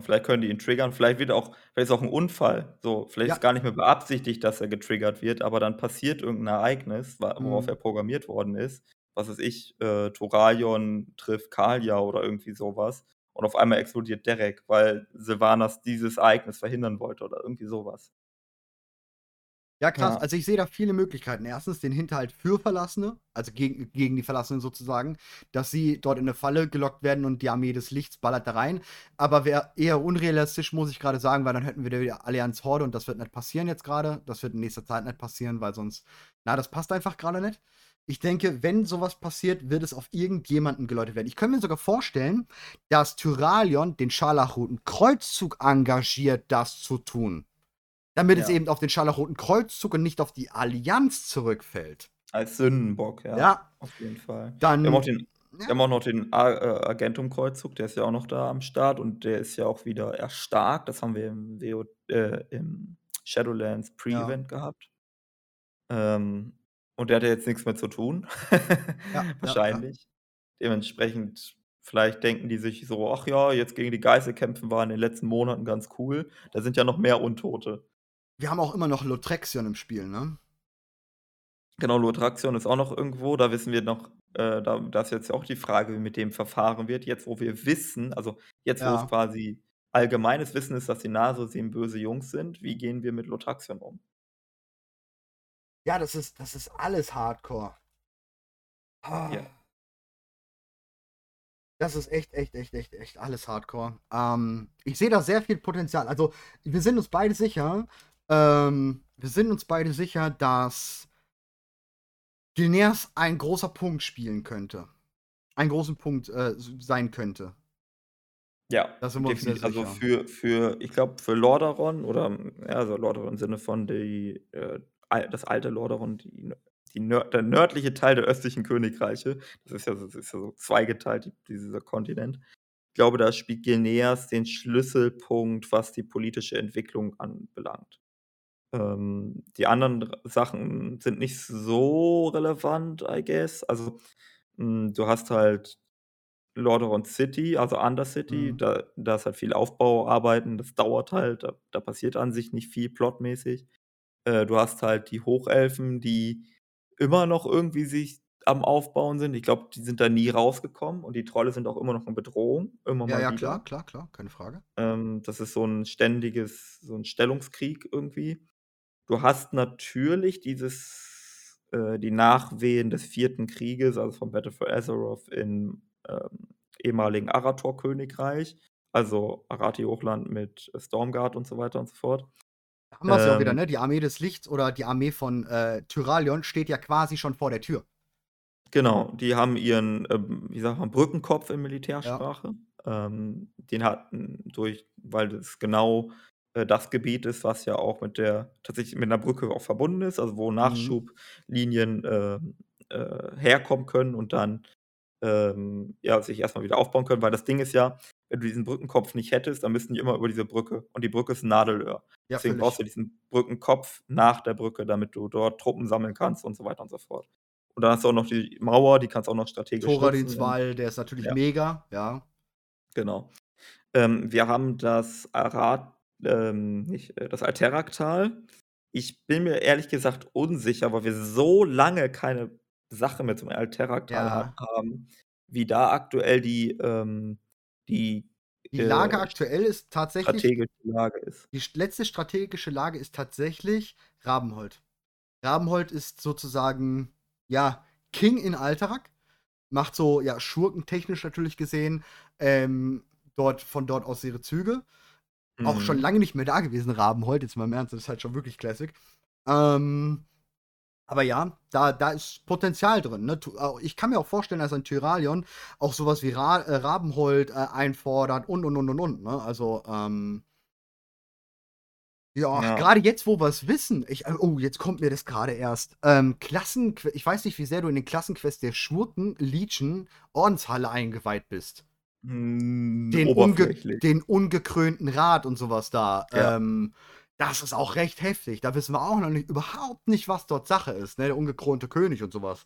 vielleicht können die ihn triggern. Vielleicht wird auch, vielleicht ist auch ein Unfall. So, vielleicht Ja. ist gar nicht mehr beabsichtigt, dass er getriggert wird, aber dann passiert irgendein Ereignis, worauf Mhm. er programmiert worden ist. Was weiß ich, äh, Thoraion trifft Kalia oder irgendwie sowas. Und auf einmal explodiert Derek, weil Sylvanas dieses Ereignis verhindern wollte oder irgendwie sowas. Ja, krass. Ja. Also ich sehe da viele Möglichkeiten. Erstens den Hinterhalt für Verlassene, also gegen, gegen die Verlassenen sozusagen, dass sie dort in eine Falle gelockt werden und die Armee des Lichts ballert da rein. Aber wäre eher unrealistisch, muss ich gerade sagen, weil dann hätten wir wieder Allianz Horde und das wird nicht passieren jetzt gerade. Das wird in nächster Zeit nicht passieren, weil sonst, na, das passt einfach gerade nicht. Ich denke, wenn sowas passiert, wird es auf irgendjemanden geläutet werden. Ich könnte mir sogar vorstellen, dass Tyralion den Scharlachroten Kreuzzug engagiert, das zu tun. Damit es Ja. eben auf den Scharlachroten Kreuzzug und nicht auf die Allianz zurückfällt. Als Sündenbock, ja. Ja, Auf jeden Fall. dann. Wir haben auch den, wir Ja, haben auch noch den äh, Agentum-Kreuzzug, der ist ja auch noch da am Start und der ist ja auch wieder erstarkt. Das haben wir im, WO, äh, im Shadowlands ja. Pre-Event gehabt. Ähm, und der hat ja jetzt nichts mehr zu tun. [LAUGHS] Ja, [LAUGHS] ja, ja. Wahrscheinlich. Dementsprechend, vielleicht denken die sich so, ach ja, jetzt gegen die Geißel kämpfen war in den letzten Monaten ganz cool. Da sind ja noch mehr Untote. Wir haben auch immer noch Lotrexion im Spiel, ne? Genau, Lotraktion ist auch noch irgendwo. Da wissen wir noch, äh, da, da ist jetzt auch die Frage, wie mit dem verfahren wird. Jetzt, wo wir wissen, also jetzt, wo es Ja. quasi allgemeines Wissen ist, dass die Nase-Sieben böse Jungs sind, wie gehen wir mit Lotraktion um? Ja, das ist, das ist alles Hardcore. Ah. Ja. Das ist echt, echt, echt, echt, echt alles Hardcore. Ähm, ich sehe da sehr viel Potenzial. Also, wir sind uns beide sicher, ähm, wir sind uns beide sicher, dass Gilneas ein großer Punkt spielen könnte. Einen großen Punkt äh, sein könnte. Ja, Da sind wir definitiv. Also für, für, ich glaube, für Lordaeron oder, ja, also Lordaeron im Sinne von die, äh, das alte Lordaeron, die, die nör der nördliche Teil der östlichen Königreiche, das ist ja, so- das ist ja so zweigeteilt, die, dieser Kontinent. Ich glaube, da spielt Gilneas den Schlüsselpunkt, was die politische Entwicklung anbelangt. Ähm, die anderen Sachen sind nicht so relevant, I guess. Also, mh, du hast halt Lordaeron City, also Undercity, Mhm. da, da ist halt viel Aufbauarbeiten, das dauert halt, da, da passiert an sich nicht viel plotmäßig. Äh, du hast halt die Hochelfen, die immer noch irgendwie sich am Aufbauen sind. Ich glaube, die sind da nie rausgekommen und die Trolle sind auch immer noch eine Bedrohung, immer Ja, ja, wieder. klar, klar, klar, keine Frage. Ähm, das ist so ein ständiges, so ein Stellungskrieg irgendwie. Du hast natürlich dieses, äh, die Nachwehen des vierten Krieges, also vom Battle for Azeroth im ähm, ehemaligen Arator-Königreich, also Arati-Hochland mit Stormguard und so weiter und so fort. Da haben wir es ja auch wieder, Ähm, ne? Die Armee des Lichts oder die Armee von äh, Tyralion steht ja quasi schon vor der Tür. Genau, die haben ihren, ähm, wie sagt man, Brückenkopf in Ja. Militärsprache. Ähm, den hatten durch, weil das genau äh, das Gebiet ist, was ja auch mit der, tatsächlich mit einer Brücke auch verbunden ist, also wo Mhm. Nachschublinien äh, herkommen können und dann ähm, ja, sich erstmal wieder aufbauen können, weil das Ding ist ja, wenn du diesen Brückenkopf nicht hättest, dann müssten die immer über diese Brücke und die Brücke ist ein Nadelöhr. Ja, Deswegen brauchst du diesen Brückenkopf nach der Brücke, damit du dort Truppen sammeln kannst und so weiter und so fort. Und dann hast du auch noch die Mauer, die kannst du auch noch strategisch Thoradins-Wall, der ist natürlich ja, mega, ja. genau. Ähm, wir haben das Arat, ähm, nicht, äh, das Alteraktal. Ich bin mir ehrlich gesagt unsicher, weil wir so lange keine Sache mehr zum Alteraktal ha Ja. haben, wie da aktuell die, ähm, die Die Lage äh, aktuell ist tatsächlich, ist. die letzte strategische Lage ist tatsächlich Rabenhold. Rabenhold ist sozusagen, ja, King in Alterak. Macht so, ja, schurkentechnisch natürlich gesehen, ähm, dort, von dort aus ihre Züge. Auch schon Mhm. lange nicht mehr da gewesen, Rabenhold, jetzt mal im Ernst, das ist halt schon wirklich Classic. Ähm, aber ja, da, da ist Potenzial drin. Ne? Ich kann mir auch vorstellen, dass ein Tyralion auch sowas wie Ra äh, Rabenhold äh, einfordert und und und und und. Ne? Also, ähm, Ja, Ja. grade jetzt, wo wir's wissen. Ich äh, oh, jetzt kommt mir das grade erst. Ähm, Klassenque ich weiß nicht, wie sehr du in den Klassenquests der Schurken Legion Ordenshalle eingeweiht bist. Hm, Den unge den ungekrönten Rat und so was da. Ja. Ähm, das ist auch recht heftig. Da wissen wir auch noch nicht überhaupt nicht, was dort Sache ist, ne? Der ungekrönte König und so was.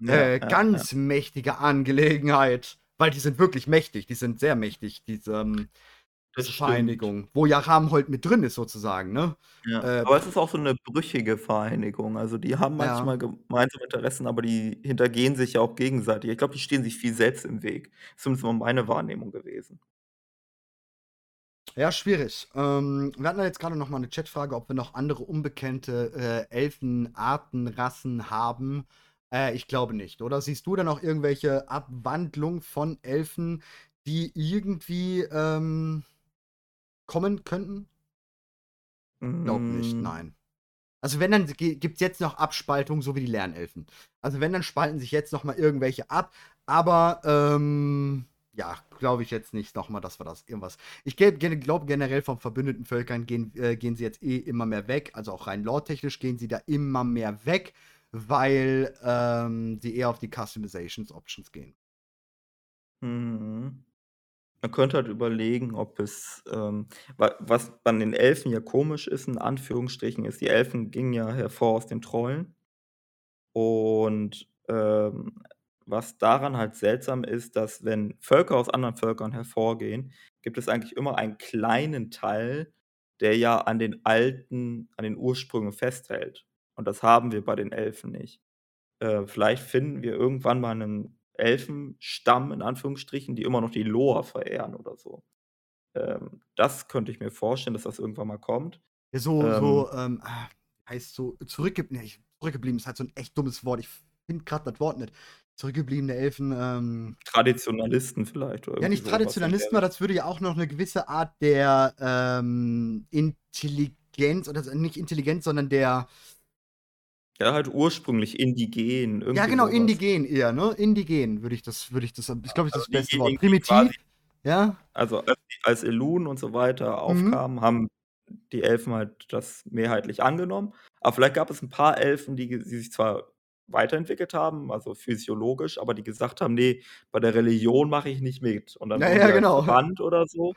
Ja, Äh, ja, ganz mächtige Angelegenheit, weil die sind wirklich mächtig. Die sind sehr mächtig, diese, ähm. Vereinigung, wo ja Ramholt mit drin ist sozusagen, ne? Ja, Äh aber es ist auch so 'ne brüchige Vereinigung. Also, die haben Ja. manchmal gemeinsame Interessen, aber die hintergehen sich ja auch gegenseitig. Ich glaube, die stehen sich viel selbst im Weg. Ist zumindest mal meine Wahrnehmung gewesen. Ja, schwierig. Ähm, wir hatten da jetzt grade noch mal 'ne Chatfrage, ob wir noch andere unbekannte, äh, Elfenarten, Rassen haben. Äh, ich glaube nicht, oder? Siehst du da noch irgendwelche Abwandlungen von Elfen, die irgendwie, ähm, kommen könnten? Glaube nicht, Hm. nein. Also, wenn, dann ge gibt's jetzt noch Abspaltungen, so wie die Lernelfen. Also, wenn, dann spalten sich jetzt noch mal irgendwelche ab, aber, ähm, ja, glaube ich jetzt nicht noch mal, dass wir das irgendwas ich glaube generell von verbündeten Völkern gehen äh, gehen sie jetzt eh immer mehr weg. Also, auch rein lore-technisch gehen sie da immer mehr weg, weil, ähm, sie eher auf die Customizations Options gehen. Mhm. Man könnte halt überlegen, ob es, ähm wa was an den Elfen ja komisch ist, in Anführungsstrichen, ist, die Elfen gingen ja hervor aus den Trollen. Und, ähm, was daran halt seltsam ist, dass, wenn Völker aus anderen Völkern hervorgehen, gibt es eigentlich immer einen kleinen Teil, der ja an den alten an den Ursprüngen festhält. Und das haben wir bei den Elfen nicht. Äh, vielleicht finden wir irgendwann mal 'nen Elfenstamm in Anführungsstrichen, die immer noch die Lore verehren oder so. Ähm, das könnte ich mir vorstellen, dass das irgendwann mal kommt. Ja, so Ähm so, ähm, ah, heißt so zurückgeb ne, ich zurückgeblieben ist halt so 'n echt dummes Wort. Ich finde grad das Wort nicht. Zurückgebliebene Elfen, ähm Traditionalisten vielleicht oder Ja, nicht Traditionalisten, weil das würde ja auch noch 'ne gewisse Art der, ähm, Intelligenz oder s nicht Intelligenz, sondern der Ja, halt ursprünglich indigen, Ja, genau, so was. indigen eher, ne? Indigen würde ich das würde ich das ist, glaube ich, Also das beste Wort. Primitiv, ja? Also, als Elun und so weiter Mhm. aufkamen, haben die Elfen halt das mehrheitlich angenommen. Aber vielleicht gab es 'n paar Elfen, die die sich zwar weiterentwickelt haben, also physiologisch, aber die gesagt haben: „Ne, bei der Religion mache ich nicht mit.“ Und dann Ja, ja, die halt genau. [LAUGHS] verbannt oder so.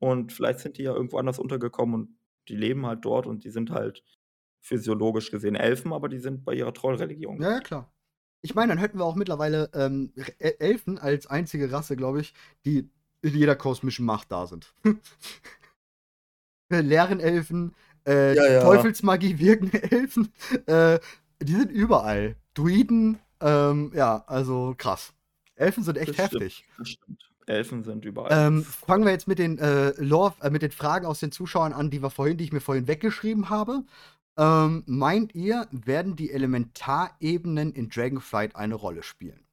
Und vielleicht sind die ja irgendwo anders untergekommen und die leben halt dort und die sind halt physiologisch gesehen Elfen, aber die sind bei ihrer Trollreligion Ja, ja, klar. Ich meine, dann hätten wir auch mittlerweile, ähm, Elfen als einzige Rasse, glaube ich, die in jeder kosmischen Macht da sind. [LAUGHS] Äh, Lehren-Elfen, äh, Ja, ja. Teufelsmagie wirkende [LAUGHS] Elfen, äh, die sind überall. Druiden, ähm, ja, also krass. Elfen sind echt Das stimmt, heftig. das stimmt. Elfen sind überall. Ähm, fangen wir jetzt mit den, äh, Lore äh, mit den Fragen aus den Zuschauern an, die wir vorhin die ich mir vorhin weggeschrieben habe. Ähm, meint ihr, werden die Elementarebenen in Dragonflight eine Rolle spielen?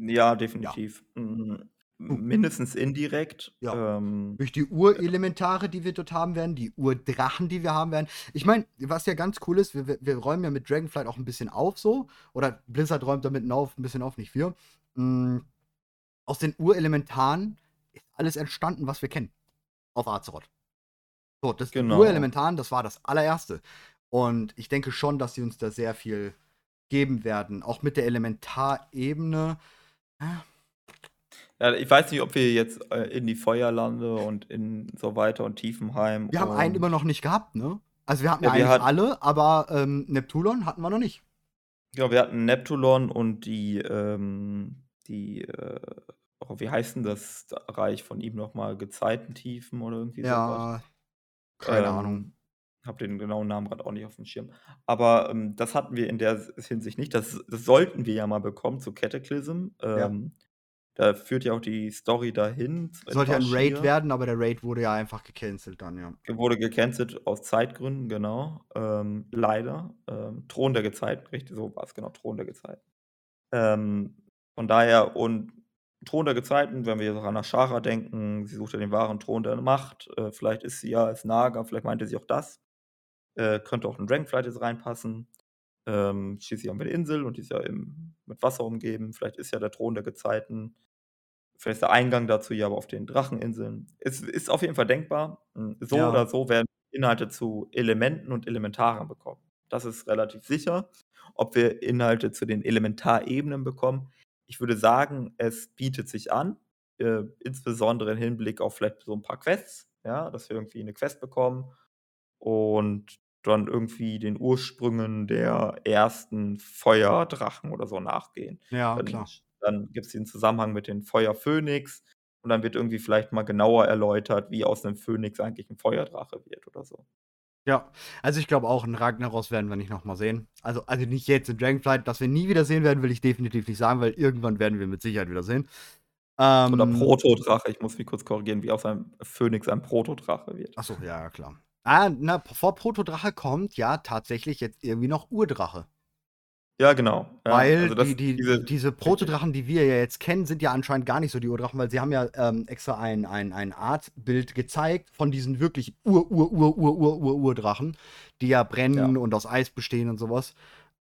Ja, Ja. definitiv. Hm, Gut. mindestens indirekt. Ja. Ähm Durch die Urelementare, die wir dort haben werden, die Urdrachen, die wir haben werden. Ich meine, was ja ganz cool ist, wir wir räumen ja mit Dragonflight auch 'n bisschen auf so oder Blizzard räumt damit auf 'n bisschen auf, nicht wir. Hm, aus den Urelementaren ist alles entstanden, was wir kennen auf Azeroth. So, das Genau. Urelementaren, das war das Allererste. Und ich denke schon, dass sie uns da sehr viel geben werden, auch mit der Elementarebene. Ja. Ich weiß nicht, ob wir jetzt, äh, in die Feuerlande und in so weiter und Tiefenheim Wir haben einen immer noch nicht gehabt, ne? Also, wir hatten Ja, wir eigentlich hatten alle, aber, ähm, Neptulon hatten wir noch nicht. Ja, wir hatten Neptulon und die, ähm die, äh oh, wie heißt 'n das Reich von ihm noch mal? Gezeitentiefen oder irgendwie? Ja, keine Ahnung. Habe den genauen Namen grad auch nicht aufm Schirm. Aber, ähm, das hatten wir in der Hinsicht nicht. Das das sollten wir ja mal bekommen zu Cataclysm. Ja. Ähm, da führt ja auch die Story dahin Sollte ja 'n Raid Vashj'ir. werden, aber der Raid wurde ja einfach gecancelt dann, ja. Wurde gecancelt aus Zeitgründen, genau. Ähm, leider. Ähm, Thron der Gezeiten, richtig, so war's, genau, Thron der Gezeiten. Ähm, von daher und Thron der Gezeiten, wenn wir jetzt auch an Azshara denken, sie sucht ja den wahren Thron der Macht. Äh, vielleicht ist sie ja als Naga, vielleicht meinte sie auch das. Äh, könnte auch in Dragonflight jetzt reinpassen. Ähm, schließlich haben wir 'ne Insel und die ist ja im mit Wasser umgeben. Vielleicht ist ja der Thron der Gezeiten vielleicht ist der Eingang dazu ja aber auf den Dracheninseln. Es ist auf jeden Fall denkbar. Hm, so Ja. oder so werden Inhalte zu Elementen und Elementaren bekommen. Das ist relativ sicher. Ob wir Inhalte zu den Elementarebenen bekommen, ich würde sagen, es bietet sich an, äh, insbesondere im Hinblick auf vielleicht so 'n paar Quests, ja, dass wir irgendwie 'ne Quest bekommen und dann irgendwie den Ursprüngen der ersten Feuerdrachen oder so nachgehen. Ja, Dann klar. dann gibt's den Zusammenhang mit den Feuerphönix und dann wird irgendwie vielleicht mal genauer erläutert, wie aus 'nem Phönix eigentlich 'n Feuerdrache wird oder so. Ja, also, ich glaube auch, 'n Ragnaros werden wir nicht noch mal sehen. Also also, nicht jetzt in Dragonflight, dass wir nie wieder sehen werden, will ich definitiv nicht sagen, weil irgendwann werden wir mit Sicherheit wieder sehen. Oder Ähm Protodrache, ich muss mich kurz korrigieren, wie aus einem Phönix ein Protodrache wird. Ach so, ja, ja, klar. Ah, na, vor Protodrache kommt ja tatsächlich jetzt irgendwie noch Urdrache. Ja, genau. Ja, Weil also, das die die diese diese. Protodrachen, die wir ja jetzt kennen, sind ja anscheinend gar nicht so die Urdrachen, weil sie haben ja, ähm, extra ein ein ein Artbild gezeigt von diesen wirklich Ur Ur Ur Ur Ur Ur Urdrachen, die ja brennen Ja. und aus Eis bestehen und so was.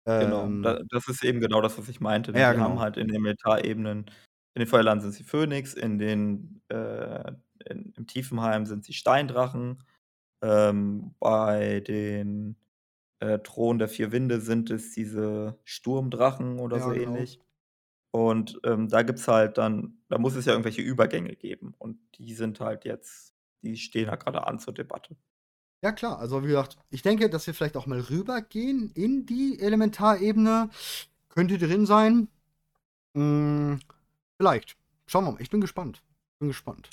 Genau, Ähm da das ist eben genau das, was ich meinte? Ja, Die haben genau. halt in den Elementarebenen in den Feuerlanden sind sie Phönix, in den äh, in im Tiefenheim sind sie Steindrachen, ähm, bei den, äh, Thron der 4 Winde sind es diese Sturmdrachen oder so Ja, genau. ähnlich. Und, ähm, da gibt's halt dann da muss es ja irgendwelche Übergänge geben und die sind halt jetzt die stehen halt grade an zur Debatte. Ja klar, also, wie gesagt, ich denke, dass wir vielleicht auch mal rübergehen in die Elementarebene. Könnte drin sein. Hm, vielleicht. Schauen wir mal. Ich bin gespannt. Bin gespannt.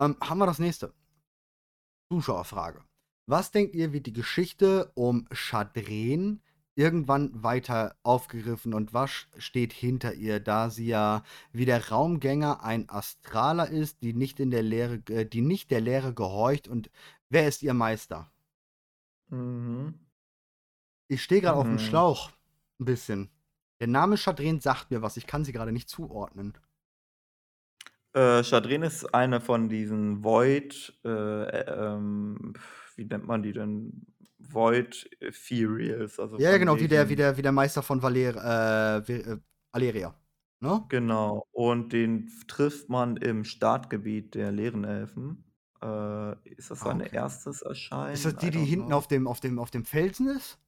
Ähm, haben wir das Nächste. Zuschauerfrage. Was denkt ihr, wird die Geschichte um Chadren irgendwann weiter aufgegriffen und was steht hinter ihr, da sie ja wie der Raumgänger ein Astraler ist, die nicht in der Lehre äh, die nicht der Lehre gehorcht und wer ist ihr Meister? Mhm. Ich stehe grad auf'm Mhm. Schlauch 'n bisschen. Der Name Chadren sagt mir was, ich kann sie grade nicht zuordnen. Äh, Chadren ist eine von diesen Void äh, äh, ähm, wie nennt man die denn? Void Ethereals, also, Ja, genau, wie der wie der wie der Meister von Valer äh, äh, Valeria, ne? Genau, und den trifft man im Startgebiet der leeren Elfen. Äh, ist das Ah, sein okay. erstes Ist Erscheinen? das I die, die hinten know. auf dem auf dem auf dem Felsen ist?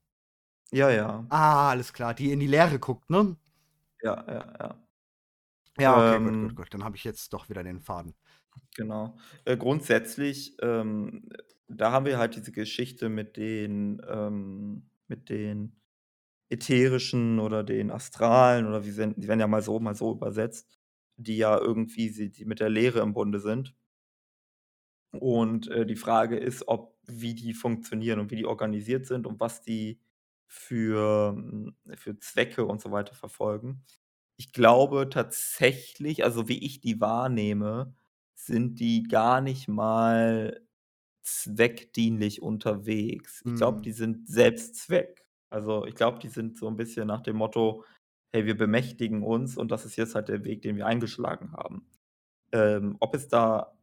Ja, ja. Ah, alles klar, die in die Leere guckt, ne? Ja, ja, ja. Ja, okay, gut, gut, Ähm gut. Dann habe ich jetzt doch wieder den Faden. Genau. Äh, grundsätzlich, ähm, da haben wir halt diese Geschichte mit den ähm, mit den Ätherischen oder den Astralen oder wie sind die werden ja mal so, mal so übersetzt, die ja irgendwie sie die mit der Leere im Bunde sind. Und, äh, die Frage ist, ob wie die funktionieren und wie die organisiert sind und was die für hm, für Zwecke und so weiter verfolgen. Ich glaube tatsächlich, also, wie ich die wahrnehme, sind die gar nicht mal zweckdienlich unterwegs. Ich glaube, Mhm. die sind Selbstzweck. Also, ich glaube, die sind so 'n bisschen nach dem Motto: „Hey, wir bemächtigen uns und das ist jetzt halt der Weg, den wir eingeschlagen haben.“ Ähm, ob es da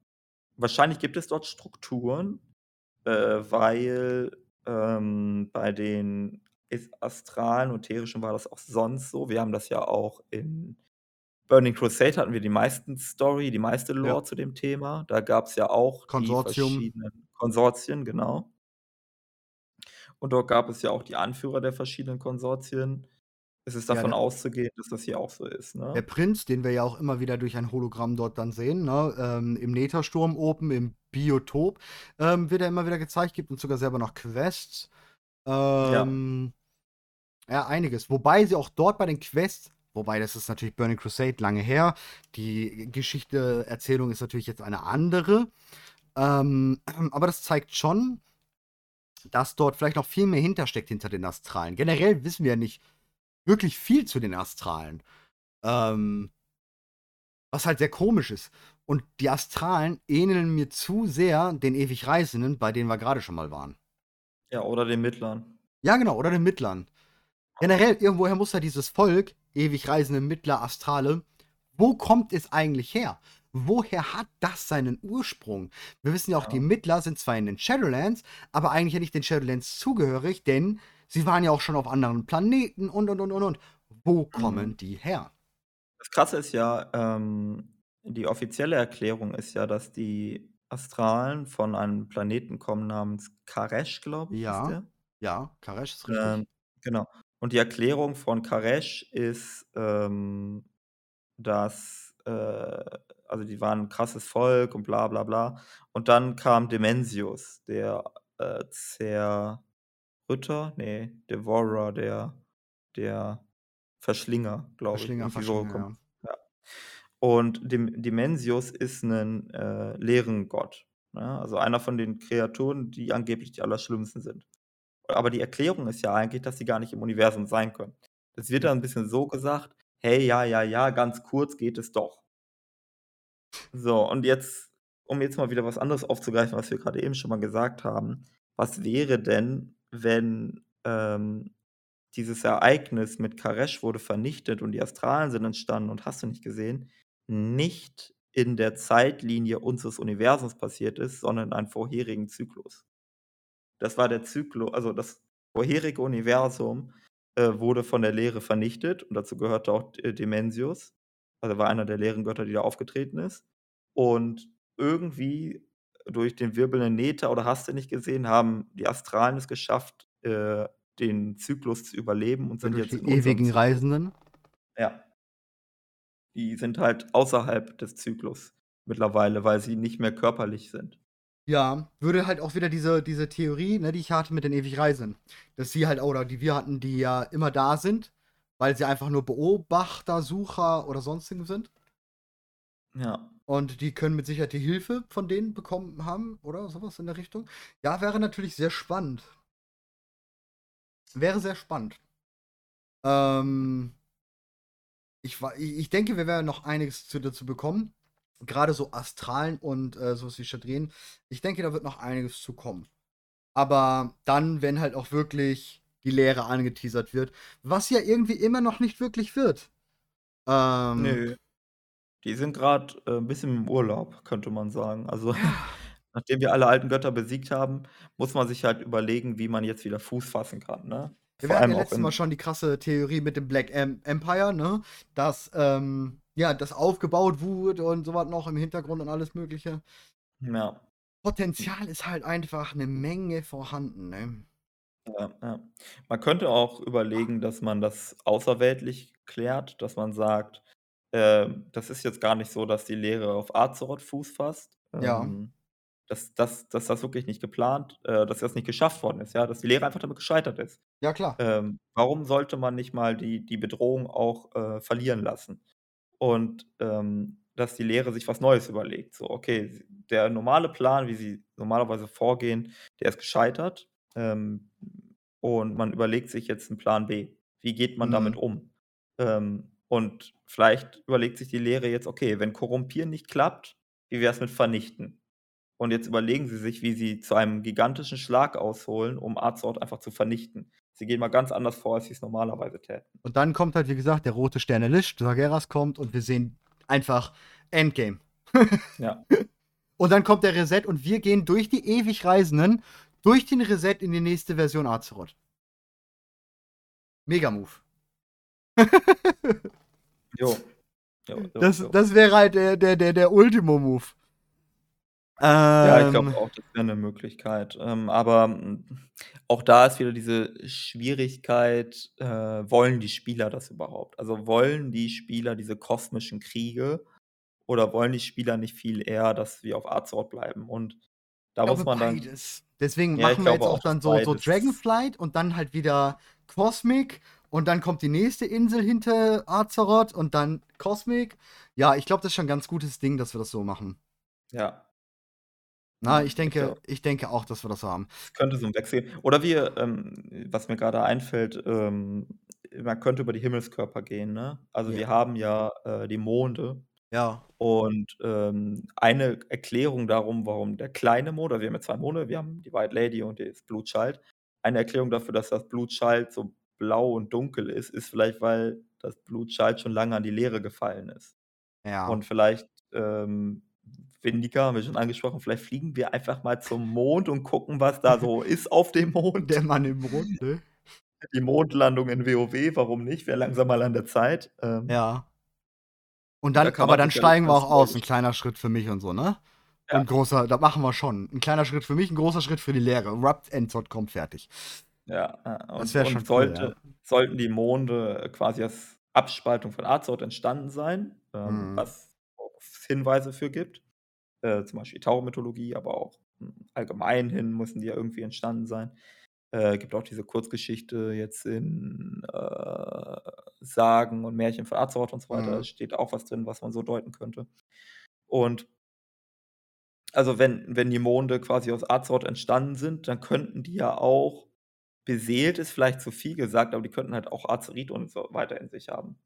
wahrscheinlich gibt es dort Strukturen, äh, weil, ähm, bei den Eth Astralen und Ätherischen war das auch sonst so. Wir haben das ja auch in Burning Crusade hatten wir die meisten Story, die meiste Ja. Lore zu dem Thema. Da gab's ja auch die Konsortium. verschiedenen Konsortien, genau. Und dort gab es ja auch die Anführer der verschiedenen Konsortien. Es ist Ja, davon der auszugehen, dass das hier auch so ist, der ne? Prinz, den wir ja auch immer wieder durch ein Hologramm dort dann sehen, ne, ähm, im Nethersturm oben im Biotop, ähm, wird er immer wieder gezeigt, gibt uns sogar selber noch Quests. Ja. Ähm, ja, einiges. Wobei sie auch dort bei den Quests wobei das ist natürlich Burning Crusade lange her. Die Geschichte Erzählung ist natürlich jetzt eine andere. Ähm, [CLEARS THROAT] aber das zeigt schon dass dort vielleicht noch viel mehr hintersteckt hinter den Astralen. Generell wissen wir ja nicht wirklich viel zu den Astralen. Ähm was halt sehr komisch ist. Und die Astralen ähneln mir zu sehr den Ewigreisenden, bei denen wir grade schon mal waren. Ja, oder den Mittlern. Ja, genau, oder den Mittlern. Generell, irgendwoher muss ja dieses Volk, Ewigreisende, Mittler, Astrale wo kommt es eigentlich her? Woher hat das seinen Ursprung? Wir wissen ja auch, die Ja. Mittler sind zwar in den Shadowlands, aber eigentlich ja nicht den Shadowlands zugehörig, denn sie waren ja auch schon auf anderen Planeten und, und, und, und, und. Wo kommen Mhm. die her? Das Krasse ist ja, ähm, die offizielle Erklärung ist ja, dass die Astralen von einem Planeten kommen namens Karesh, glaube ich, Ja, ja, Karesh ist richtig. Ähm, genau. Und die Erklärung von Karesh ist, ähm, dass, äh also, die waren 'n krasses Volk und bla bla bla. Und dann kam Demensius, der, äh, Zerrütter? Ne, Devourer, der der Verschlinger, glaube ich. Verschlinger, so Verschlinger, kommt ja. ja. Und Dem Demensius ist 'nen, äh, Leerengott, ne? Also, einer von den Kreaturen, die angeblich die Allerschlimmsten sind. Aber die Erklärung ist ja eigentlich, dass sie gar nicht im Universum sein können. Es wird dann 'n bisschen so gesagt: „Hey, ja, ja, ja, ganz kurz geht es doch.“ So, und jetzt um jetzt mal wieder was anderes aufzugreifen, was wir grade eben schon mal gesagt haben. Was wäre denn, wenn, ähm, dieses Ereignis mit Karesh wurde vernichtet und die Astralen sind entstanden und hast du nicht gesehen, nicht in der Zeitlinie unseres Universums passiert ist, sondern in einem vorherigen Zyklus? Das war der Zyklu also, das vorherige Universum, äh, wurde von der Leere vernichtet und dazu gehörte auch D Demensius. Also, war einer der Leerengötter, die da aufgetreten ist. Und irgendwie durch den wirbelnden Nether oder hast du nicht gesehen, haben die Astralen es geschafft, äh, den Zyklus zu überleben und sind durch jetzt die ewigen Zyklus. Reisenden? Ja. Die sind halt außerhalb des Zyklus mittlerweile, weil sie nicht mehr körperlich sind. Ja, würde halt auch wieder diese diese Theorie, ne, die ich hatte mit den ewig Reisenden, dass sie halt oder die wir hatten, die ja immer da sind, weil sie einfach nur Beobachter, Sucher oder Sonstigen sind. Ja. Und die können mit Sicherheit die Hilfe von denen bekommen haben oder so was in der Richtung. Ja, wäre natürlich sehr spannend. Wäre sehr spannend. Ähm ich ich denke, wir werden noch einiges zu dazu bekommen. Grade so Astralen und, äh, so was wie Shadren. Ich denke, da wird noch einiges zu kommen. Aber dann, wenn halt auch wirklich die Leere angeteasert wird, was ja irgendwie immer noch nicht wirklich wird. Ähm Nö. Die sind grad, äh, 'n bisschen im Urlaub, könnte man sagen. Also, [LAUGHS] nachdem wir alle alten Götter besiegt haben, muss man sich halt überlegen, wie man jetzt wieder Fuß fassen kann, ne? Ja, Vor wir hatten ja letztes Mal schon die krasse Theorie mit dem Black Em Empire, ne? Dass, ähm, ja, das aufgebaut wurde und so was noch im Hintergrund und alles Mögliche. Ja. Potenzial ist halt einfach 'ne Menge vorhanden, ne? Ja, ja. Man könnte auch überlegen, dass man das außerweltlich klärt, dass man sagt, ähm, das ist jetzt gar nicht so, dass die Leere auf Azeroth Fuß fasst, Ja. ähm, dass dass dass das wirklich nicht geplant äh, dass das nicht geschafft worden ist, ja, dass die Leere einfach damit gescheitert ist. Ja, klar. Ähm, warum sollte man nicht mal die die Bedrohung auch, äh, verlieren lassen? Und, ähm, dass die Leere sich was Neues überlegt. So, okay, der normale Plan, wie sie normalerweise vorgehen, der ist gescheitert, ähm, und man überlegt sich jetzt 'n Plan B. Wie geht man damit Mhm. um? Ähm, und vielleicht überlegt sich die Leere jetzt: „Okay, wenn Korrumpieren nicht klappt, wie wär's mit Vernichten?“ Und jetzt überlegen sie sich, wie sie zu einem gigantischen Schlag ausholen, um Azeroth einfach zu vernichten. Sie gehen mal ganz anders vor, als sie's normalerweise täten. Und dann kommt halt, wie gesagt, der rote Stern der Lich, Sargeras kommt und wir sehen einfach Endgame. [LAUGHS] Ja. Und dann kommt der Reset und wir gehen durch die ewig Reisenden, durch den Reset in die nächste Version Azeroth. Mega Move. Jo. Jo, [LAUGHS] jo, Das jo. das wäre halt der der der der Ultimo Move. Ja, ich Ähm glaube auch, das wäre 'ne Möglichkeit. Ähm, aber, hm, auch da ist wieder diese Schwierigkeit, äh, wollen die Spieler das überhaupt? Also, wollen die Spieler diese kosmischen Kriege oder wollen die Spieler nicht viel eher, dass wir auf Azeroth bleiben? Und da Ich muss glaube man dann beides. Deswegen Ja, machen wir jetzt glaube auch auch, dann so so Dragonflight und dann halt wieder Cosmic und dann kommt die nächste Insel hinter Azeroth und dann Cosmic. Ja, ich glaube, das ist schon 'n ganz gutes Ding, dass wir das so machen. Ja. Na, ich denke auch. ich denke auch, dass wir das so haben. Es könnte so 'n Wechsel oder wir, ähm was mir grade einfällt, ähm, man könnte über die Himmelskörper gehen, ne? Also, Ja. wir haben ja, äh, die Monde. Ja. Und, ähm, eine Erklärung darum, warum der kleine Mond also, wir haben ja 2 Monde, wir haben die White Lady und das Blue Child. Eine Erklärung dafür, dass das Blue Child so blau und dunkel ist, ist vielleicht, weil das Blue Child schon lange an die Leere gefallen ist. Ja. Und vielleicht, ähm, Vindika haben wir schon angesprochen, vielleicht fliegen wir einfach mal zum Mond und gucken, was da so [LAUGHS] ist auf dem Mond. Der Mann im Mond, ne? Die Mondlandung in WoW, warum nicht? Wäre langsam mal an der Zeit. Ähm Ja. Und Da dann kann aber dann steigen wir auch aus, 'n Neues kleiner Schritt für mich und so, ne? Ja. Und großer das machen wir schon. 'N kleiner Schritt für mich, 'n großer Schritt für die Lehre. Wrapped Endzone kommt fertig. Ja. Das Und wäre schon und cool, sollte ja. sollten die Monde quasi als Abspaltung von Azeroth entstanden sein, ähm, Mhm. was Hinweise für gibt, äh, zum Beispiel Tauchermythologie, aber auch, hm, allgemein hin müssen die ja irgendwie entstanden sein. Äh, gibt auch diese Kurzgeschichte jetzt in, äh, Sagen und Märchen von Azeroth und so weiter. Da Mhm. steht auch was drin, was man so deuten könnte. Und also, wenn wenn die Monde quasi aus Azeroth entstanden sind, dann könnten die ja auch beseelt ist vielleicht zu viel gesagt, aber die könnten halt auch Azerit und so weiter in sich haben.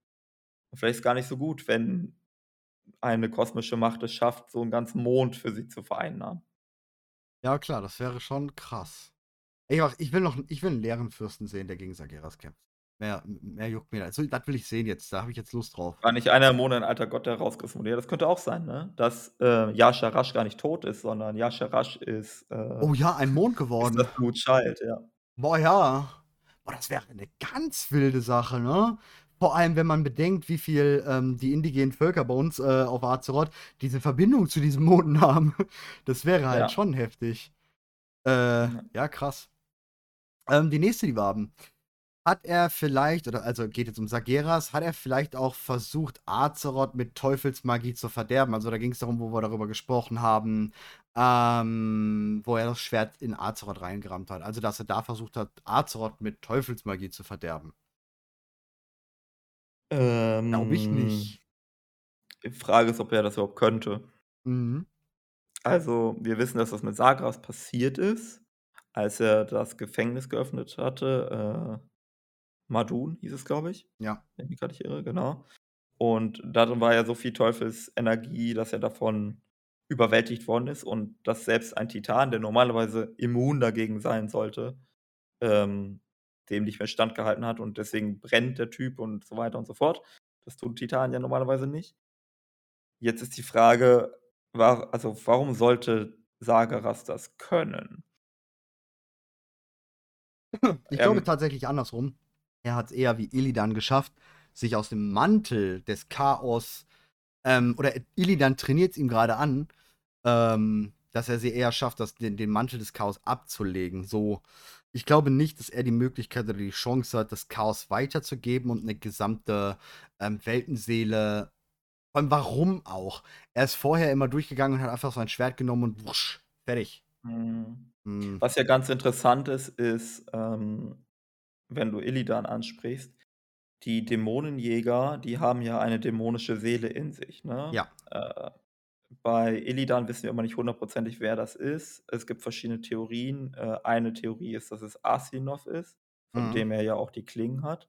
Und vielleicht ist es gar nicht so gut, wenn eine kosmische Macht es schafft, so 'n ganzen Mond für sich zu vereinnahmen. Ja klar, das wäre schon krass. Ach, ich will noch ich will 'n leeren Fürsten sehen, der gegen Sargeras kämpft. Mehr mehr juckt mir da also, das will ich sehen jetzt, da habe ich jetzt Lust drauf. War nicht einer im Mond ein alter Gott, der rausgerissen wurde? Ja, das könnte auch sein, ne? Dass, äh, Y'Shaarashh gar nicht tot ist, sondern Y'Shaarashh ist, äh Oh ja, ein Mond ist geworden. das Blue Child, ja. Boah, ja. Boah, das wäre 'ne ganz wilde Sache, ne? Vor allem, wenn man bedenkt, wie viel, ähm, die indigenen Völker bei uns, äh, auf Azeroth diese Verbindung zu diesen Monden [LAUGHS] haben. Das wäre halt Ja. schon heftig. Äh, Ja. krass. Ähm, die nächste, die wir haben. Hat er vielleicht oder also, geht jetzt um Sargeras, hat er vielleicht auch versucht, Azeroth mit Teufelsmagie zu verderben? Also, da ging's darum, wo wir darüber gesprochen haben, ähm, wo er das Schwert in Azeroth reingerammt hat. Also, dass er da versucht hat, Azeroth mit Teufelsmagie zu verderben. Glaube ich Ähm, nicht. die Frage ist, ob er das überhaupt könnte. Mhm. Also, wir wissen, dass das mit Sargeras passiert ist, als er das Gefängnis geöffnet hatte, äh, Madun hieß es, glaube ich, Ja. wenn ich mich grad nicht irre, genau. Und darin war ja so viel Teufelsenergie, dass er davon überwältigt worden ist und dass selbst ein Titan, der normalerweise immun dagegen sein sollte, ähm, dem nicht mehr standgehalten hat und deswegen brennt der Typ und so weiter und so fort. Das tun Titanen ja normalerweise nicht. Jetzt ist die Frage, wa also, warum sollte Sargeras das können? [CLEARS THROAT] Ich glaube Ähm tatsächlich andersrum. Er hat's eher wie Illidan geschafft, sich aus dem Mantel des Chaos ähm, oder Illidan trainiert's ihm grade an, ähm, dass er sie eher schafft, das den den Mantel des Chaos abzulegen, so. Ich glaube nicht, dass er die Möglichkeit oder die Chance hat, das Chaos weiterzugeben und 'ne gesamte, ähm, Weltenseele vor allem warum auch? Er ist vorher immer durchgegangen und hat einfach sein Schwert genommen und wusch, fertig. Mhm. Mhm. Was ja ganz interessant ist, ist, ähm, wenn du Illidan ansprichst, die Dämonenjäger, die haben ja eine dämonische Seele in sich, ne? Ja. Äh, bei Illidan wissen wir immer nicht hundertprozentig, wer das ist. Es gibt verschiedene Theorien. Äh, eine Theorie ist, dass es Asinov ist, von Mhm. dem er ja auch die Klingen hat.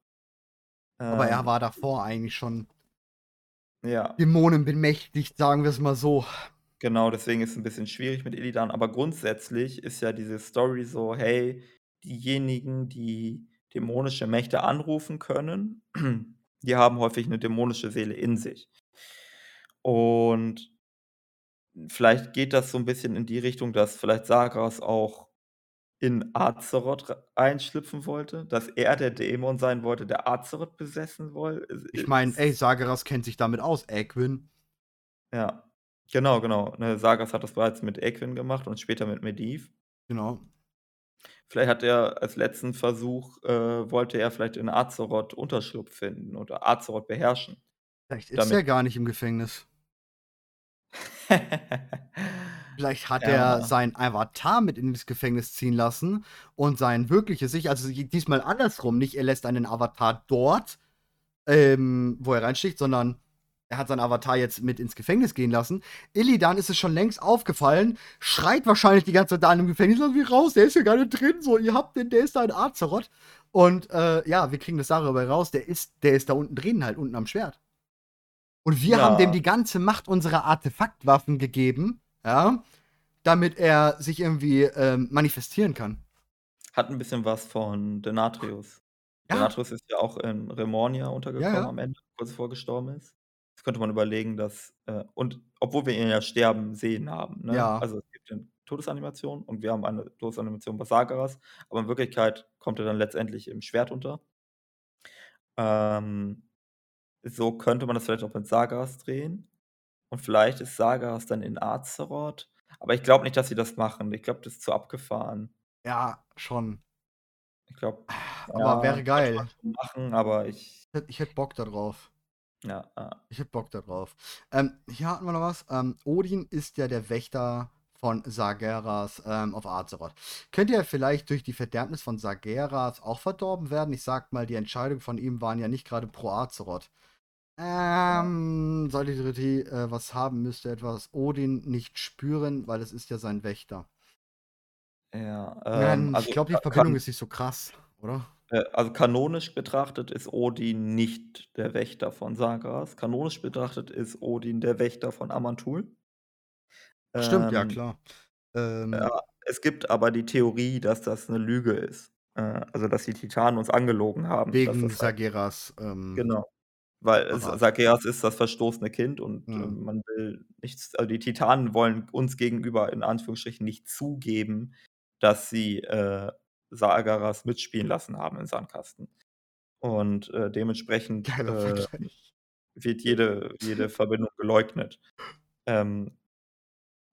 Aber er Ähm war davor eigentlich schon Ja. Dämonen bemächtigt, sagen wir's mal so. Genau, deswegen ist es 'n bisschen schwierig mit Illidan, aber grundsätzlich ist ja diese Story so: Hey, diejenigen, die dämonische Mächte anrufen können, [CLEARS THROAT] die haben häufig 'ne dämonische Seele in sich. Und vielleicht geht das so ein bisschen in die Richtung, dass vielleicht Sagras auch in Azeroth einschlüpfen wollte, dass er der Dämon sein wollte, der Azeroth besessen wollte. Ich meine, ey, Sagaras kennt sich damit aus, Equin. Ja, genau, genau. Ne, Sagaras hat das bereits mit Equin gemacht und später mit Mediv. Genau. Vielleicht hat er als letzten Versuch, äh, wollte er vielleicht in Azeroth Unterschlupf finden oder Azeroth beherrschen. Vielleicht ist damit, er gar nicht im Gefängnis. [LAUGHS] Vielleicht hat er Ja. seinen Avatar mit in das Gefängnis ziehen lassen und sein wirkliches Ich also, diesmal andersrum, nicht er lässt einen Avatar dort, ähm, wo er reinsticht, sondern er hat seinen Avatar jetzt mit ins Gefängnis gehen lassen. Illidan ist es schon längst aufgefallen, schreit wahrscheinlich die ganze Zeit da in dem Gefängnis: „Lass mich raus, der ist hier gar nicht drin, so, ihr habt den, der ist da in Azeroth.“ Und, äh, ja, wir kriegen das darüber raus, der ist der ist da unten drin halt, unten am Schwert. Und wir haben dem Ja. die ganze Macht unserer Artefaktwaffen gegeben, ja, damit er sich irgendwie, ähm, manifestieren kann. Hat 'n bisschen was von Denatrius. Ja. Denatrius ist ja auch in Remornia untergekommen ja. am Ende, kurz bevor er gestorben ist. Jetzt könnte man überlegen, dass äh, und obwohl wir ihn ja sterben sehen haben, ne? Ja. Also, es gibt 'ne Todesanimation und wir haben eine Todesanimation bei Sargeras, aber in Wirklichkeit kommt er dann letztendlich im Schwert unter. Ähm, so könnte man das vielleicht auch mit Sargeras drehen und vielleicht ist Sargeras dann in Azeroth, Aber ich glaube nicht, dass sie das machen. Ich glaube, das ist zu abgefahren. Ja, schon. Ich glaube, Aber wäre ja, man geil. machen, aber ich ich hätte Bock da drauf. Ja, ja. Ich hätte Bock da drauf. Ähm, hier hatten wir noch was. Ähm, Odin ist ja der Wächter von Sargeras ähm, auf Azeroth. Könnte er vielleicht durch die Verderbnis von Sargeras auch verdorben werden? Ich sag mal, die Entscheidungen von ihm waren ja nicht gerade pro Azeroth. Ähm, sollte die Ritti äh, was haben, müsste etwas Odin nicht spüren, weil es ist ja sein Wächter. Ja, Ähm, ähm, also ich glaube, die Verbindung ist nicht so krass, oder? Äh, also kanonisch betrachtet ist Odin nicht der Wächter von Sargeras. Kanonisch betrachtet ist Odin der Wächter von Amantul. Stimmt, ja Ähm, klar. Ähm, ja, es gibt aber die Theorie, dass das 'ne Lüge ist. Äh, also, dass die Titanen uns angelogen haben, wegen das halt Sargeras ähm, genau. Weil Verrat. Sargeras ist das verstoßene Kind und, äh, Mhm. man will nichts also, die Titanen wollen uns gegenüber in Anführungsstrichen nicht zugeben, dass sie, äh, Sargeras mitspielen lassen haben im Sandkasten. Und, äh, dementsprechend, äh, wird jede jede Verbindung geleugnet. Ähm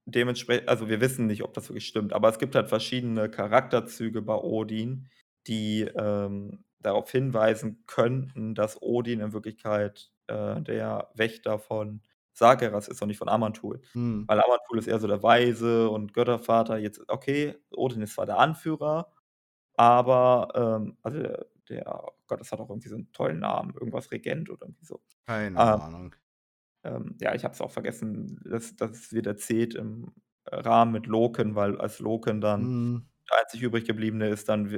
dementspre also, wir wissen nicht, ob das wirklich stimmt, aber es gibt halt verschiedene Charakterzüge bei Odin, die, ähm, darauf hinweisen könnten, dass Odin in Wirklichkeit, äh, der Wächter von Sargeras ist und nicht von Amantul. Mhm. Weil Amantul ist eher so der Weise und Göttervater. Jetzt okay, Odin ist zwar der Anführer, aber, ähm also, der der oh Gott, das hat auch irgendwie so 'n tollen Namen, irgendwas Regent oder irgendwie so. Keine Ähm Ahnung. ähm, ja, ich habe es auch vergessen. Das das wird erzählt im Rahmen mit Loken, weil als Loken dann Mhm. Der einzig übrig Gebliebene ist, dann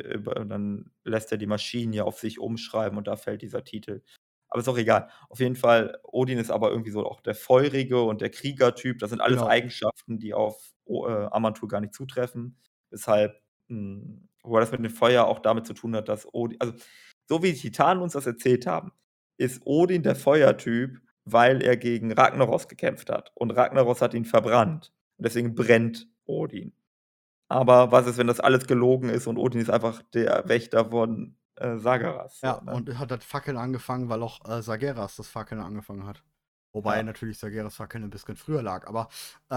dann lässt er die Maschinen ja auf sich umschreiben und da fällt dieser Titel. Aber ist auch egal. Auf jeden Fall, Odin ist aber irgendwie so auch der Feurige und der Kriegertyp. Das sind alles Genau. Eigenschaften, die auf äh, Amantul gar nicht zutreffen. Weshalb hm, wobei das mit dem Feuer auch damit zu tun hat, dass Odi also, so wie die Titanen uns das erzählt haben, ist Odin der Feuertyp, weil er gegen Ragnaros gekämpft hat und Ragnaros hat ihn verbrannt. Und deswegen brennt Odin. Aber was ist, wenn das alles gelogen ist und Odin ist einfach der Wächter von, äh, Sargeras, so, Ja, ne? und er hat das Fackeln angefangen, weil auch, äh, Sargeras das Fackeln angefangen hat. Wobei Ja. natürlich Sargeras Fackeln 'n bisschen früher lag, aber,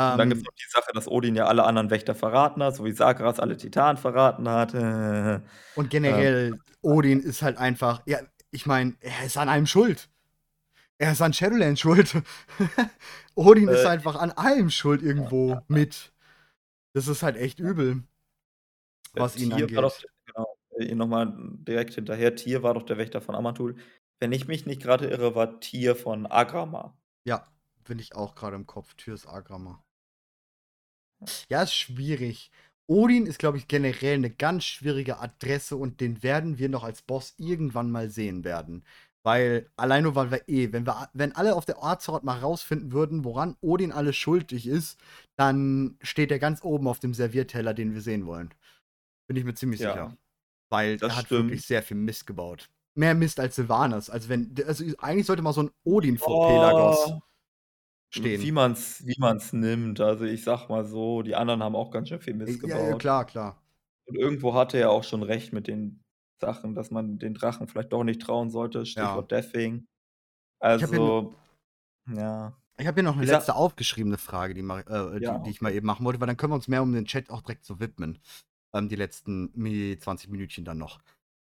Und dann gibt's ähm noch die Sache, dass Odin ja alle anderen Wächter verraten hat, so wie Sargeras alle Titanen verraten hat. [LAUGHS] Und Ähm, generell, Odin ist halt einfach ja, ich meine, er ist an allem schuld. Er ist an Shadowlands schuld. [LAUGHS] Odin ist Äh, einfach an allem schuld irgendwo ja. mit. Das ist halt echt übel. Was ihn Tyr war doch angeht. genau, äh, noch mal direkt hinterher. Tyr war doch der Wächter von Amantul. Wenn ich mich nicht grade irre, war Tyr von Agrammar. Ja, bin ich auch grade im Kopf. Tyr ist Agrammar. Ja. Ist schwierig. Odin ist, glaube ich, generell 'ne ganz schwierige Adresse und den werden wir noch als Boss irgendwann mal sehen werden. Weil allein nur, weil wir eh wenn wir wenn alle auf der Azeroth mal rausfinden würden, woran Odin alles schuldig ist, dann steht er ganz oben auf dem Servierteller, den wir sehen wollen. Bin ich mir ziemlich Ja. sicher. Weil er hat stimmt. wirklich sehr viel Mist gebaut. Mehr Mist als Sylvanas. Also, wenn also, eigentlich sollte mal so 'n Odin vor Pelagos Oh. stehen. Wie man's wie man's nimmt. Also, ich sage mal so, die anderen haben auch ganz schön viel Mist Ja, ja, gebaut. klar, klar. Und irgendwo hatte er auch schon recht mit den Sachen, dass man den Drachen vielleicht doch nicht trauen sollte, Ja. Stichwort Deathwing. Ich habe hier no Also, ja. ich habe hier noch 'ne Ich sage letzte aufgeschriebene Frage, die äh, Ja, die die ich mal eben machen wollte, weil dann können wir uns mehr um den Chat auch direkt so widmen. Ähm, die letzten mi 20 Minütchen dann noch.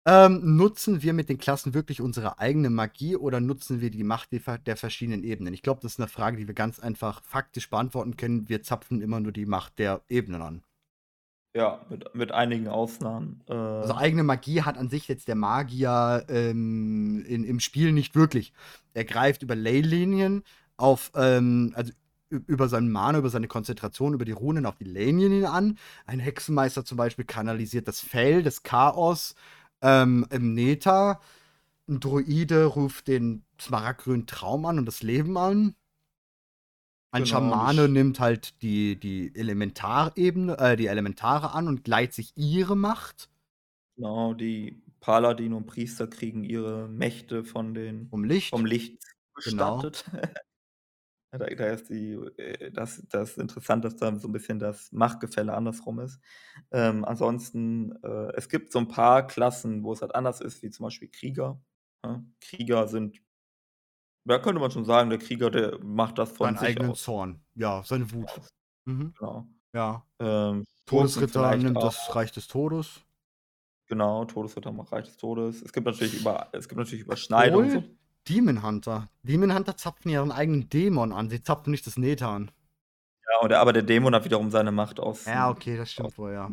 Ähm, nutzen wir mit den Klassen wirklich unsere eigene Magie oder nutzen wir die Macht der ver der verschiedenen Ebenen? Ich glaube, das ist 'ne Frage, die wir ganz einfach faktisch beantworten können. Wir zapfen immer nur die Macht der Ebenen an. Ja, mit mit einigen Ausnahmen. Also, Äh eigene Magie hat an sich jetzt der Magier, ähm, in im Spiel nicht wirklich. Er greift über Leylinien auf, ähm also, über seinen Mana, über seine Konzentration, über die Runen auf die Leylinien an. Ein Hexenmeister zum Beispiel kanalisiert das Fell, das Chaos, ähm, im Nether. 'N Druide ruft den smaragdgrünen Traum an und das Leben an. Ein Genau, Schamane nimmt halt die die Elementarebene äh, die Elementare an und leiht sich ihre Macht. Genau, die Paladine und Priester kriegen ihre Mächte von den Vom Licht. vom Licht Genau. bestattet. [LAUGHS] Da da ist die äh, das das interessant, dass da so 'n bisschen das Machtgefälle andersrum ist. Ähm, ansonsten, äh, es gibt so 'n paar Klassen, wo es halt anders ist, wie zum Beispiel Krieger, ne? Krieger sind ja, könnte man schon sagen, der Krieger, der macht das von Seinen sich eigenen aus. Zorn. Ja, seine Wut. Aus Mhm. genau. Ja. Ähm, Todesritter nimmt das Reich des Todes. Genau, Todesritter macht Reich des Todes. Es gibt natürlich über es gibt natürlich Überschneidungen so. Demon Hunter. Demon Hunter zapfen ihren eigenen Dämon an. Sie zapfen nicht das Nether an. Ja, und aber der Dämon hat wiederum seine Macht aus Ja, okay, das stimmt wohl, ja.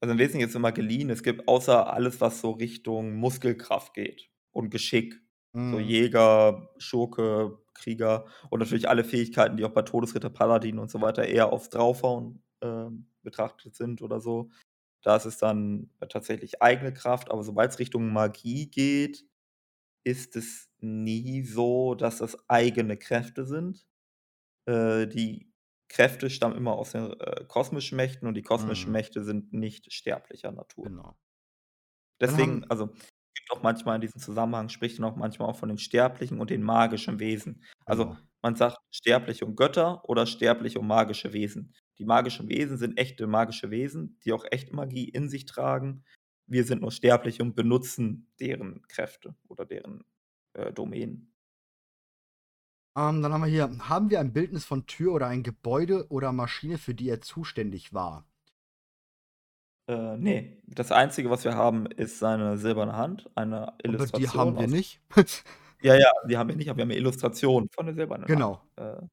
Also, im Wesentlichen ist immer geliehen. Es gibt außer alles, was so Richtung Muskelkraft geht und Geschick, so Mhm. Jäger, Schurke, Krieger und natürlich alle Fähigkeiten, die auch bei Todesritter, Paladin und so weiter eher aufs Draufhauen, ähm, betrachtet sind oder so. Da ist es dann tatsächlich eigene Kraft, aber sobald's Richtung Magie geht, ist es nie so, dass das eigene Kräfte sind. Äh, die Kräfte stammen immer aus den, äh, kosmischen Mächten und die kosmischen Mhm. Mächte sind nicht sterblicher Natur. Genau. Deswegen also, gibt auch manchmal in diesem Zusammenhang spricht man auch manchmal auch von den sterblichen und den magischen Wesen. Also, Genau. man sagt sterbliche und Götter oder sterbliche und magische Wesen. Die magischen Wesen sind echte magische Wesen, die auch echte Magie in sich tragen. Wir sind nur sterblich und benutzen deren Kräfte oder deren, äh, Domänen. Ähm, dann haben wir hier: Haben wir ein Bildnis von Tür oder ein Gebäude oder Maschine, für die er zuständig war? Äh, ne. Das Einzige, was wir haben, ist seine silberne Hand, eine Aber die Illustration haben wir aus nicht. [LAUGHS] Ja, ja, die haben wir nicht, aber wir haben 'ne Illustration von der silbernen Genau. Hand,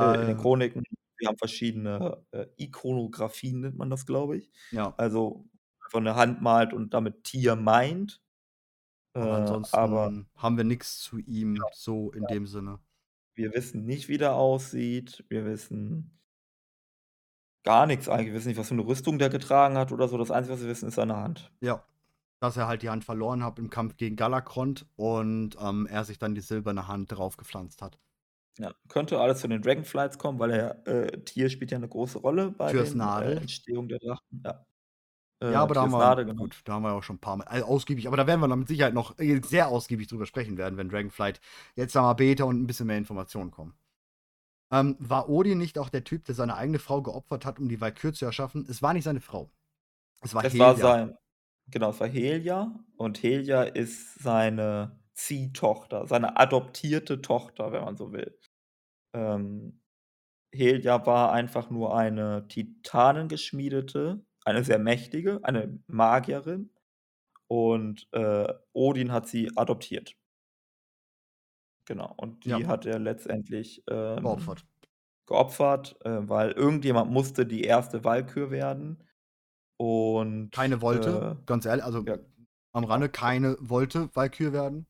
äh, äh, in den Äh Chroniken. Wir haben verschiedene, äh, Ikonografien nennt man das, glaube ich. Ja. Also, einfach 'ne Hand malt und damit Tier meint. Äh, Aber aber ansonsten haben wir nix zu ihm Ja, so in ja. dem Sinne. Wir wissen nicht, wie der aussieht. Wir wissen gar nix eigentlich. Wir wissen nicht, was für 'ne Rüstung der getragen hat oder so. Das Einzige, was wir wissen, ist seine Hand. Ja. Dass er halt die Hand verloren hat im Kampf gegen Galakrond und, ähm, er sich dann die silberne Hand draufgepflanzt hat. Ja, könnte alles zu den Dragonflights kommen, weil er äh, Tier spielt ja 'ne große Rolle bei den, äh. Entstehung der Drachen, ja. Ja, Äh, aber da haben wir Nadel, genau. gut, da haben wir ja auch schon 'n paar Mal al ausgiebig aber da werden wir dann mit Sicherheit noch, äh, sehr ausgiebig drüber sprechen werden, wenn Dragonflight jetzt da mal Beta und 'n bisschen mehr Informationen kommen. Ähm, war Odin nicht auch der Typ, der seine eigene Frau geopfert hat, um die Walküre zu erschaffen? Es war nicht seine Frau. Es war Es war Helia. sein genau, es war Helia und Helia ist seine Ziehtochter, seine adoptierte Tochter, wenn man so will. Ähm, Helia war einfach nur eine Titanengeschmiedete, eine sehr mächtige, eine Magierin und, äh, Odin hat sie adoptiert. Genau, und die Ja. hat er letztendlich, ähm, Geopfert. geopfert, äh, weil irgendjemand musste die 1. Walküre werden und, Keine wollte, äh ganz ehrl also, ja, am genau. Rande, keine wollte Walküre werden.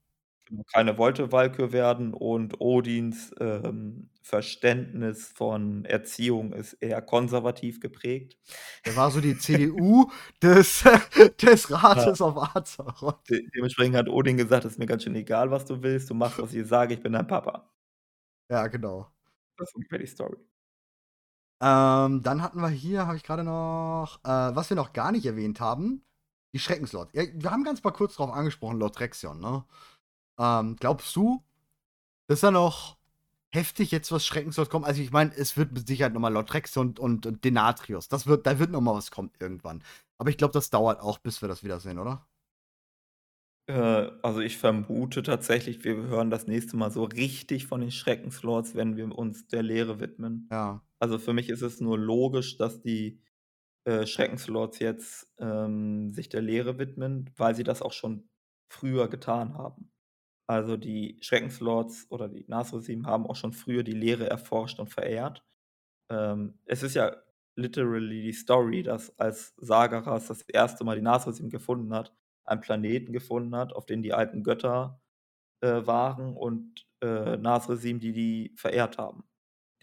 Genau, keine wollte Walküre werden und Odins, ähm, Verständnis von Erziehung ist eher konservativ geprägt. Er war so die CDU [LAUGHS] des [LAUGHS] des Ja. Rates auf Azeroth. De dementsprechend hat Odin gesagt: „Ist mir ganz schön egal, was du willst. Du machst, was ich sage, ich bin dein Papa.“ Ja, genau. Das ist ungefähr die Story. Ähm, dann hatten wir hier habe ich grade noch äh, was wir noch gar nicht erwähnt haben, die Schreckenslords. Ja, wir haben ganz mal kurz drauf angesprochen, Lord Rexion, ne? Ähm, glaubst du, dass da noch heftig jetzt was Schreckenslords kommt? Also, ich meine, es wird mit Sicherheit noch mal Lord Rexion und und Denatrius. Das wird da wird noch mal was kommen irgendwann. Aber ich glaube, das dauert auch, bis wir das wiedersehen, oder? Äh, also, ich vermute tatsächlich, wir hören das nächste Mal so richtig von den Schreckenslords, wenn wir uns der Lehre widmen. Ja. Also, für mich ist es nur logisch, dass die, äh, Schreckenslords jetzt, ähm, sich der Lehre widmen, weil sie das auch schon früher getan haben. Also, die Schreckenslords oder die Nasrusim haben auch schon früher die Lehre erforscht und verehrt. Ähm, es ist ja literally die Story, dass als Sargeras das 1. Mal die Nasrusim gefunden hat, einen Planeten gefunden hat, auf den die alten Götter, äh, waren und, äh, Nasrusim, die die verehrt haben.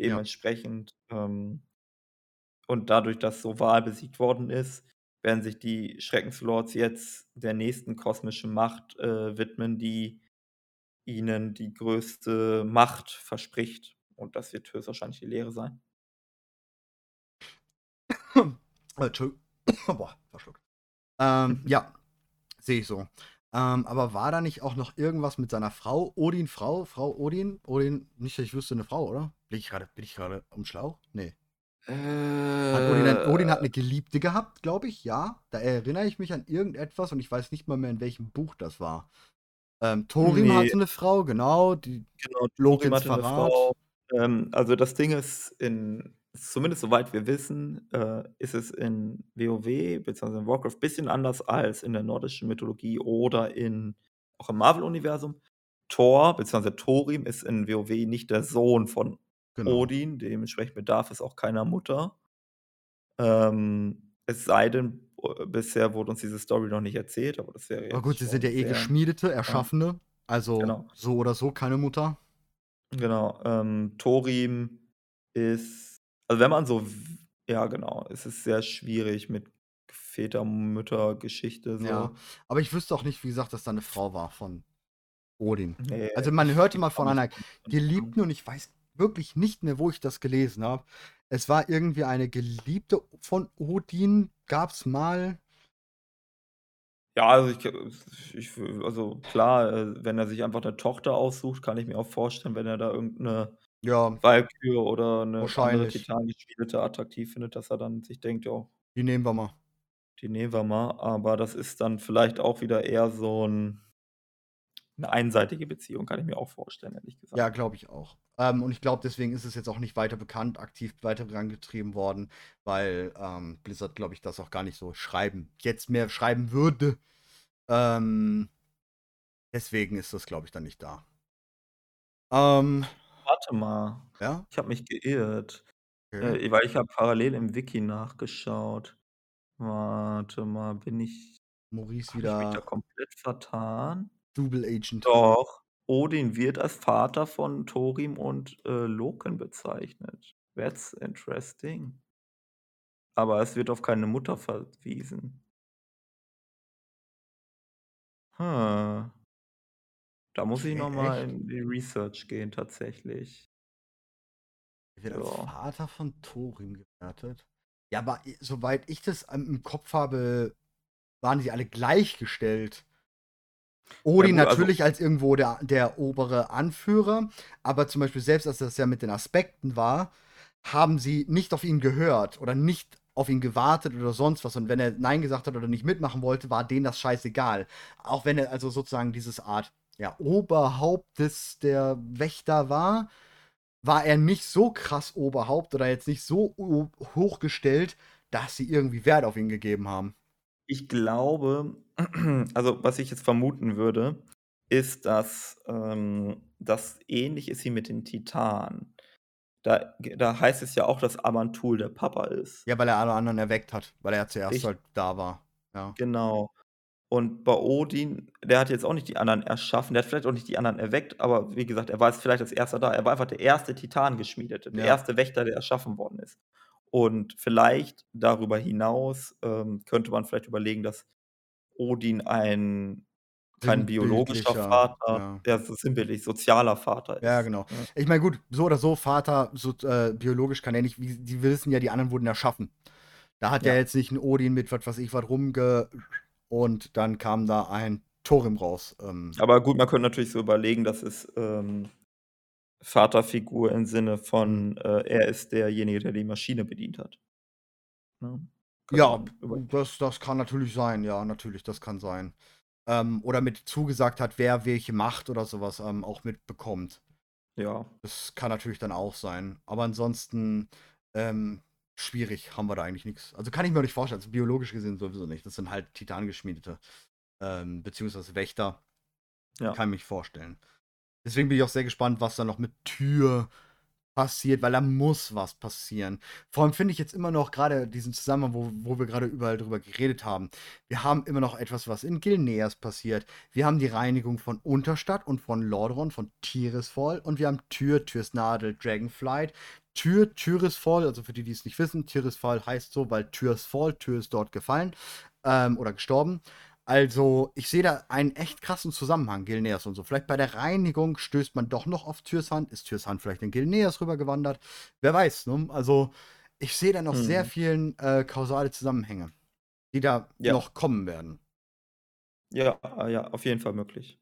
Ja. Dementsprechend, ähm und dadurch, dass so Vaal besiegt worden ist, werden sich die Schreckenslords jetzt der nächsten kosmischen Macht, äh, widmen, die ihnen die größte Macht verspricht. Und das wird höchstwahrscheinlich die Lehre sein. Äh, [COUGHS] Entschuldigung. [COUGHS] Boah, verschluckt. Ähm, [LAUGHS] ja, sehe ich so. Ähm, aber war da nicht auch noch irgendwas mit seiner Frau? Odin Frau? Frau Odin? Odin, nicht, dass ich wüsste, 'ne Frau, oder? Bin ich grade bin ich grade am Schlauch? Ne. Hat Odin ein Odin hat Äh 'ne Geliebte gehabt, glaube ich, ja. Da erinnere ich mich an irgendetwas und ich weiß nicht mal mehr, in welchem Buch das war. Ähm, Thorim Ne. hatte 'ne Frau, genau, die Genau, Thorim hatte Verrat. Frau. Ähm, also, das Ding ist, in zumindest soweit wir wissen, äh, ist es in WoW beziehungsweise in Warcraft bisschen anders als in der nordischen Mythologie oder in auch im Marvel-Universum. Thor beziehungsweise Thorim ist in WoW nicht der Sohn von Genau. Odin, dementsprechend bedarf es auch keiner Mutter. Ähm, es sei denn, bisher wurde uns diese Story noch nicht erzählt, aber das wäre Aber gut, sie sind ja eh Geschmiedete, ja, Erschaffene, also genau. so oder so keine Mutter. Genau, ähm, Thorim ist also, wenn man so ja genau, es ist sehr schwierig mit Väter-Mütter-Geschichte Ja, so. aber ich wüsste auch nicht, wie gesagt, dass da 'ne Frau war von Odin. Ne, Also, man hörte mal auch von einer Geliebten und ich weiß wirklich nicht mehr, wo ich das gelesen habe. Es war irgendwie eine Geliebte von Odin, gab's mal. Ja, also, ich ich also, klar, äh, wenn er sich einfach 'ne Tochter aussucht, kann ich mir auch vorstellen, wenn er da irgend 'ne Ja. Walküre oder 'ne andere. Titangeschmiedete attraktiv findet, dass er dann sich denkt: „Ja“ Die nehmen wir mal. „die nehmen wir mal.“ Aber das ist dann vielleicht auch wieder eher so 'n 'ne einseitige Beziehung, kann ich mir auch vorstellen, ehrlich Ja, gesagt. glaube ich auch. Ähm, und ich glaube, deswegen ist es jetzt auch nicht weiter bekannt, aktiv weiter vorangetrieben worden, weil, ähm, Blizzard, glaube ich, das auch gar nicht so schreiben jetzt mehr schreiben würde. Ähm deswegen ist das, glaube ich, dann nicht da. Ähm Warte mal, Ja? ich habe mich geirrt, Okay. äh, weil ich habe parallel im Wiki nachgeschaut. Warte mal, bin ich Maurice habe ich mich da wieder komplett vertan? Double Agent. Doch, Odin wird als Vater von Thorim und, äh, Loken bezeichnet. That's interesting. Aber es wird auf keine Mutter verwiesen. Hm. Da muss ich Okay, noch mal echt? in die Research gehen tatsächlich. Er wird als Ja. Vater von Thorim gewertet. Ja, aber soweit ich das, im Kopf habe, waren sie alle gleichgestellt. Ja Odin gut, also natürlich als irgendwo der der obere Anführer, aber zum Beispiel selbst als das ja mit den Aspekten war, haben sie nicht auf ihn gehört oder nicht auf ihn gewartet oder sonst was. Und wenn er nein gesagt hat oder nicht mitmachen wollte, war denen das scheißegal. Auch wenn er also sozusagen dieses Art, ja, Oberhaupt des der Wächter war, war er nicht so krass Oberhaupt oder jetzt nicht so hochgestellt, dass sie irgendwie Wert auf ihn gegeben haben. Ich glaube [CLEARS THROAT] also, was ich jetzt vermuten würde, ist, dass, ähm, das ähnlich ist wie mit den Titanen. Da da heißt es ja auch, dass Amantul der Papa ist. Ja, weil er alle anderen erweckt hat, weil er zuerst Rich halt da war, ja. Genau. Und bei Odin, der hat jetzt auch nicht die anderen erschaffen, der hat vielleicht auch nicht die anderen erweckt, aber wie gesagt, er war jetzt vielleicht als Erster da. Er war einfach der 1. Titangeschmiedete, der Ja. 1. Wächter, der erschaffen worden ist. Und vielleicht darüber hinaus, ähm, könnte man vielleicht überlegen, dass Odin ein kein biologischer Vater ja. ja, so sinnbildlich, sozialer Vater Ja, ist, genau. ne? Ich meine, gut, so oder so, Vater, so äh, biologisch kann er nicht wie die wissen ja, die anderen wurden erschaffen. Da hat ja Ja. jetzt nicht 'n Odin mit was weiß ich was rumge und dann kam da ein Thorim raus, ähm. Aber gut, man könnte natürlich so überlegen, dass es, ähm, Vaterfigur im Sinne von, äh, er ist derjenige, der die Maschine bedient hat. Ne? Ja, das das kann natürlich sein. Ja, natürlich, das kann sein. Ähm, oder mit zugesagt hat, wer welche Macht oder so was, ähm, auch mitbekommt. Ja. Das kann natürlich dann auch sein. Aber ansonsten, ähm, schwierig, haben wir da eigentlich nix. Also, kann ich mir auch nicht vorstellen. Also, biologisch gesehen sowieso nicht. Das sind halt Titangeschmiedete, ähm, beziehungsweise Wächter. Ja. Kann mich vorstellen. Deswegen bin ich auch sehr gespannt, was da noch mit Tyr passiert, weil da muss was passieren. Vor allem finde ich jetzt immer noch grade diesen Zusammenhang, wo wo wir grade überall drüber geredet haben. Wir haben immer noch etwas, was in Gilneas passiert. Wir haben die Reinigung von Unterstadt und von Lordaeron, von Tirisfal und wir haben Tyr, Tyrs Nadel, Dragonflight. Tyr, Tirisfal, also für die, die es nicht wissen, Tirisfal heißt so, weil Tyrs Fall, Tyr ist dort gefallen, ähm, oder gestorben. Also, ich sehe da einen echt krassen Zusammenhang, Gilneas und so. Vielleicht bei der Reinigung stößt man doch noch auf Tyrs Hand. Ist Tyrs Hand vielleicht in Gilneas rübergewandert? Wer weiß, ne? Also, ich sehe da noch sehr Mhm. vielen, äh, kausale Zusammenhänge, die da Ja. noch kommen werden. Ja, ja, auf jeden Fall möglich.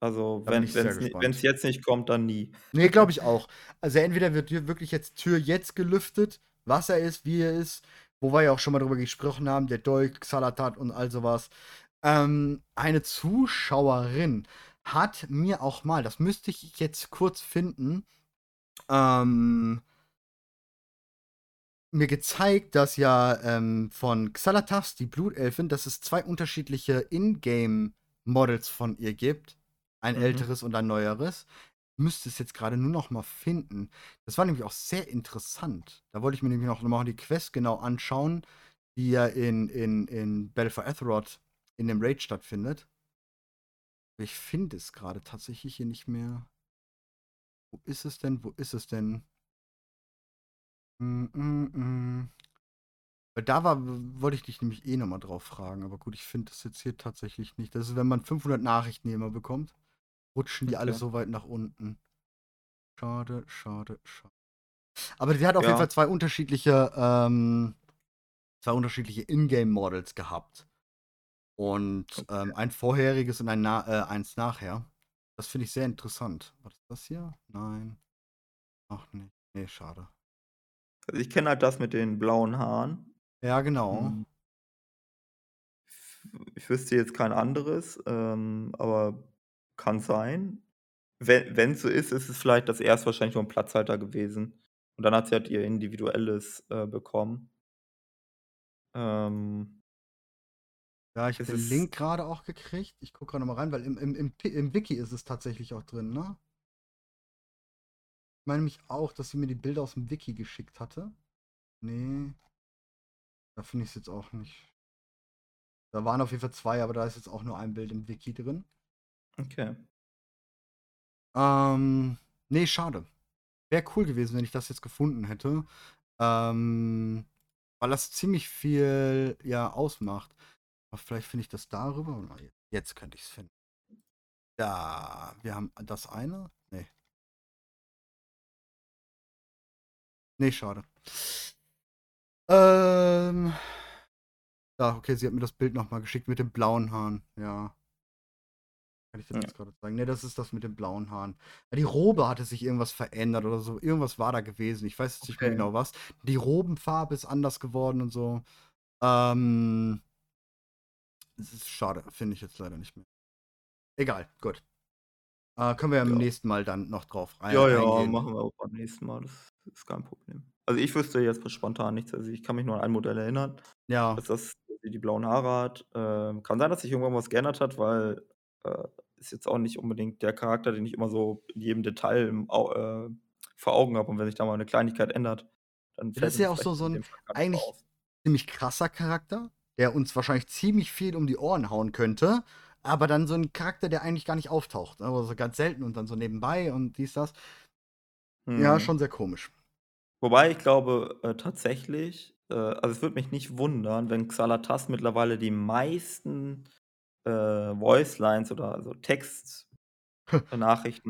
Also, Da wenn sehr wenn's jetzt nicht kommt, dann nie. Ne, glaube ich auch. Also, entweder wird hier wirklich jetzt Tyr jetzt gelüftet, was er ist, wie er ist, wo wir ja auch schon mal drüber gesprochen haben, der Dolch, Xal'atath und all so was. Ähm, eine Zuschauerin hat mir auch mal das müsste ich jetzt kurz finden, ähm mir gezeigt, dass ja ähm, von Xalatas, die Blutelfin, dass es zwei unterschiedliche Ingame-Models von ihr gibt. Ein Mhm. älteres und ein neueres. Ich müsste es jetzt gerade nur noch mal finden. Das war nämlich auch sehr interessant. Da wollte ich mir nämlich noch mal die Quest genau anschauen, die ja in, in, in Battle for Azeroth in dem Raid stattfindet. Aber Ich finde es gerade tatsächlich hier nicht mehr. Wo ist es denn? Wo ist es denn? Mm, mm, mm. Weil da war, wollte ich dich nämlich eh nochmal drauf fragen. Aber gut, ich finde das jetzt hier tatsächlich nicht. Das ist, wenn man 500 Nachrichten immer bekommt, rutschen die alle Okay. so weit nach unten. Schade, schade, schade. Aber die hat auf Ja. jeden Fall zwei unterschiedliche, ähm, zwei unterschiedliche Ingame-Models gehabt. Und ähm, ein vorheriges und ein na äh, eins nachher. Das finde ich sehr interessant. Was ist das hier? Nein. Ach nicht. Nee, schade. Also, ich kenne halt das mit den blauen Haaren. Ja, genau. Hm. Ich wüsste jetzt kein anderes, ähm, aber kann sein. We wenn's so ist, ist es vielleicht das erst wahrscheinlich nur 'n Platzhalter gewesen. Und dann hat sie halt ihr individuelles, äh, bekommen. Ähm Ja, ich Es habe den Link gerade auch gekriegt. Ich gucke gerade mal rein, weil im im im im Wiki ist es tatsächlich auch drin, ne? Ich meine mich auch, dass sie mir die Bilder aus dem Wiki geschickt hatte. Ne. Da finde ich's jetzt auch nicht. Da waren auf jeden Fall 2, aber da ist jetzt auch nur ein Bild im Wiki drin. Okay. Ähm, ne, schade. Wäre cool gewesen, wenn ich das jetzt gefunden hätte. Ähm, weil das ziemlich viel, ja, ausmacht. Vielleicht finde ich das darüber. Mal, jetzt könnte ich's finden. Da, wir haben das eine? Ne. Ne, schade. Ähm. Ja, okay, sie hat mir das Bild noch mal geschickt mit den blauen Haaren, ja. Kann ich dir Ja. jetzt gerade zeigen? Ne, das ist das mit den blauen Haaren. Ja, die Robe hatte sich irgendwas verändert oder so. Irgendwas war da gewesen. Ich weiß jetzt nicht mehr Okay. genau was. Die Robenfarbe ist anders geworden und so. Ähm. Es ist schade, finde ich jetzt leider nicht mehr. Egal, gut. Äh, können wir ja im Ja. nächsten Mal dann noch drauf ein Ja, ja, eingehen. machen wir auch beim nächsten Mal. Das ist kein Problem. Also, ich wüsste jetzt spontan nichts. Also, ich kann mich nur an ein Modell erinnern, Ja. dass das die blauen Haare hat. Ähm, kann sein, dass sich irgendwann was geändert hat, weil, äh, ist jetzt auch nicht unbedingt der Charakter, den ich immer so in jedem Detail im äh, vor Augen habe. Und wenn sich da mal 'ne Kleinigkeit ändert, dann fällt das ist ja auch so so in 'n dem Fall gar nicht so eigentlich auf. ziemlich krasser Charakter, der uns wahrscheinlich ziemlich viel um die Ohren hauen könnte, aber dann so 'n Charakter, der eigentlich gar nicht auftaucht, ne? Aber so ganz selten und dann so nebenbei und dies, das. Ja, Mhm. schon sehr komisch. Wobei ich glaube, äh, tatsächlich äh, also, es würde mich nicht wundern, wenn Xalatas mittlerweile die meisten, äh, Voicelines oder also Textnachrichten [LAUGHS]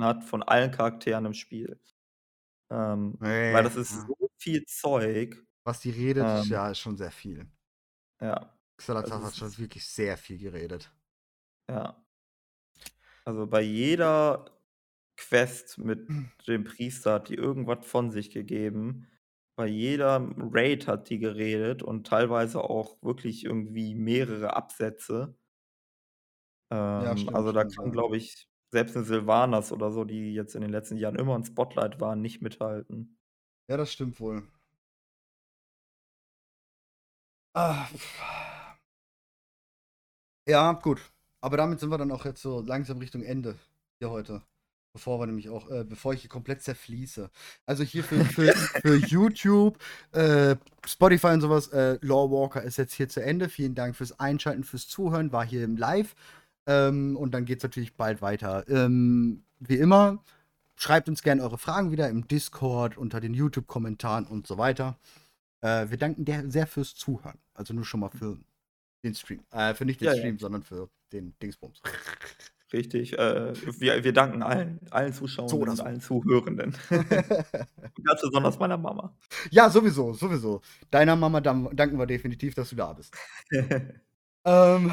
hat von allen Charakteren im Spiel. Ähm, weil Ne, das ist ja. so viel Zeug. Was die redet, ist Ähm ja ist schon sehr viel. Ja. Xalatas Also, hat schon wirklich sehr viel geredet. Ja. Also, bei jeder Quest mit [CLEARS THROAT] dem Priester hat die irgendwas von sich gegeben. Bei jedem Raid hat die geredet und teilweise auch wirklich irgendwie mehrere Absätze. Ja, Ähm, stimmt, also, da kann, ja. glaube ich, selbst 'ne Sylvanas oder so, die jetzt in den letzten Jahren immer 'n Spotlight waren, nicht mithalten. Ja, das stimmt wohl. Ah. Ja, gut. Aber damit sind wir dann auch jetzt so langsam Richtung Ende hier heute. Bevor wir nämlich auch äh, bevor ich hier komplett zerfließe. Also, hier für für [LAUGHS] für YouTube, äh, Spotify und so was, äh, Lorewalker ist jetzt hier zu Ende. Vielen Dank fürs Einschalten, fürs Zuhören, war hier im Live. Ähm, und dann geht's natürlich bald weiter. Ähm, wie immer, schreibt uns gerne eure Fragen wieder im Discord, unter den YouTube-Kommentaren und so weiter. Äh, wir danken der sehr fürs Zuhören. Also, nur schon mal für den Stream. Äh, für nicht den Ja, ja. Stream, sondern für den Dingsbums. [LAUGHS] Richtig, äh, wir wir danken allen allen So Zuschauenden oder und so. allen Zuhörenden. [LAUGHS] Ganz besonders meiner Mama. Ja, sowieso, sowieso. Deiner Mama danken wir definitiv, dass du da bist. [LAUGHS] Ähm,